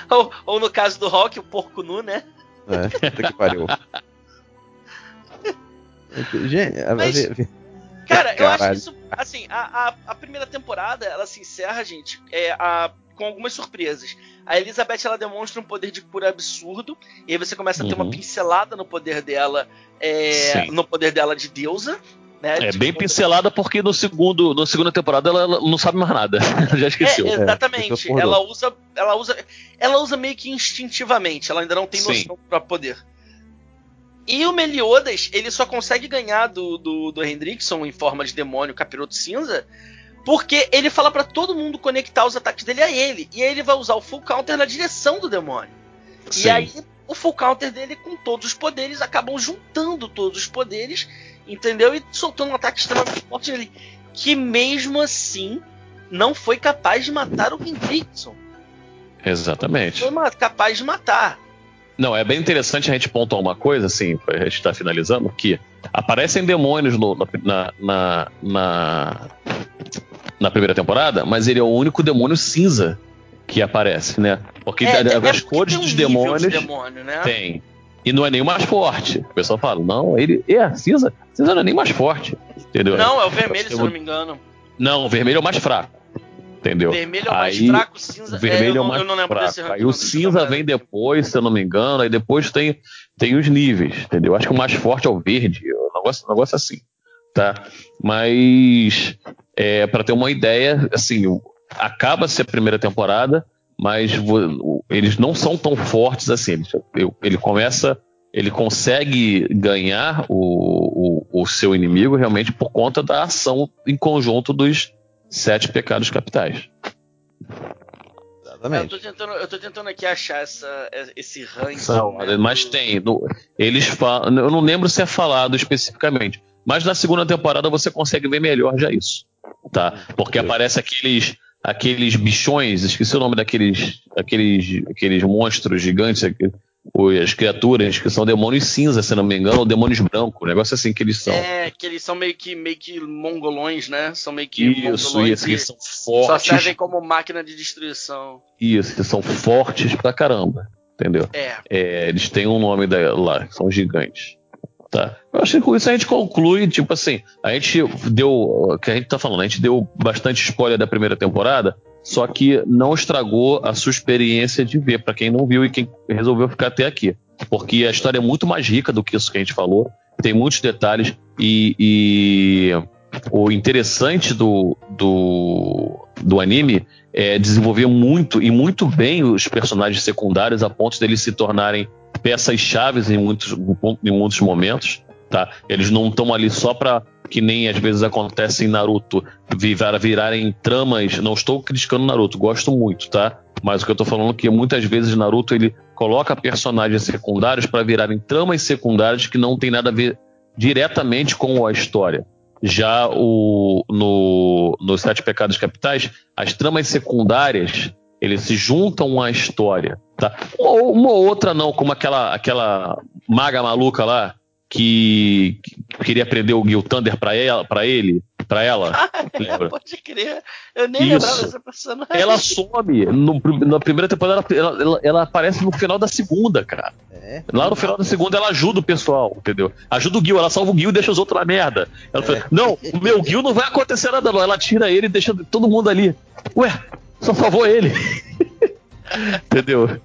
Ou, ou no caso do Hulk, o porco nu, né? É, que pariu. *laughs* Gente, Mas- Cara, eu acho que isso. Assim, a, a, a primeira temporada ela se encerra, gente, é, a, com algumas surpresas. A Elizabeth ela demonstra um poder de cura absurdo, e aí você começa a ter uma Uhum. pincelada no poder dela, é, no poder dela de deusa. Né, É bem pincelada porque no segundo, na segunda temporada ela, ela não sabe mais nada. *laughs* Já esqueceu. É, É, exatamente. acordou. ela usa, ela usa, ela usa meio que instintivamente. Ela ainda não tem Sim. noção do próprio poder. E o Meliodas, ele só consegue ganhar do, do, do Hendrickson em forma de demônio capiroto cinza, porque ele fala pra todo mundo conectar os ataques dele a ele. E aí ele vai usar o full counter na direção do demônio. E Sim. aí, o full counter dele com todos os poderes, acabam juntando todos os poderes, entendeu? E soltando um ataque extremamente forte nele. Que mesmo assim não foi capaz de matar o Hendrickson. Exatamente. Foi capaz de matar. Não, é bem interessante a gente pontuar uma coisa, assim, a gente está finalizando, que aparecem demônios no, na, na, na, na, primeira temporada, mas ele é o único demônio cinza que aparece, né? Porque é, é as cores um dos demônios. De demônio, né? Tem. E não é nem o mais forte. O pessoal fala, não, ele é cinza. Cinza não é nem mais forte. Entendeu? Não, é o vermelho, se eu não me engano. Não, o vermelho é o mais fraco. Entendeu? Vermelho é o mais aí, fraco, cinza. Vermelho é, o mais eu não lembro fraco. Desse aí o cinza vem depois, se eu não me engano, aí depois tem, tem os níveis, entendeu? Acho que o mais forte é o verde, um negócio, um negócio assim, tá? Mas, é, para ter uma ideia, assim, acaba-se a primeira temporada, mas eles não são tão fortes assim. Ele, ele começa, ele consegue ganhar o, o, o seu inimigo realmente por conta da ação em conjunto dos sete pecados capitais. Exatamente. Eu tô tentando, eu tô tentando aqui achar essa, esse ranking. Né, mas tem. No, eles falam. Eu não lembro se é falado especificamente. Mas na segunda temporada você consegue ver melhor já isso. Tá? Porque aparece aqueles aqueles bichões, esqueci o nome daqueles aqueles, aqueles monstros gigantes, as criaturas que são demônios cinza, se não me engano, ou demônios brancos, um negócio assim que eles são. É, que eles são meio que, meio que mongolões, né? São meio que Isso, isso, eles são fortes. Só servem como máquina de destruição. Isso, eles são fortes pra caramba, entendeu? É. é eles têm um nome da, lá, são gigantes. Tá. Eu acho que com isso a gente conclui, tipo assim, a gente deu, o que a gente tá falando, a gente deu bastante spoiler da primeira temporada, só que não estragou a sua experiência de ver, para quem não viu e quem resolveu ficar até aqui. Porque a história é muito mais rica do que isso que a gente falou, tem muitos detalhes e, e o interessante do, do, do anime é desenvolver muito e muito bem os personagens secundários a ponto deles se tornarem peças chaves em muitos, em muitos momentos. Tá? Eles não estão ali só para que nem às vezes acontece em Naruto, virar, virarem tramas. Não estou criticando Naruto, gosto muito, tá? Mas o que eu estou falando é que muitas vezes Naruto ele coloca personagens secundários para virarem tramas secundárias que não tem nada a ver diretamente com a história. Já o, no, no Sete Pecados Capitais, as tramas secundárias eles se juntam à história. Tá? Uma, uma outra não, como aquela, aquela maga maluca lá, que, que queria prender o Gil Thunder pra, ela, pra ele, pra ela. *laughs* Ah, é, pode crer. Eu nem Isso. lembrava dessa personagem. Ela some. No, na primeira temporada, ela, ela, ela, aparece no final da segunda, cara. É. Lá no final da segunda, ela ajuda o pessoal, entendeu? Ajuda o Gil, ela salva o Gil e deixa os outros na merda. Ela é. fala, não, o meu Gil não vai acontecer nada, não. Ela tira ele e deixa todo mundo ali. Ué, só salvou ele. *laughs* entendeu?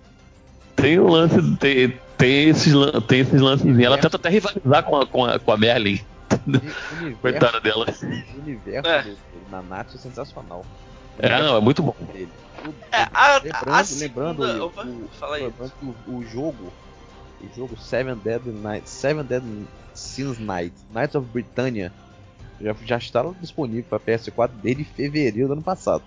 Tem um lance. Tem, tem esses, tem esses lances. Ela tenta até rivalizar com a, com a, com a Merlin. *laughs* Coitada dela. O universo é. do, Nanatsu é sensacional. É, não, é muito bom. É, a, lembrando, a lembrando, o, o, lembrando o, o, jogo, o jogo Seven Dead Night, Seven Dead Sins Night, Knights of Britannia, já, já está disponível para PS4 desde fevereiro do ano passado.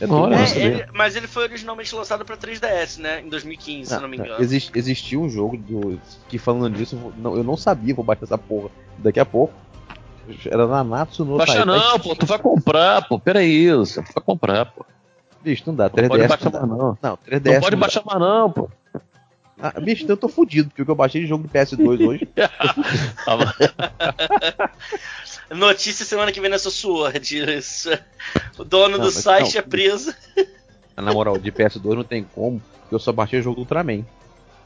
É Olha, é, ele, mas ele foi originalmente lançado para 3DS, né? Em 2015, se não me engano. Exist, existiu um jogo do, que falando disso, não, eu não sabia, vou baixar essa porra daqui a pouco. Era na Natsu no Baixa não, pô, tu vai comprar, pô, peraí, você vai comprar, pô. Bicho, não dá, 3DS. Não pode baixar mais não. Não, 3DS. Não pode não baixar mais não, pô. Ah, bicho, eu tô fudido, porque eu baixei de jogo de PS2 hoje. *laughs* *laughs* Notícia semana que vem nessa Sword. O dono não, do site não, é preso. *laughs* Na moral, de PS2 não tem como, porque eu só baixei o jogo do Ultraman.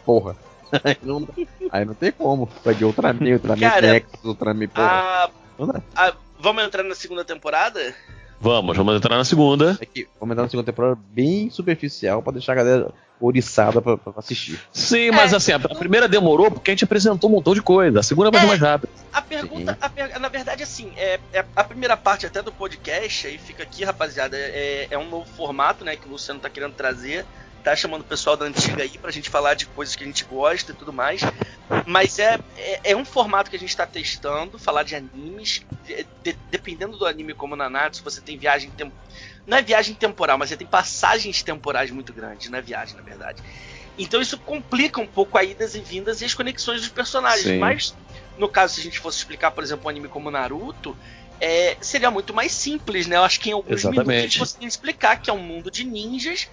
Porra. *laughs* Aí não, aí não tem como. Peguei Ultraman, *laughs* Ultraman Cara, Nexus, Ultraman, porra. A, a, vamos entrar na segunda temporada? Vamos, vamos entrar na segunda. É que, vamos entrar na segunda temporada bem superficial pra deixar a galera oriçada pra, pra assistir. Sim, mas é, assim, a, a, primeira demorou porque a gente apresentou um montão de coisa. A segunda vai é, mais rápido. A pergunta, a per, na verdade, assim, é, é, a primeira parte até do podcast, aí fica aqui, rapaziada, é, é um novo formato, né, que o Luciano tá querendo trazer tá chamando o pessoal da antiga aí pra gente falar de coisas que a gente gosta e tudo mais. Mas é, é, é um formato que a gente tá testando, falar de animes. De, de, dependendo do anime como Nanatsu, você tem viagem temporal. Não é viagem temporal, mas você tem passagens temporais muito grandes, não é viagem, na verdade. Então isso complica um pouco a idas e vindas e as conexões dos personagens. Sim. Mas, no caso, se a gente fosse explicar, por exemplo, um anime como Naruto, é, seria muito mais simples, né? Eu acho que em alguns Exatamente. minutos a gente conseguiria explicar que é um mundo de ninjas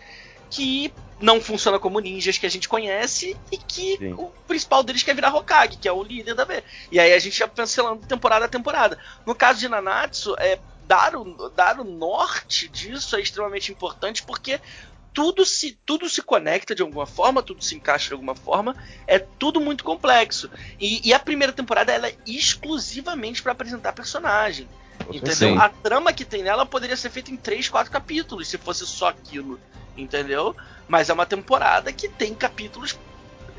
que não funciona como ninjas que a gente conhece e que Sim. o principal deles quer virar Hokage, que é o líder da B. E aí a gente ia cancelando temporada a temporada. No caso de Nanatsu, é, dar, o, dar o norte disso é extremamente importante porque tudo se, tudo se conecta de alguma forma, tudo se encaixa de alguma forma, é tudo muito complexo. E, e a primeira temporada ela é exclusivamente para apresentar personagem. Entendeu? Sim. A trama que tem nela poderia ser feita em 3, 4 capítulos, se fosse só aquilo. Entendeu? Mas é uma temporada que tem capítulos.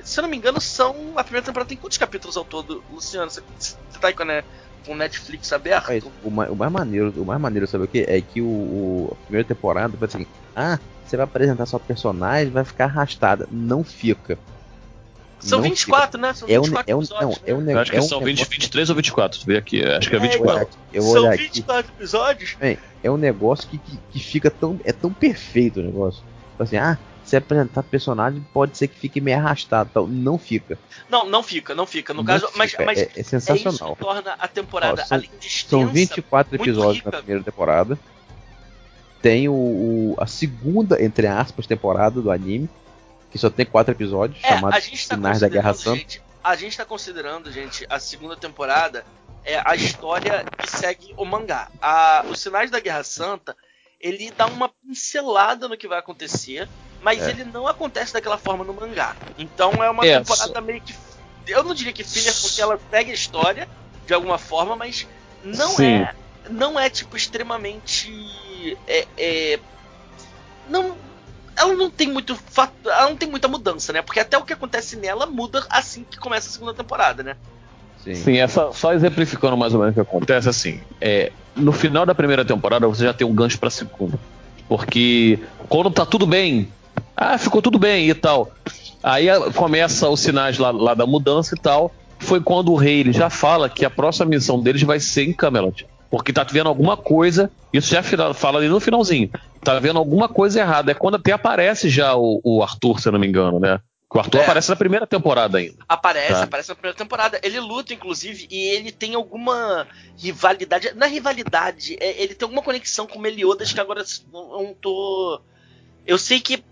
Se eu não me engano, são. A primeira temporada tem quantos capítulos ao todo, Luciano? Você, você tá aí com, né, com o Netflix aberto? O, ma- o mais maneiro, o mais maneiro, sabe o que? É que o, o- a primeira temporada, foi assim, ah, você vai apresentar sua personagem, vai ficar arrastada. Não fica. São Não 24, né? São É um, 24 é um, episódios. não, é um, né? Eu acho que é um são 20, negócio- 23 ou 24. Vê aqui, acho que é É, Eu vou 24. olhar aqui, eu vou São olhar aqui. 24 episódios? É um negócio que, que, que fica tão. É tão perfeito o negócio. Tipo Assim, ah, se apresentar personagem, pode ser que fique meio arrastado. Tal. Não fica. Não, não fica, não fica. No Não caso, mas, fica. mas é, é é isso sensacional. que torna a temporada, Ó, são- além de extensa, São 24 muito episódios rica. na primeira temporada. Tem o, o- a segunda, entre aspas, temporada do anime, que só tem quatro episódios, É, chamado a gente tá Sinais da Guerra considerando, Santa. gente, a gente tá considerando, gente, a segunda temporada é a história que segue o mangá. A, os Sinais da Guerra Santa, ele dá uma pincelada no que vai acontecer, mas É. ele não acontece daquela forma no mangá. Então é uma É, temporada meio que eu não diria que filler porque ela segue a história de alguma forma, mas não Sim. é não é tipo extremamente é, é, não ela não tem muito ela não tem muita mudança, né? Porque até o que acontece nela muda assim que começa a segunda temporada, né? Sim. Sim, essa, só exemplificando mais ou menos o que acontece, assim, é, no final da primeira temporada você já tem um gancho pra segunda. Porque quando tá tudo bem, ah, ficou tudo bem e tal. Aí começa os sinais lá, lá da mudança e tal. Foi quando o rei ele já fala que a próxima missão deles vai ser em Camelot. Porque tá vendo alguma coisa, isso já fila- fala ali no finalzinho. Tá vendo alguma coisa errada. É quando até aparece já o, o Arthur, se eu não me engano, né? O Arthur É. aparece na primeira temporada ainda. Aparece, Tá. aparece na primeira temporada. Ele luta, inclusive, e ele tem alguma rivalidade. É rivalidade, é- ele tem alguma conexão com Meliodas que agora eu não tô. Eu sei que.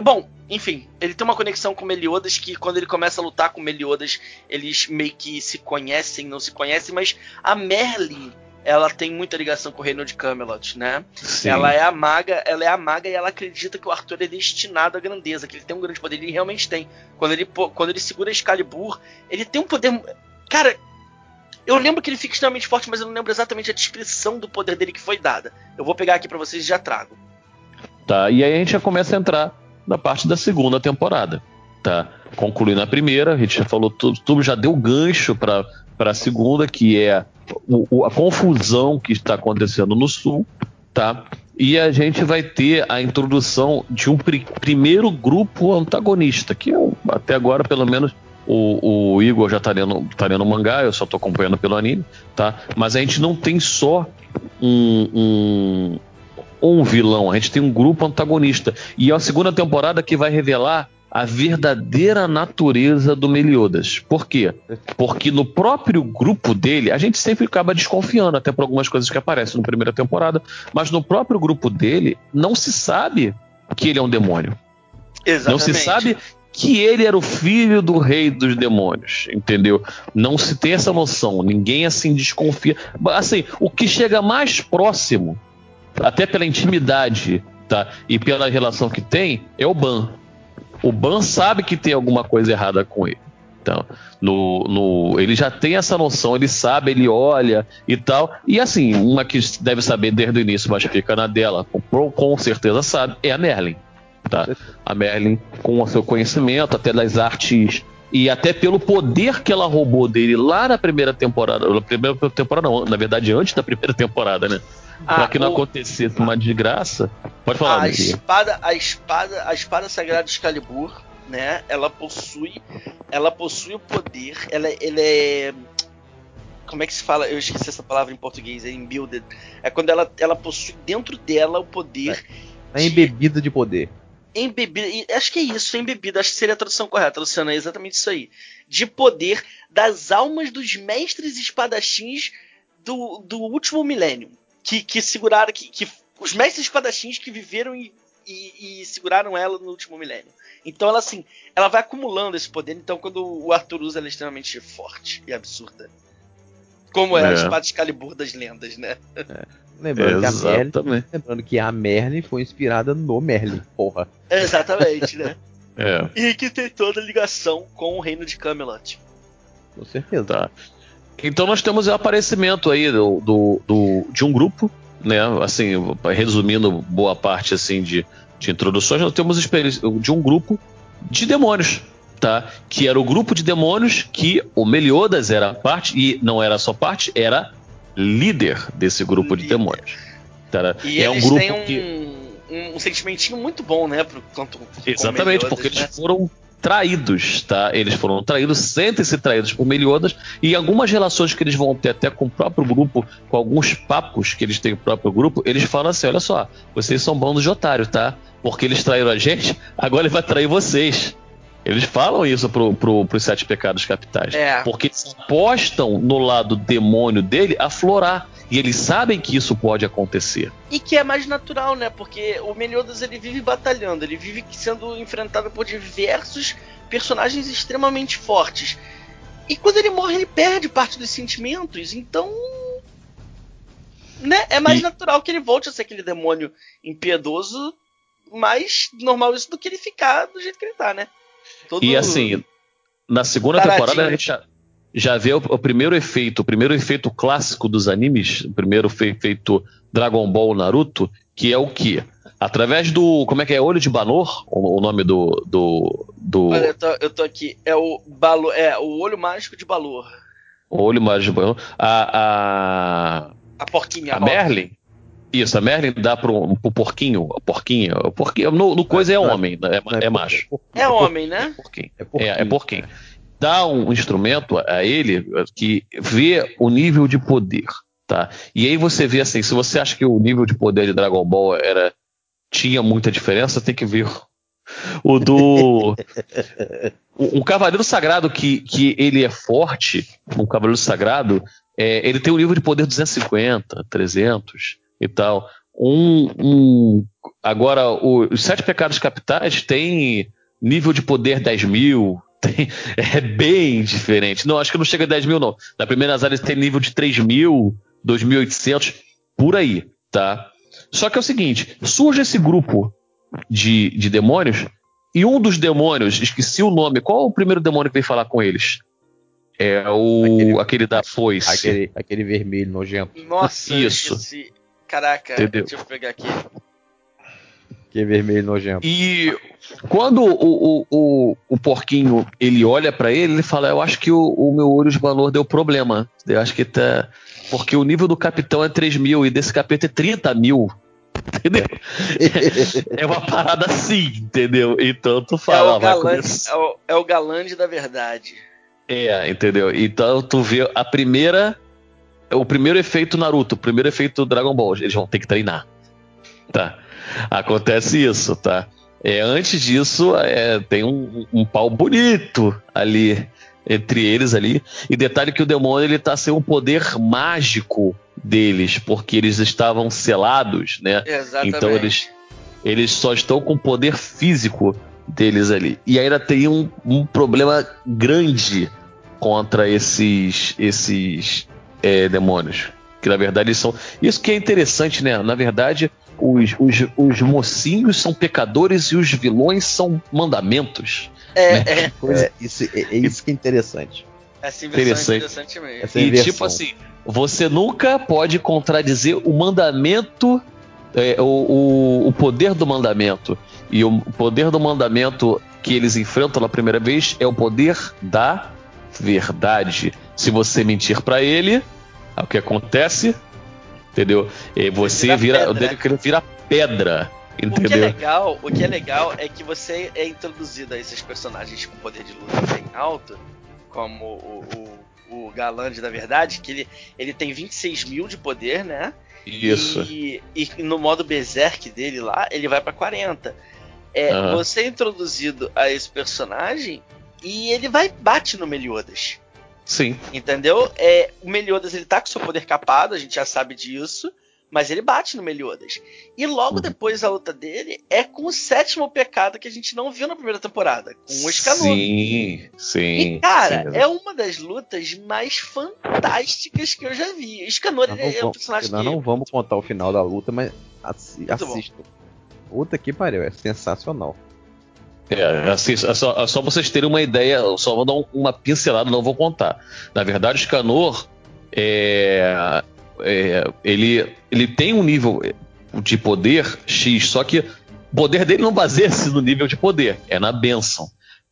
Bom, enfim, ele tem uma conexão com Meliodas que quando ele começa a lutar com Meliodas, eles meio que se conhecem, não se conhecem, mas a Merlin. Ela tem muita ligação com o reino de Camelot, né? Sim. Ela é a maga, ela é a maga e ela acredita que o Arthur é destinado à grandeza, que ele tem um grande poder, ele realmente tem. Quando ele, quando ele segura Excalibur, ele tem um poder. Cara, eu lembro que ele fica extremamente forte, mas eu não lembro exatamente a descrição do poder dele que foi dada. Eu vou pegar aqui pra vocês e já trago. Tá? E aí a gente já começa a entrar na parte da segunda temporada. Tá? Concluindo a primeira, a gente já falou tudo, tudo já deu gancho para a segunda, que é o- o- a confusão que está acontecendo no sul. Tá? E a gente vai ter a introdução de um pri- primeiro grupo antagonista, que o- até agora, pelo menos, o, o Igor já tá lendo, tá lendo mangá, eu só tô acompanhando pelo anime, tá? Mas a gente não tem só um, um, um vilão, a gente tem um grupo antagonista. E é a segunda temporada que vai revelar a verdadeira natureza do Meliodas. Por quê? Porque no próprio grupo dele, a gente sempre acaba desconfiando, até por algumas coisas que aparecem na primeira temporada, mas no próprio grupo dele, não se sabe que ele é um demônio. Exatamente. Não se sabe que ele era o filho do rei dos demônios, entendeu? Não se tem essa noção, ninguém assim desconfia. Assim, o que chega mais próximo, até pela intimidade, tá? E pela relação que tem, é o Ban. O Ban sabe que tem alguma coisa errada com ele. Então, no, no, ele já tem essa noção, ele sabe, ele olha e tal. E assim, uma que deve saber desde o início, mas fica na dela, com, com certeza sabe, é a Merlin. Tá? A Merlin, com o seu conhecimento, até das artes e até pelo poder que ela roubou dele lá na primeira temporada, na primeira temporada não, na verdade antes da primeira temporada, né? Pra Ah, que não o- acontecesse uma desgraça. Pode falar, a espada, a espada, a espada sagrada de Excalibur, né? Ela possui, ela possui o poder. Ela, ela é como é que se fala? Eu esqueci essa palavra em português. É imbued. É quando ela, ela possui dentro dela o poder. É embebida de poder. embebida, acho que é isso, embebida, acho que seria a tradução correta, Luciano, é exatamente isso aí. De poder das almas dos mestres espadachins do, do último milênio. Que, que seguraram, que, que os mestres espadachins que viveram e, e, e, seguraram ela no último milênio. Então ela assim, ela vai acumulando esse poder, então quando o Arthur usa ela é extremamente forte e absurda. Como é, é. a espada Excalibur das lendas, né? É. *laughs* Lembrando, que a Merlin, lembrando que a Merlin foi inspirada no Merlin, porra. *laughs* Exatamente, né? é. E que tem toda a ligação com o reino de Camelot. Com certeza. Tá. Então nós temos o aparecimento aí do, do, do, de um grupo, né? Assim, resumindo boa parte assim de, de introduções, nós temos de um grupo de demônios tá? Que era o grupo de demônios que o Meliodas era parte, e não era só parte, era líder desse grupo líder. de demônios. Tá? E é um grupo um, que. Um, sentimentinho muito bom, né? Pro, quanto, Exatamente, porque né? eles foram traídos, tá? Eles foram traídos, sentem-se traídos por Meliodas e algumas relações que eles vão ter até com o próprio grupo, com alguns papos que eles têm com o próprio grupo, eles falam assim: olha só, vocês são bandos de otário, tá? Porque eles traíram a gente, agora ele vai trair vocês. Eles falam isso pro, pro, pros sete pecados capitais. É. Porque eles apostam no lado demônio dele aflorar. E eles sabem que isso pode acontecer. E que é mais natural, né? Porque o Meliodas ele vive batalhando, ele vive sendo enfrentado por diversos personagens extremamente fortes. E quando ele morre, ele perde parte dos sentimentos. Então. Né? É mais e... natural que ele volte a ser aquele demônio impiedoso. Mais normal isso do que ele ficar do jeito que ele tá, né? Todo e assim, na segunda taradinho. temporada a gente já, vê o, o, primeiro efeito, o primeiro efeito clássico dos animes, o primeiro efeito Dragon Ball Naruto, que é o que? Através do. Como é que é? Olho de Banor? O, o nome do. do, do... Olha, eu tô, eu tô, aqui. É o Balor. É o olho mágico de Balor. O olho mágico de Balor. A. A, a porquinha. A, Merlin. Isso, a Merlin dá pro, pro porquinho, porquinho, porquinho no, no coisa é, é homem, né? é, é, macho. É homem, né? Porquinho. É, porquinho. É, é porquinho. Dá um instrumento a ele que vê o nível de poder, tá? E aí você vê assim, se você acha que o nível de poder de Dragon Ball era tinha muita diferença, tem que ver o do *laughs* um cavaleiro sagrado que, que ele é forte, um cavaleiro sagrado, é, ele tem um nível de poder 250, 300 e tal. Um, um agora, o, os Sete Pecados Capitais tem nível de poder 10 mil, tem, *laughs* é bem diferente. Não, acho que não chega a 10 mil, não. Na primeira áreas tem nível de 3 mil, 2.800, por aí, tá? Só que é o seguinte, surge esse grupo de, de demônios, e um dos demônios, esqueci o nome, qual é o primeiro demônio que veio falar com eles? É o. Aquele, aquele da foice. Aquele, aquele vermelho nojento. Nossa, isso. Esse, Caraca, Entendeu? deixa eu pegar aqui. Que é vermelho nojento. E quando o, o, o, o porquinho ele olha para ele, ele fala: Eu acho que o, o meu olho de valor deu problema. Eu acho que tá. Porque o nível do capitão é 3 mil e desse capeta é 30 mil. *laughs* Entendeu? *laughs* é uma parada assim, entendeu? Então tu fala. É o, galante, é o, é o galande da verdade. É, entendeu? Então tu vê a primeira o primeiro efeito Naruto, o primeiro efeito Dragon Ball, eles vão ter que treinar. Tá? Acontece isso, tá? É, antes disso, é, tem um, um, pau bonito ali entre eles ali. E detalhe que o demônio ele tá sem um poder mágico deles, porque eles estavam selados, né? Exatamente. Então eles, eles só estão com o poder físico deles ali. E ainda tem um, um problema grande contra esses esses é, demônios. Que na verdade eles são. Isso que é interessante, né? Na verdade, os, os, os mocinhos são pecadores e os vilões são mandamentos. É, né? é. é isso, é, é, isso que é interessante. Essa inversão interessante. é interessante mesmo. e tipo assim, você nunca pode contradizer o mandamento, é, o, o, o poder do mandamento. E o poder do mandamento que eles enfrentam na primeira vez é o poder da verdade. Se você mentir para ele, é o que acontece, entendeu? E você vira, vira, pedra. vira pedra. Entendeu? O que, é legal, o que é legal é que você é introduzido a esses personagens com poder de luta bem alto, como o, o, o Galande da verdade, que ele, ele tem 26 mil de poder, né? Isso. E, e no modo Berserk dele lá, ele vai para 40. É, Aham. Você é introduzido a esse personagem e ele vai e bate no Meliodas. Sim. Entendeu? É, o Meliodas ele tá com seu poder capado, a gente já sabe disso. Mas ele bate no Meliodas. E logo Uhum. depois a luta dele é com o sétimo pecado que a gente não viu na primeira temporada, com o Escanor. Sim, sim. E, cara, sim, é uma das lutas mais fantásticas que eu já vi. Escanor é um personagem nós que. não vamos contar o final da luta, mas assi assistam. Puta que pariu, é sensacional. É, assim, é só, é só vocês terem uma ideia, só vou dar um- uma pincelada, não vou contar. Na verdade, o Scanor é, é, ele, ele tem um nível de poder X, só que o poder dele não baseia-se no nível de poder, é na benção.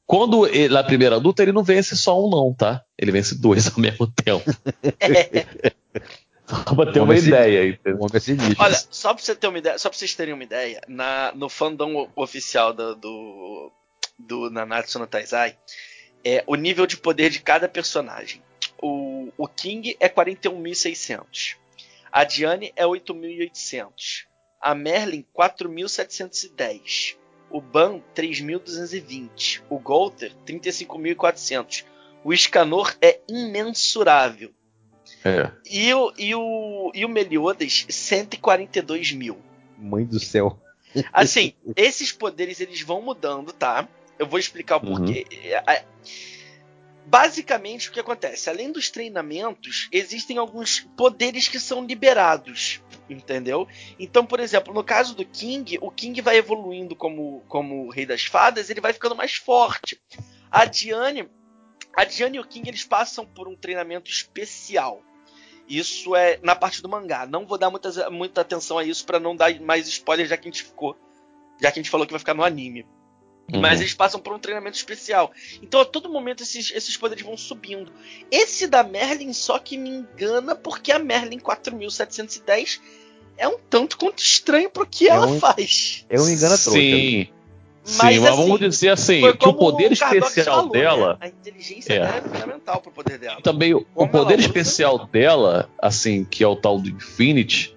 Quando ele, na primeira luta, ele não vence só um, não, tá? Ele vence dois ao mesmo tempo. *laughs* Só pra ter uma se- ideia, entendeu? Olha, só pra, você ter uma ideia, só pra vocês terem uma ideia, na, no fandom oficial do, do, do Nanatsu no Taizai, é o nível de poder de cada personagem. O, o King é 41.600. A Diane é 8.800. A Merlin, 4.710. O Ban, 3.220. O Golter, 35.400. O Escanor é imensurável. É. E o, e o, e o Meliodas, 142 mil. Mãe do céu. Assim, esses poderes eles vão mudando, tá? Eu vou explicar o Uhum. porquê. É, é, Basicamente, o que acontece? Além dos treinamentos, existem alguns poderes que são liberados, entendeu? Então, por exemplo, no caso do King, o King vai evoluindo como, como o Rei das Fadas, ele vai ficando mais forte. A Diane, a Diane e o King eles passam por um treinamento especial. Isso é na parte do mangá. Não vou dar muita, muita atenção a isso pra não dar mais spoiler, já que a gente ficou, já que a gente falou que vai ficar no anime. Uhum. Mas eles passam por um treinamento especial. Então a todo momento esses, esses poderes vão subindo. Esse da Merlin só que me engana porque a Merlin 4710 é um tanto quanto estranho pro que É ela um- faz. É um engana trouxa. Sim. Sim, Mas, mas, assim, vamos dizer assim, que o poder Cardox especial falou, dela. né? A inteligência É. dela é fundamental pro poder dela. também o poder especial dela, assim, que é o tal do Infinity,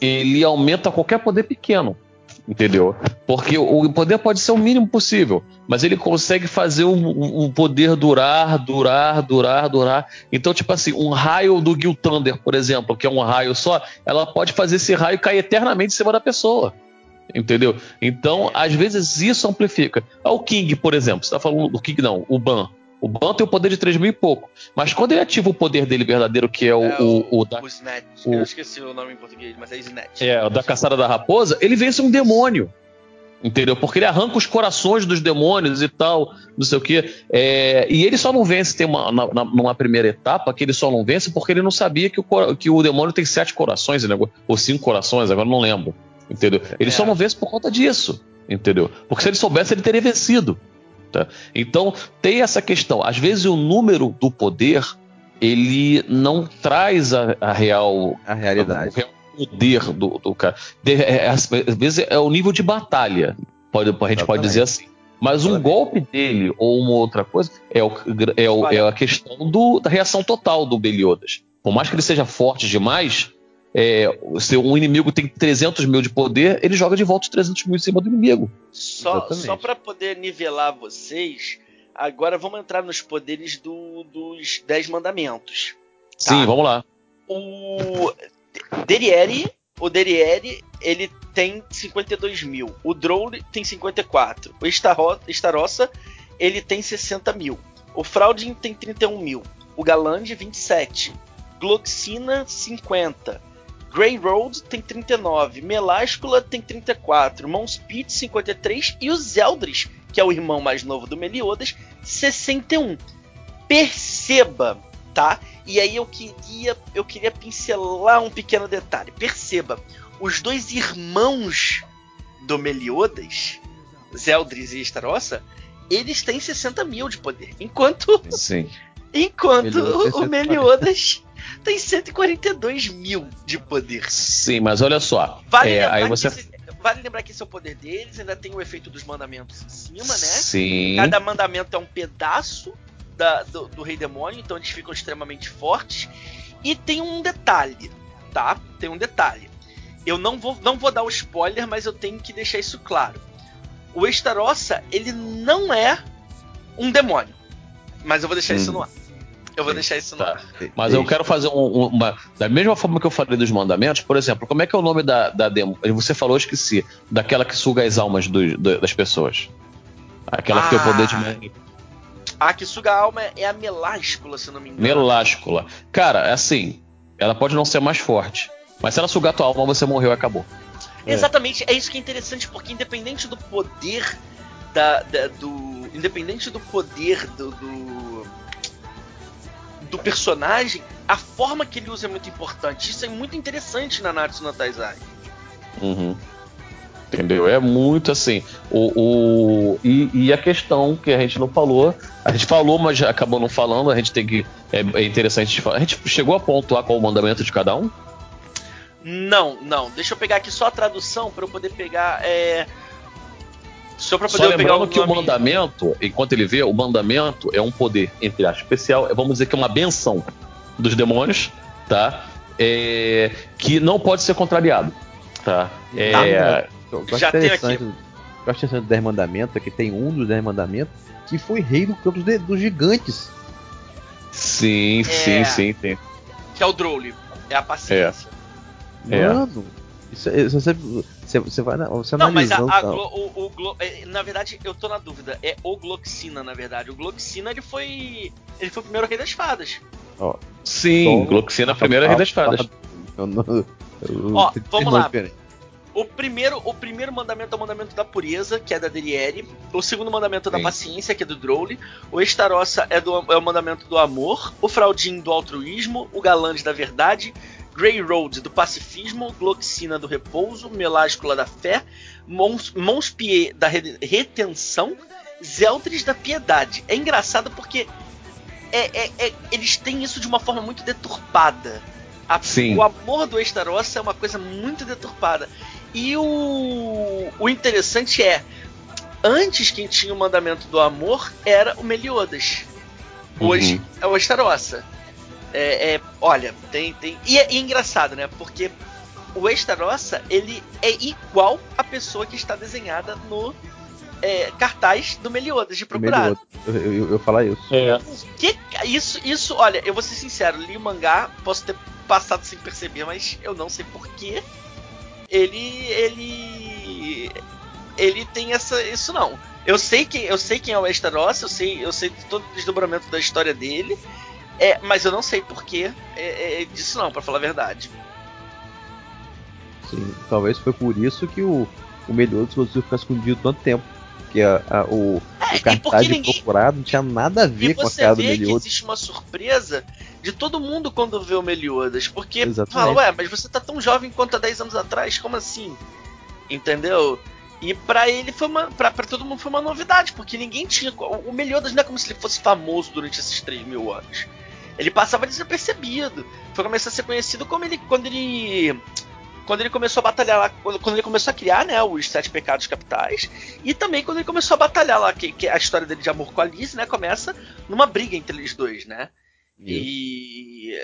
ele aumenta qualquer poder pequeno. Entendeu? Porque o o poder pode ser o mínimo possível, mas ele consegue fazer um- um poder durar, durar, durar, durar. Então, tipo assim, um raio do Gil Thunder, por exemplo, que é um raio só, ela pode fazer esse raio cair eternamente em cima da pessoa. Entendeu? Então, às vezes isso amplifica. Ah, o King, por exemplo, você tá falando do King, não, o Ban. O Ban tem o poder de 3 mil e pouco. Mas quando ele ativa o poder dele verdadeiro, que é o, É o, o da, o Snatch. o- Eu esqueci o nome em português, mas é Snatch. é, o da caçada da raposa, ele vence um demônio. Entendeu? Porque ele arranca os corações dos demônios e tal, não sei o quê. É, e ele só não vence, tem uma, na- na- numa primeira etapa, que ele só não vence porque ele não sabia que o, que o demônio tem sete corações, né? ou cinco corações, agora não lembro. Entendeu? Ele É. só não vence por conta disso. Entendeu? Porque se ele soubesse, ele teria vencido. tá? Então, tem essa questão. Às vezes, o número do poder ele não traz a, a real A realidade. o real poder do, do cara. De- é, às vezes é o nível de batalha, pode, a gente pode dizer assim. Mas um golpe dele ou uma outra coisa é, o, é, o- é a questão do- da reação total do Beliodas. Por mais que ele seja forte demais, é, se um inimigo tem 300 mil de poder, ele joga de volta os 300 mil em cima do inimigo. Só, Exatamente. só para poder nivelar vocês, agora vamos entrar nos poderes do- dos Dez Mandamentos. Sim, vamos lá. O Derieri, o Derieri, ele tem 52 mil. O Droll tem 54. O Starro- Starossa, ele tem 60 mil. O Fraudin tem 31 mil. O Galand, 27. Gloxina, 50. Grey Road tem 39. Meláscula tem 34. Monspeed, 53. E o Zeldris, que é o irmão mais novo do Meliodas, 61. Perceba, tá? E aí eu queria, eu queria pincelar um pequeno detalhe. Perceba, os dois irmãos do Meliodas, Zeldris e Starossa, eles têm 60 mil de poder. Enquanto, Sim. *laughs* enquanto Meliodas o Meliodas tem 142 mil de poder. Sim, mas olha só. Vale, é, lembrar aí que você. esse, vale lembrar que esse é o poder deles, ainda tem o efeito dos mandamentos em cima, né? Sim. Cada mandamento é um pedaço da- do, do Rei Demônio, então eles ficam extremamente fortes. E tem um detalhe, tá? Tem um detalhe. Eu não vou, não vou dar o spoiler, mas eu tenho que deixar isso claro. o Estarossa, ele não é um demônio. Mas eu vou deixar hum. isso no ar. Eu vou deixar isso no tá. ar. Mas eu quero fazer um, uma. Da mesma forma que eu falei dos mandamentos, por exemplo, como é que é o nome da, da demo? Você falou, esqueci. Daquela que suga as almas do, do, das pessoas. Aquela ah, que tem o poder de. A que suga a alma é a meláscula, se não me engano. Meláscula. Cara, é assim. Ela pode não ser mais forte. Mas se ela sugar tua alma, você morreu e acabou. É. Exatamente, é isso que é interessante, porque independente do poder da, da do. Independente do poder do, do, do. personagem, a forma que ele usa é muito importante. Isso é muito interessante na Natsu no Taizai. Uhum. Entendeu? É muito assim. O, o e, e, a questão que a gente não falou, a gente falou, mas acabou não falando, a gente tem que. É, é interessante falar. A gente chegou a pontuar qual o mandamento de cada um? Não, não. Deixa eu pegar aqui só a tradução para eu poder pegar. É... Só para poder só pegar o que nome... o mandamento, enquanto ele vê, o mandamento é um poder, entre aspas, especial, é, vamos dizer que é uma benção dos demônios, tá? É... que não pode ser contrariado, tá? É... Eu Já tem aqui. Eu acho interessante do Dez Mandamentos, é que tem um dos Dez Mandamentos que foi rei do campo dos, dos gigantes. Sim, é... sim, sim, tem. Que é o Drole, é a paciência. É. Mano, isso, isso você, você, você vai você Não, mas a, a Glo, o, o Glo, é, na verdade eu tô na dúvida. É o Gloxina, na verdade. O Gloxina ele foi ele foi o primeiro rei das fadas. Oh. Sim, então, Gloxina primeiro rei das fadas. Ó, vamos lá. O primeiro, o primeiro mandamento é o mandamento da pureza, que é da Deriere. O segundo mandamento é da Sim. paciência, que é do Drole. O Estarossa é, do, é o mandamento do amor. O Fraudin do altruísmo. O Galante da verdade. Grey Road do pacifismo, Gloxina do repouso, Meláscula da fé, Mons, Monspier da retenção, Zeldris da piedade. É engraçado porque é, é, é, eles têm isso de uma forma muito deturpada. A, o amor do Estarossa é uma coisa muito deturpada. E o, o interessante é, antes quem tinha o mandamento do amor era o Meliodas. Hoje uhum. é o Estarossa. É, é, olha, tem. tem e, é, e é engraçado, né? Porque o Estarossa, ele é igual a pessoa que está desenhada no é, cartaz do Meliodas de Procurado. Eu, eu, eu, eu falar isso. É. Que, isso, isso, olha, eu vou ser sincero, li o mangá, posso ter passado sem perceber, mas eu não sei porquê. Ele. ele. ele tem essa. isso não. Eu sei que eu sei quem é o Estarossa, eu sei, eu sei todo o desdobramento da história dele. É, mas eu não sei porquê é, é, disso não, para falar a verdade. Sim, talvez foi por isso que o, o Meliodas conseguiu ficar escondido tanto tempo. Porque a, a, o, é, o cartaz de ninguém... procurado não tinha nada a ver com a cara do Meliodas. você vê que existe uma surpresa de todo mundo quando vê o Meliodas. Porque Exatamente. fala, ué, mas você tá tão jovem quanto há 10 anos atrás, como assim? Entendeu? E para ele foi uma. Pra, pra, todo mundo foi uma novidade, porque ninguém tinha. O Meliodas não é como se ele fosse famoso durante esses 3 mil anos ele passava desapercebido. Foi começar a ser conhecido como ele quando ele quando ele começou a batalhar lá, quando ele começou a criar, né, os sete pecados capitais, e também quando ele começou a batalhar lá, que, que a história dele de amor com a Alice, né, começa numa briga entre eles dois, né? E,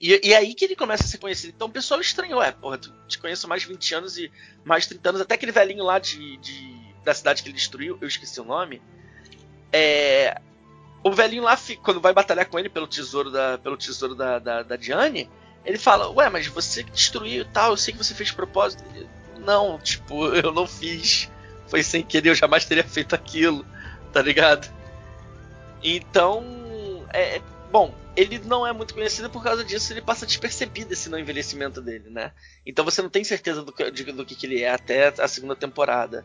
e, e aí que ele começa a ser conhecido. Então o pessoal estranhou, é, porra, tu te conheço mais de 20 anos e mais de 30 anos, até aquele velhinho lá de, de da cidade que ele destruiu, eu esqueci o nome. É, o velhinho lá, quando vai batalhar com ele pelo tesouro da, pelo tesouro da, da, da Diane, ele fala: Ué, mas você destruiu e tal, eu sei que você fez de propósito. Não, tipo, *laughs* eu não fiz. Foi sem querer, eu jamais teria feito aquilo, tá ligado? Então, é, é bom, ele não é muito conhecido por causa disso, ele passa despercebido esse não envelhecimento dele, né? Então você não tem certeza do que, do que, que ele é até a segunda temporada.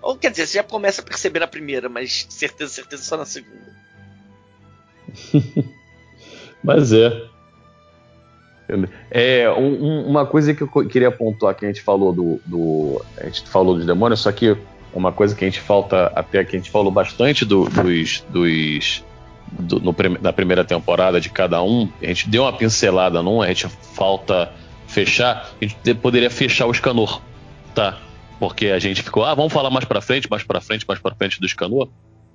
Ou quer dizer, você já começa a perceber na primeira, mas certeza, certeza só na segunda. *laughs* Mas é. É um, uma coisa que eu queria pontuar que a gente falou do, do, a gente falou dos demônios, só que uma coisa que a gente falta até que a gente falou bastante do, dos, dos do, no, na primeira temporada de cada um, a gente deu uma pincelada num, a gente falta fechar, a gente poderia fechar o Escanor, tá? Porque a gente ficou, ah, vamos falar mais para frente, mais para frente, mais para frente do Escanor.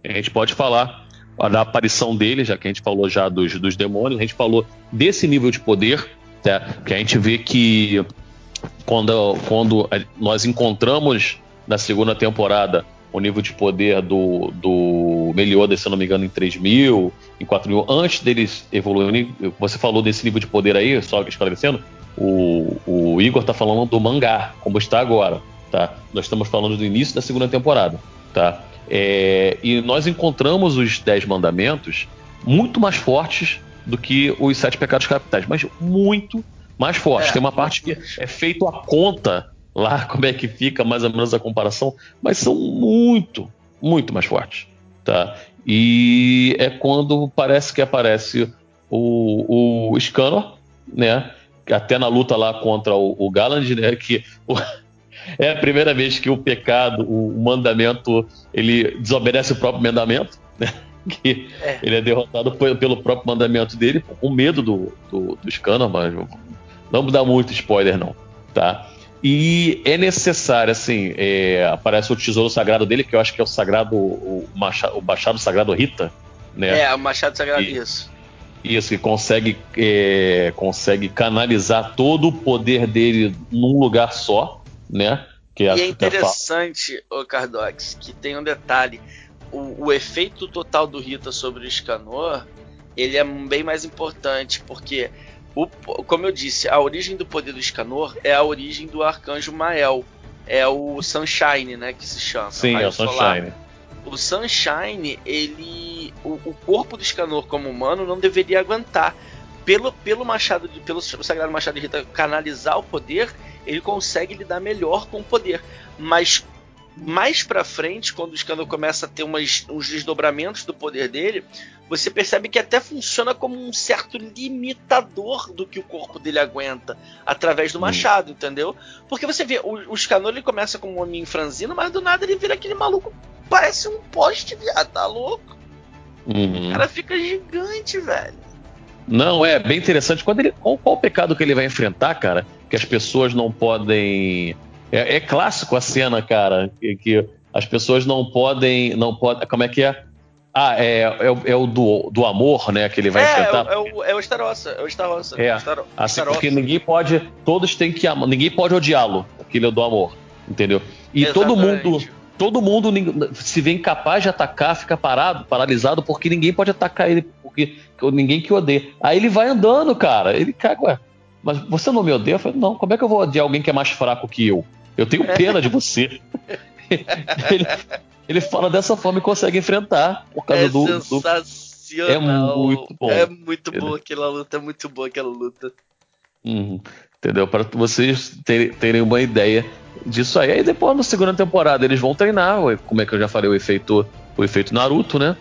A gente pode falar da aparição dele, já que a gente falou já dos, dos demônios, a gente falou desse nível de poder, tá? que a gente vê que quando, quando nós encontramos na segunda temporada o nível de poder do, do Meliodas, se não me engano, em 3000, em 4000, antes deles evoluírem. Você falou desse nível de poder aí, só esclarecendo, o, o Igor tá falando do mangá, como está agora, tá? Nós estamos falando do início da segunda temporada, tá? É, e nós encontramos os Dez Mandamentos muito mais fortes do que os Sete Pecados Capitais, mas muito mais fortes. É, Tem uma parte que é feito a conta lá, *laughs* como é que fica mais ou menos a comparação, mas são muito, muito mais fortes, tá? E é quando parece que aparece o, o Scanner, né? Até na luta lá contra o, o Galand, né? Que o, é a primeira vez que o pecado, o mandamento, ele desobedece o próprio mandamento, né? *laughs* Que é. ele é derrotado pelo próprio mandamento dele, com medo do, do, do Scanner, mas não vamos dar muito spoiler, não, tá? E é necessário, assim, é, aparece o tesouro sagrado dele, que eu acho que é o sagrado, o, machado, o machado sagrado Rita, né? É, o machado sagrado, e, isso. Isso, que consegue, é, consegue canalizar todo o poder dele num lugar só, né? Que é e é interessante, o Cardox, que tem um detalhe. O, o, efeito total do Rita sobre o Escanor, ele é bem mais importante, porque o, como eu disse, a origem do poder do Escanor é a origem do arcanjo Mael. É o Sunshine, né? Que se chama. Sim, é o Sunshine. O Sunshine, ele. O, o, corpo do Escanor como humano não deveria aguentar. Pelo, pelo machado de, pelo sagrado machado de Rita canalizar o poder, ele consegue lidar melhor com o poder. Mas mais pra frente, quando o Escanor começa a ter umas, uns desdobramentos do poder dele, você percebe que até funciona como um certo limitador do que o corpo dele aguenta através do hum. machado, entendeu? Porque você vê, o, o ele começa como um homem franzino, mas do nada ele vira aquele maluco, parece um poste, viado, tá louco? Uhum. O cara fica gigante, velho. Não, é bem interessante. Quando ele, qual, qual o pecado que ele vai enfrentar, cara? Que as pessoas não podem. É, é clássico a cena, cara, que, que, as pessoas não podem, não podem. Como é que é? Ah, é, é, é, o do, do amor, né? Que ele vai é, enfrentar. É o, é o Starossa, é o Starossa. É, Star, assim, porque ninguém pode. Todos têm que amar, ninguém pode odiá-lo, aquele é do amor, entendeu? E Exatamente. todo mundo. Todo mundo se vê incapaz de atacar, fica parado, paralisado, porque ninguém pode atacar ele, porque ninguém que odeia. Aí ele vai andando, cara. Ele caga, ué, mas você não me odeia? Eu falei, não, como é que eu vou odiar alguém que é mais fraco que eu? Eu tenho pena de você. *laughs* ele, ele fala dessa forma e consegue enfrentar por causa é do, sensacional. É muito bom. É muito boa aquela luta, é muito boa aquela luta. Uhum. Entendeu? Para vocês terem, uma ideia disso aí. Aí depois, na segunda temporada, eles vão treinar, como é que eu já falei, o efeito, o efeito Naruto, né?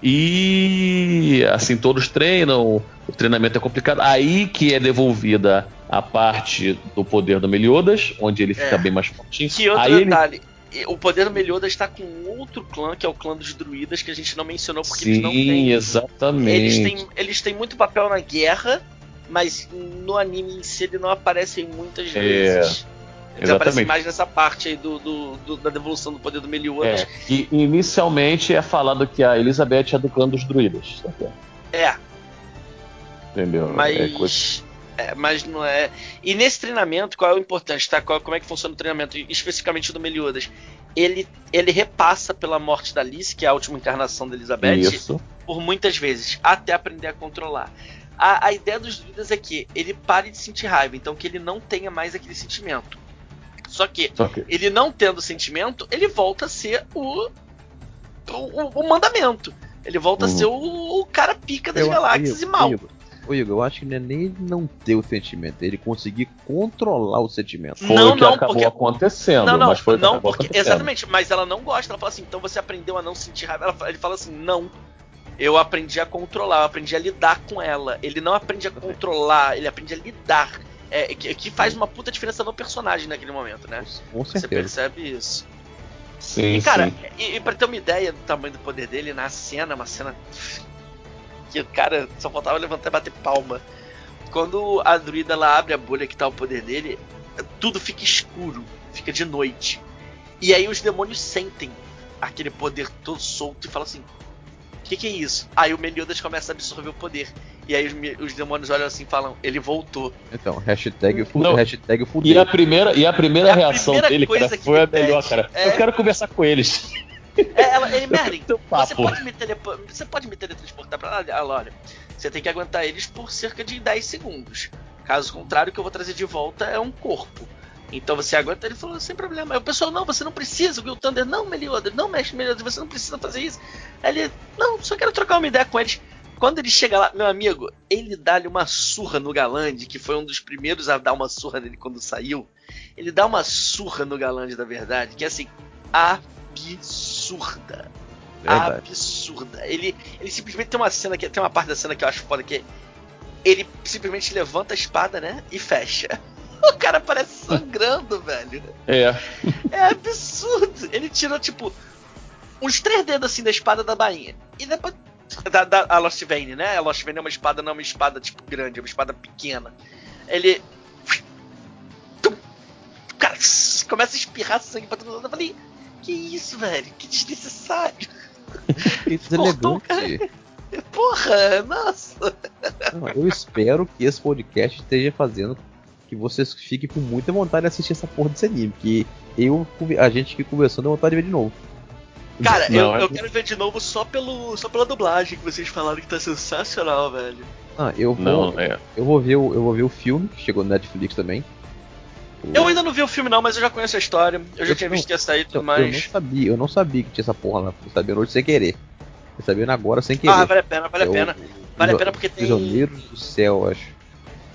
E assim, todos treinam, o treinamento é complicado. Aí que é devolvida a parte do poder do Meliodas, onde ele fica é. bem mais fortinho. Que outro aí detalhe, ele o poder do Meliodas está com outro clã, que é o clã dos druidas, que a gente não mencionou porque Sim, eles não têm. exatamente. Eles têm, eles têm muito papel na guerra, mas no anime em si ele não aparecem muitas é, vezes. Eles aparecem mais nessa parte aí do, do, do, da devolução do poder do Meliodas. É. E inicialmente é falado que a Elizabeth é do clã dos druidas. É. Entendeu? Mas. É coisa... É, mas não é. E nesse treinamento, qual é o importante, tá? Qual, como é que funciona o treinamento, especificamente do Meliodas? Ele, ele repassa pela morte da Alice, que é a última encarnação da Elizabeth, Isso. por muitas vezes, até aprender a controlar. A, a ideia dos druidas é que ele pare de sentir raiva, então que ele não tenha mais aquele sentimento. Só que, Só que... ele não tendo sentimento, ele volta a ser o, o, o mandamento. Ele volta uhum. a ser o, o, cara pica das eu, galáxias eu, e mal. Ô Igor, eu acho que não é nem ele não ter o sentimento, é ele conseguir controlar o sentimento. Foi não, o que não, acabou porque... acontecendo. Não, não, mas foi não porque... Exatamente, mas ela não gosta. Ela fala assim, então você aprendeu a não sentir raiva. Ela, ele fala assim, não. Eu aprendi a controlar, eu aprendi a lidar com ela. Ele não aprende a controlar, ele aprende a lidar. É, que, que faz uma puta diferença no personagem naquele momento, né? Com certeza. Você percebe isso. Sim, e cara, sim. E, e pra ter uma ideia do tamanho do poder dele, na cena, uma cena que o cara só faltava levantar e bater palma. Quando a druida ela abre a bolha que tá o poder dele, tudo fica escuro, fica de noite. E aí os demônios sentem aquele poder todo solto e falam assim: o que, que, é isso? Aí o Meliodas começa a absorver o poder. E aí os, os demônios olham assim e falam: ele voltou. Então, hashtag, Não, hashtag E a primeira, e a primeira é a reação primeira dele, cara, foi a melhor, cara. É... Eu quero conversar com eles. É, ela, ele, *laughs* Merlin, você pode, me telepo- você pode me teletransportar pra lá? Ela, olha, você tem que aguentar eles por cerca de 10 segundos. Caso contrário, o que eu vou trazer de volta é um corpo. Então você aguenta, ele falou, sem problema. Aí o pessoal, não, você não precisa, o Will Thunder, não, Meliodas, não mexe, Meliodas, você não precisa fazer isso. Aí ele, não, só quero trocar uma ideia com eles. Quando ele chega lá, meu amigo, ele dá-lhe uma surra no Galande, que foi um dos primeiros a dar uma surra nele quando saiu. Ele dá uma surra no Galande, da verdade, que é assim, absurda. Verdade. Absurda. Ele, ele simplesmente tem uma cena que tem uma parte da cena que eu acho foda que é ele simplesmente levanta a espada, né? E fecha. *laughs* O cara parece sangrando, velho. É. É absurdo. Ele tirou, tipo, uns três dedos assim da espada da bainha. E depois. Da, da a Lost Vein, né? A Lost Vein é uma espada, não é uma espada, tipo, grande, é uma espada pequena. Ele. O cara começa a espirrar sangue pra todo mundo. Eu falei, que isso, velho? Que desnecessário. Isso é Cortou elegante. Porra, nossa. Não, eu espero que esse podcast esteja fazendo que vocês fiquem com muita vontade de assistir essa porra desse anime. Que eu, a gente aqui conversando, deu vontade de ver de novo. Cara, Não, eu, é- eu quero ver de novo só, pelo, só pela dublagem que vocês falaram que tá sensacional, velho. Ah, eu vou, Não, é. eu vou ver o, eu vou ver o filme que chegou no Netflix também. Eu ainda não vi o filme não, mas eu já conheço a história. Eu já Eu tinha não- visto que ia sair e eu, tudo eu não mais. sabia, eu não sabia que tinha essa porra lá. Eu sabia hoje sem querer. Eu sabia agora sem querer. Ah, vale a pena, vale a É pena. Vale a pena porque tem- Prisioneiros do céu, acho.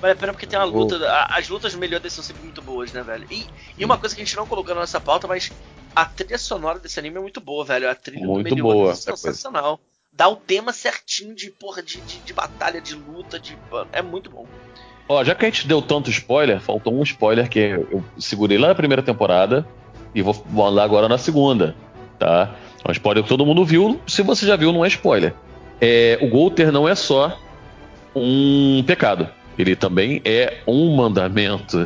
Vale a pena porque tem uma luta. a- As lutas do Meliodas são sempre muito boas, né, velho? E, e uma coisa que a gente não colocou na nossa pauta, mas a trilha sonora desse anime é muito boa, velho. A trilha Muito do Meliodas é essa coisa. sensacional. Dá o tema certinho de, porra, de, de, de batalha, de luta, de. mano, É muito bom. Ó, já que a gente deu tanto spoiler, faltou um spoiler que eu segurei lá na primeira temporada e vou mandar agora na segunda, tá? É um spoiler que todo mundo viu. Se você já viu, não é spoiler. É, o Golter não é só um pecado. Ele também é um mandamento.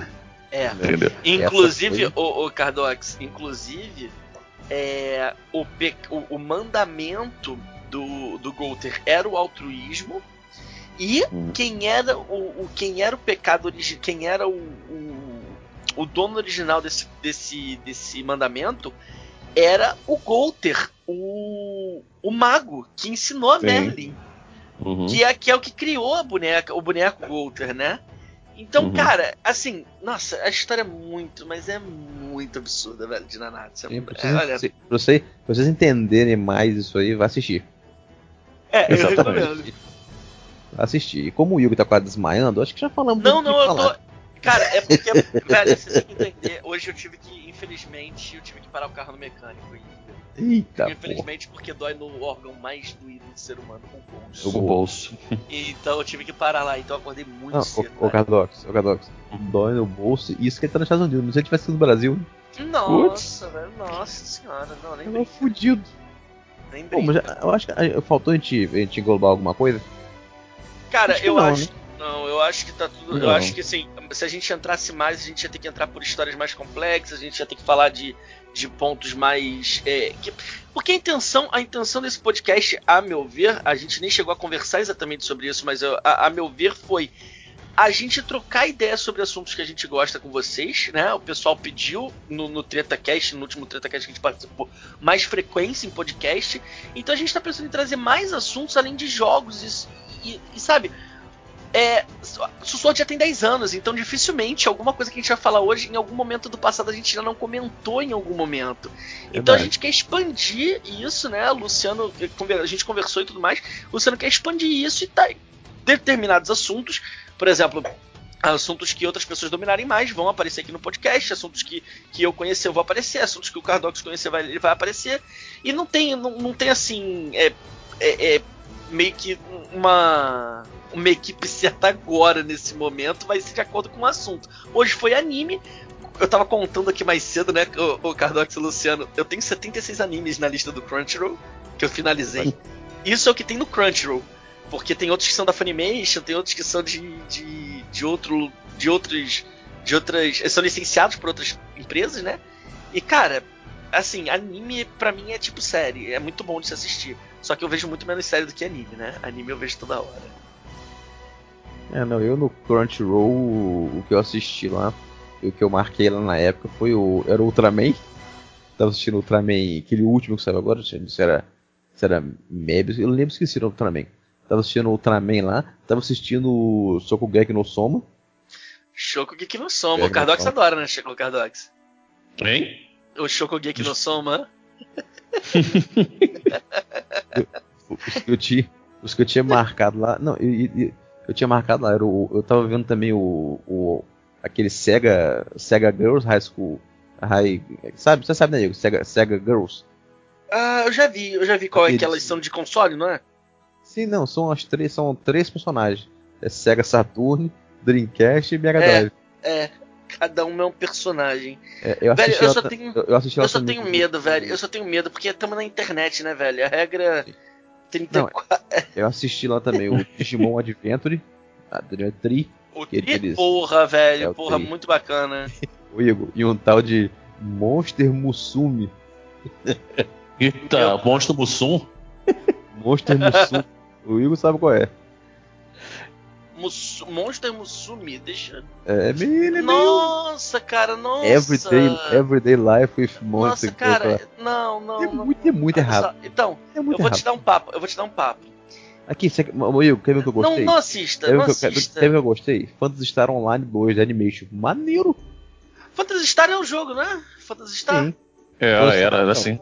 É. Entendeu? Inclusive, Essa o, o Cardox, inclusive, é, o, pe- o, o mandamento do, do Golter era o altruísmo. E Hum. quem era o, o- quem era o pecado original, quem era o, o, o dono original desse, desse, desse mandamento era o Golter, o, o mago que ensinou a Sim. Merlin. Uhum. Que é, que é o que criou a boneca, o boneco Golter, né? Então, Uhum. cara, assim, nossa, a história é muito, mas é muito absurda, velho, de Nanatsu. É, vocês, olha, se- pra você- pra vocês entenderem mais isso aí, vai assistir. é, eu Exatamente. recomendo. Vai assistir. E como o Yugi tá quase desmaiando, acho que já falamos Não, não, eu falar. tô. Cara, é porque, velho, você tem que entender. Hoje eu tive que, infelizmente, eu tive que parar o carro no mecânico. E, Eita, porra. infelizmente, porque dói no órgão mais doído do ser humano, o bolso. O bolso. Então eu tive que parar lá, então eu acordei muito Não, cedo. o, o. Cardox, o Cardox. Dói no bolso. Isso que ele tá nos Estados Unidos. Mas se ele tivesse sido no Brasil, Nossa, velho, nossa senhora, não, nem brinca, fudido. nem Pô, mas já- eu acho que faltou a gente, a gente englobar alguma coisa. Cara, Acho eu não, acho. né? Não, eu acho que tá tudo. Eu Não. acho que assim, se a gente entrasse mais, a gente ia ter que entrar por histórias mais complexas, a gente ia ter que falar de, de pontos mais. é, que- porque a intenção, a intenção desse podcast, a meu ver, a gente nem chegou a conversar exatamente sobre isso, mas eu- a, a meu ver foi a gente trocar ideias sobre assuntos que a gente gosta com vocês, né? O pessoal pediu no, no TretaCast, no último TretaCast que a gente participou, mais frequência em podcast. Então a gente tá pensando em trazer mais assuntos além de jogos e, e- e, sabe? É, o Sword já tem 10 anos, então dificilmente alguma coisa que a gente vai falar hoje, em algum momento do passado a gente já não comentou em algum momento. Então a gente quer expandir isso, né? Luciano, a gente conversou e tudo mais. O Luciano quer expandir isso e tá determinados assuntos, por exemplo, assuntos que outras pessoas dominarem mais vão aparecer aqui no podcast, assuntos que, que eu conhecer eu vou aparecer, assuntos que o Cardox conhecer vai, ele vai aparecer. E não tem, não, não tem assim, é, é, é meio que uma uma equipe *laughs* certa agora nesse momento, vai ser de acordo com o assunto. Hoje foi anime. Eu tava contando aqui mais cedo, né, o, o Cardox e o Luciano. Eu tenho 76 animes na lista do Crunchyroll que eu finalizei. Isso é o que tem no Crunchyroll. Porque tem outros que são da Funimation, tem outros que são de, de, de outro. de outros. de outras. São licenciados por outras empresas, né? E cara, assim, anime pra mim é tipo série, é muito bom de se assistir. Só que eu vejo muito menos série do que anime, né? Anime eu vejo toda hora. É, não, eu no Crunchyroll, o, o que eu assisti lá, e o que eu marquei lá na época foi o. Era o Ultraman. tava assistindo Ultraman, aquele último que saiu agora, não sei se era, se era Mebius, eu lembro esqueci o Ultraman. Tava assistindo Ultraman lá, tava assistindo Sokugeki no Soma. Shokugeki no Soma. O Cardox adora, né, o Cardox? Hein? O Shokugeki no Soma. Os que eu tinha, os que eu tinha marcado lá. Não, eu, eu, eu tinha marcado lá, era o, eu tava vendo também o, o aquele Sega, Sega Girls High School. High, sabe, você sabe, né, Diego? Sega, Sega Girls. Ah, eu já vi, eu já vi qual é que elas são de console, não é? Sim, não, são as três, são três personagens. É Sega Saturn, Dreamcast e Mega É. Drive. É, cada um é um personagem. É, eu Velho, eu só ta- tenho- eu, eu Eu só tenho medo, velho. Eu só tenho medo, porque estamos na internet, né, velho? A regra 34. Eu assisti lá também o Digimon Adventure, a Tri, o que tri, eles- porra, velho. É porra, tri. muito bacana. *laughs* o Igor, e um tal de Monster Musume. Eita, Monstro Mussum. Monster Musume. o Igor sabe qual é. Musu- Monster Musumi, deixa. É meio, ele é meio Nossa, cara, nossa. everyday, everyday Life with Monster. Nossa, cara, Girl. não, não, é não. muito, é muito errado. só, Então, É muito eu vou errado. te dar um papo, eu vou te dar um papo. Aqui, você, Igor, quer ver o que eu Não, gostei? não assista, quer, não que eu, quer, ver- assista. quer ver o que eu gostei? Phantasy Star Online 2 Animation. Maneiro. Phantasy Star é um jogo, né? Phantasy Star. Sim. É, Nossa, era, era não. assim.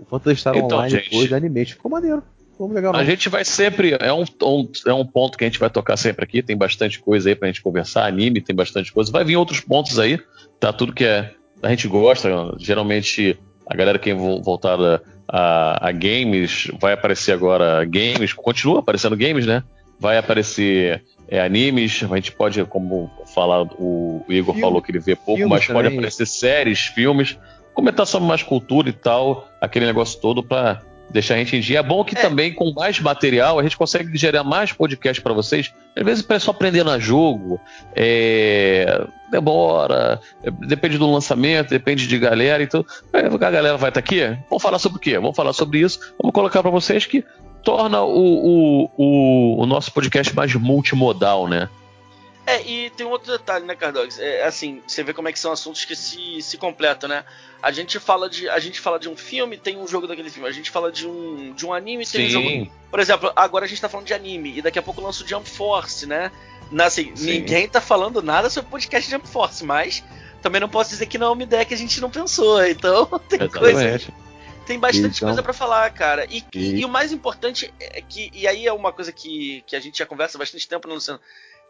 O Phantasy Star Então, Online gente. 2 Animation. Ficou maneiro. Legal. A gente vai sempre. É um, um- é um ponto que a gente vai tocar sempre aqui. Tem bastante coisa aí pra gente conversar. Anime, tem bastante coisa. Vai vir outros pontos aí. Tá tudo que é, a gente gosta. Geralmente, a galera que é vo- voltada a, a games vai aparecer agora games. Continua aparecendo games, né? Vai aparecer é, animes. A gente pode, como falar, o, Igor Filme. falou que ele vê pouco, mas pode também. aparecer séries, filmes. Comentar sobre mais cultura e tal. Aquele negócio todo pra deixar a gente em dia. É bom que É. também com mais material a gente consegue gerar mais podcast para vocês. Às vezes o pessoal aprendendo a jogo, é, demora, é, depende do lançamento, depende de galera. Então, é, a galera vai estar aqui. Vamos falar sobre o quê? Vamos falar sobre isso. Vamos colocar para vocês que torna o, o, o, o nosso podcast mais multimodal, né? É, e tem um outro detalhe, né, Cardox? É, assim, você vê como é que são assuntos que se, se completam, né? A gente fala de a gente fala de um filme, tem um jogo daquele filme. A gente fala de um, de um anime, tem um jogo. Por exemplo, agora a gente tá falando de anime e daqui a pouco lança o Jump Force, né? Assim, Sim. ninguém tá falando nada sobre o podcast Jump Force, mas também não posso dizer que não é uma ideia que a gente não pensou. *laughs* Então, tem coisa Exatamente. tem bastante Então- coisa pra falar, cara. E, e- E- e o mais importante é que. E aí é uma coisa que, que a gente já conversa há bastante tempo, né, Luciano?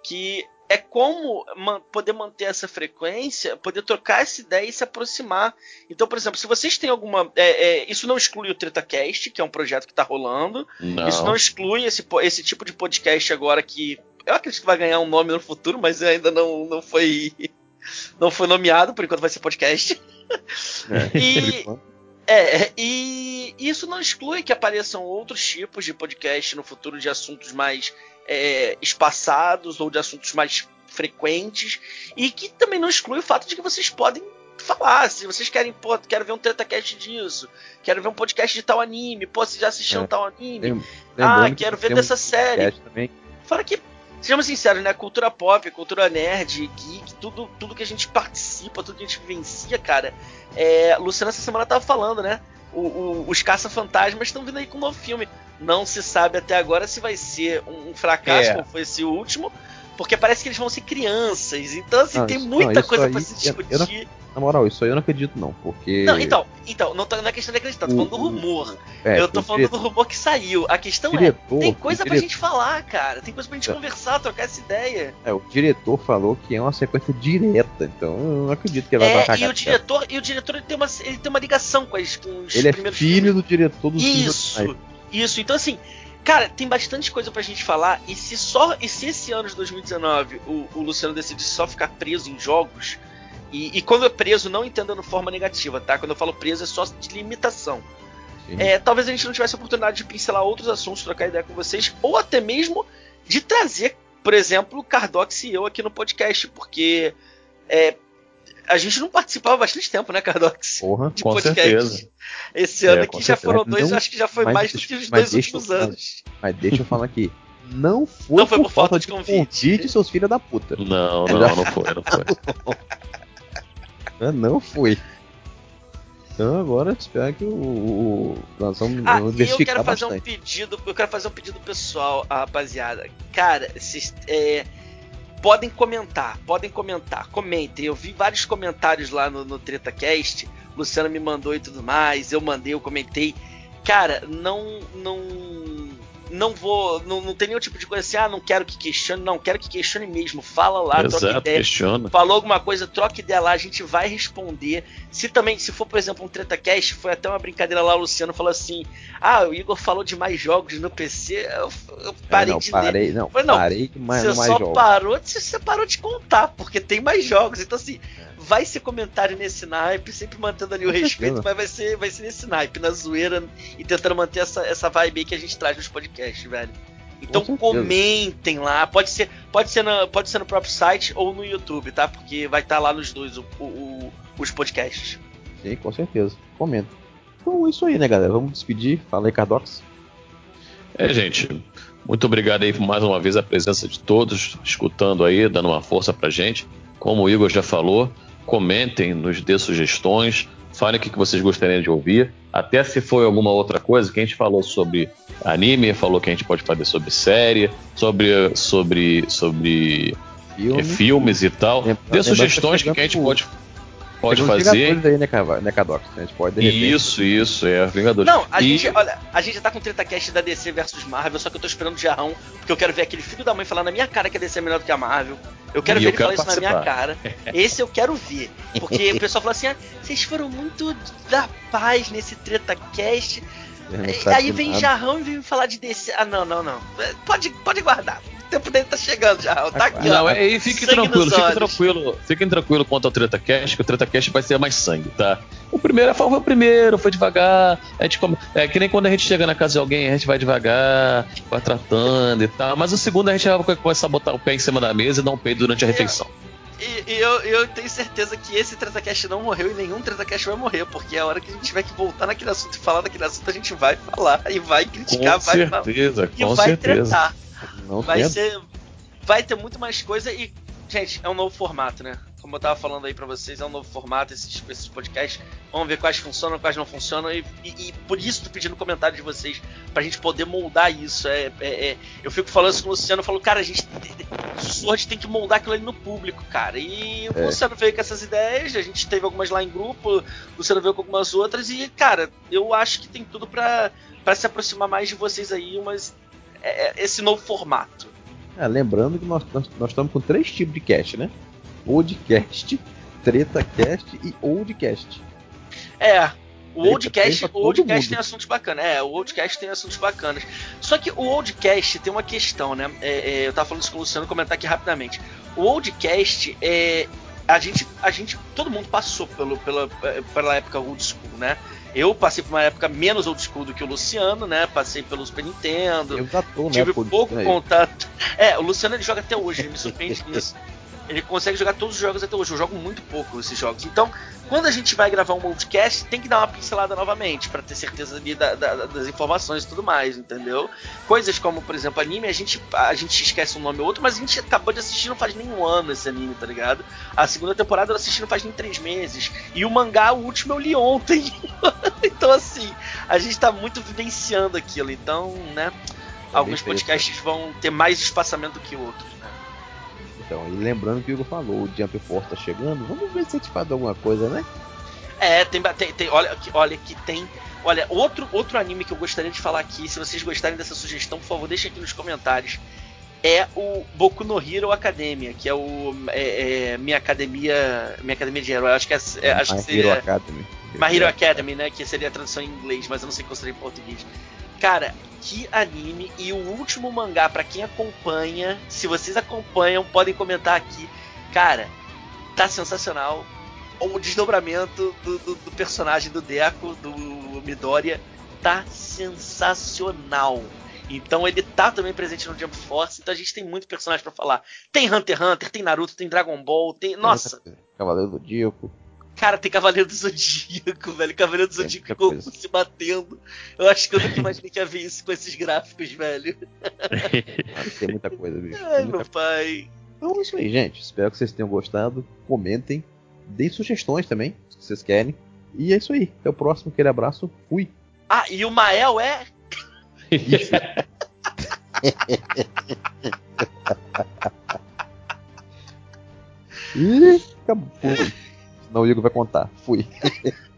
Que é como man- poder manter essa frequência, poder trocar essa ideia e se aproximar. Então, por exemplo, se vocês têm alguma. é, é, isso não exclui o TretaCast, que é um projeto que tá rolando. Não. Isso não exclui esse, esse tipo de podcast agora que. Eu acredito que vai ganhar um nome no futuro, mas ainda não, não foi. *laughs* Não foi nomeado, por enquanto vai ser podcast. É, *laughs* E- enquanto. É, e isso não exclui que apareçam outros tipos de podcast no futuro de assuntos mais é, espaçados ou de assuntos mais frequentes e que também não exclui o fato de que vocês podem falar, se vocês querem, pô, quero ver um TretaCast disso, quero ver um podcast de tal anime, pô, você já assistiu É. tal anime, ah, que quero ver um dessa série. Também. Fora que, sejamos sinceros, né? Cultura pop, cultura nerd, geek, tudo, tudo que a gente participa, tudo que a gente vivencia, cara. É, Luciana essa semana tava falando, né? O- o- os caça-fantasmas estão vindo aí com um novo filme. Não se sabe até agora se vai ser um, fracasso, É. como foi esse último, porque parece que eles vão ser crianças. Então, assim, Não, tem isso- muita não, coisa pra se eu- eu não- discutir. Na moral, isso aí eu não acredito não, porque... Não, então, então não, tá, não é questão de acreditar, tô falando do rumor. É, eu tô falando diretor- do rumor que saiu. A questão é, diretor, tem coisa o pra diretor- gente falar, cara. Tem coisa pra gente É. conversar, trocar essa ideia. É, o diretor falou que é uma sequência direta, então eu não acredito que ele vai É, cagar. e o diretor, e o diretor ele tem uma, ele tem uma ligação com, as, com os Ele é primeiros filho do diretor dos filmes Isso, originais. Isso. Então assim, cara, tem bastante coisa pra gente falar. E se só, e se esse ano de 2019 o, o Luciano decidir só ficar preso em jogos, e, e quando é preso não entendendo forma negativa, tá? Quando eu falo preso é só de limitação. É, talvez a gente não tivesse a oportunidade de pincelar outros assuntos, trocar ideia com vocês, ou até mesmo de trazer, por exemplo, o Cardox e eu aqui no podcast, porque é, a gente não participava há bastante tempo, né, Cardox? Porra. De Com podcast. certeza. Esse ano É, aqui já certeza. foram dois, Não, acho que já foi mais do que os dois eu últimos anos. Mas deixa eu falar aqui. Não foi, Não foi por falta de convite. convite, seus filhos da puta. Não, não, não foi, não foi. Ah, *laughs* Não foi. Então agora espero que o, o nós vamos Ah, vamos e eu quero fazer um bastante. pedido, eu quero fazer um pedido pessoal, à rapaziada. Cara, vocês é, podem comentar, podem comentar, comentem. Eu vi vários comentários lá no, no TretaCast, Luciano me mandou e tudo mais, eu mandei, eu comentei. Cara, não não não vou, não, não tem nenhum tipo de coisa assim, ah, não quero que questione, não, quero que questione mesmo. Fala lá, troca Exato, ideia. questiona. Falou alguma coisa, troca ideia lá, a gente vai responder. Se também, se for, por exemplo, um TretaCast, foi até uma brincadeira lá, o Luciano falou assim: Ah, o Igor falou de mais jogos no PC. Eu, eu parei É, não, de ler. parei, não, Falei, não, parei de mais, você mais só jogos. parou, você, você parou de contar, porque tem mais jogos. Então, assim, vai ser comentário nesse naipe, sempre mantendo ali o respeito, mas vai ser, vai ser nesse naipe, na zoeira e tentando manter essa, essa vibe aí que a gente traz nos podcasts, velho. Então Com comentem lá, pode ser, pode ser, na, pode ser no próprio site ou no YouTube, tá? Porque vai estar lá nos dois o- o- os podcasts. Sim, com certeza. Comenta. Então é isso aí, né, galera? Vamos despedir. Fala aí, Cardox. É, gente, muito obrigado aí por mais uma vez a presença de todos, escutando aí, dando uma força pra gente. Como o Igor já falou, comentem, nos dê sugestões, falem o que vocês gostariam de ouvir. Até se for alguma outra coisa, que a gente falou sobre anime, falou que a gente pode fazer sobre série, sobre, sobre, sobre Filme. é, filmes e tal. Lembra- Dê lembrando sugestões que que, a gente pode, pode fazer. Vingadores aí, né, né, Cardox? A gente pode, de repente, Isso, isso, é Vingadores. Não, a E- gente, olha, a gente já tá com o TretaCast da DC versus Marvel, só que eu tô esperando o Jarrão, porque eu quero ver aquele filho da mãe falar na minha cara que a DC é melhor do que a Marvel. Eu quero E ver eu ele quero falar isso na minha cara. participar. Esse eu quero ver. Porque o pessoal fala assim: ah, vocês foram muito da paz nesse E sabe Aí vem nada. Jarrão e vem me falar de DC. Ah, não, não, não. Pode, pode guardar. O tempo dele tá chegando, Jarrão. Tá aqui, Não, ó. é, e fique tranquilo, fique olhos. tranquilo, fiquem tranquilo quanto ao TretaCast, que o TretaCast vai ser mais sangue, tá? O primeiro foi o primeiro, foi devagar. A gente come... É que nem quando a gente chega na casa de alguém, a gente vai devagar, vai tratando e tal. Mas o segundo a gente vai começar a botar o pé em cima da mesa e dar um peido durante a refeição. E, e eu, eu tenho certeza que esse TretaCast não morreu e nenhum TretaCast vai morrer, porque a hora que a gente tiver que voltar naquele assunto e falar daquele assunto, a gente vai falar e vai criticar, Com vai falar certeza, e com vai certeza. tretar. Não Vai ser. Vai ter muito mais coisa e. Gente, é um novo formato, né? Como eu tava falando aí pra vocês, é um novo formato esses, esses podcasts. Vamos ver quais funcionam, quais não funcionam. E, e- e por isso tô pedindo comentário de vocês, pra gente poder moldar isso. É, é- é- eu fico falando isso com o Luciano, eu falo, cara, a gente. O Sword tem que moldar aquilo ali no público, cara. E o É. Luciano veio com essas ideias, a gente teve algumas lá em grupo, o Luciano veio com algumas outras, e, cara, eu acho que tem tudo pra, pra se aproximar mais de vocês aí, mas. é- é esse novo formato. É, lembrando que nós, nós, nós estamos com três tipos de cast, né? Podcast, TretaCast e Oldcast. É. O Oldcast, o Oldcast tem assuntos bacanas. É, o Oldcast tem assuntos bacanas. Só que o Oldcast tem uma questão, né? É, é, eu tava falando isso com o Luciano, comentar aqui rapidamente. O Oldcast é. A gente, a gente, todo mundo passou pelo, pela, é, pela época old school, né? Eu passei por uma época menos old school do que o Luciano, né? Passei pelo Super Nintendo, Eu já tô, né? tive pô, pouco né, contato. É, o Luciano ele joga até hoje, ele me surpreende *laughs* nisso. Ele consegue jogar todos os jogos até hoje. Eu jogo muito pouco esses jogos. Então, quando a gente vai gravar um podcast, tem que dar uma pincelada novamente pra ter certeza ali da- da- das informações e tudo mais, entendeu? Coisas como, por exemplo, anime, a gente, a gente esquece um nome ou outro, mas a gente acabou de assistir não faz nem um ano esse anime, tá ligado? A segunda temporada eu assisti não faz nem três meses. E o mangá, o último, eu li ontem. *laughs* então, assim, a gente tá muito vivenciando aquilo. Então, né? Alguns feito. podcasts vão ter mais espaçamento do que outros? Então, e lembrando que o Igor falou, o Jump Force tá chegando, vamos ver se a gente faz alguma coisa, né? É, tem, tem, tem- olha, que- olha que tem. Olha, outro, outro anime que eu gostaria de falar aqui, se vocês gostarem dessa sugestão, por favor, deixem aqui nos comentários. É o Boku no Hero Academia, que é o é, é, minha academia, minha academia de herói. Acho que é, é, acho que My Hero seria Academy. My Hero Academy, né? Que seria a tradução em inglês, mas eu não sei qual seria em português. Cara, que anime e o último mangá pra quem acompanha, se vocês acompanham, podem comentar aqui. Cara, tá sensacional. O desdobramento do, do- do personagem do Deco, do Midoriya, tá sensacional. Então ele tá também presente no Jump Force, então a gente tem muito personagem pra falar. Tem Hunter x Hunter, tem Naruto, tem Dragon Ball, tem. Nossa, Cavaleiro do Zodíaco. Cara, tem Cavaleiro do Zodíaco, velho. Cavaleiro do Zodíaco e Goku se batendo. Eu acho que eu nunca imaginei que ia ver isso com esses gráficos, velho. Ah, Tem muita coisa, bicho. Ai, muita meu pai. Então é isso aí, gente. Espero que vocês tenham gostado. Comentem. Deem sugestões também, se vocês querem. E é isso aí. Até o próximo. Aquele abraço. Fui. Ah, e o Mael é. Ih, acabou. *laughs* Senão o Igor vai contar. Fui. *laughs*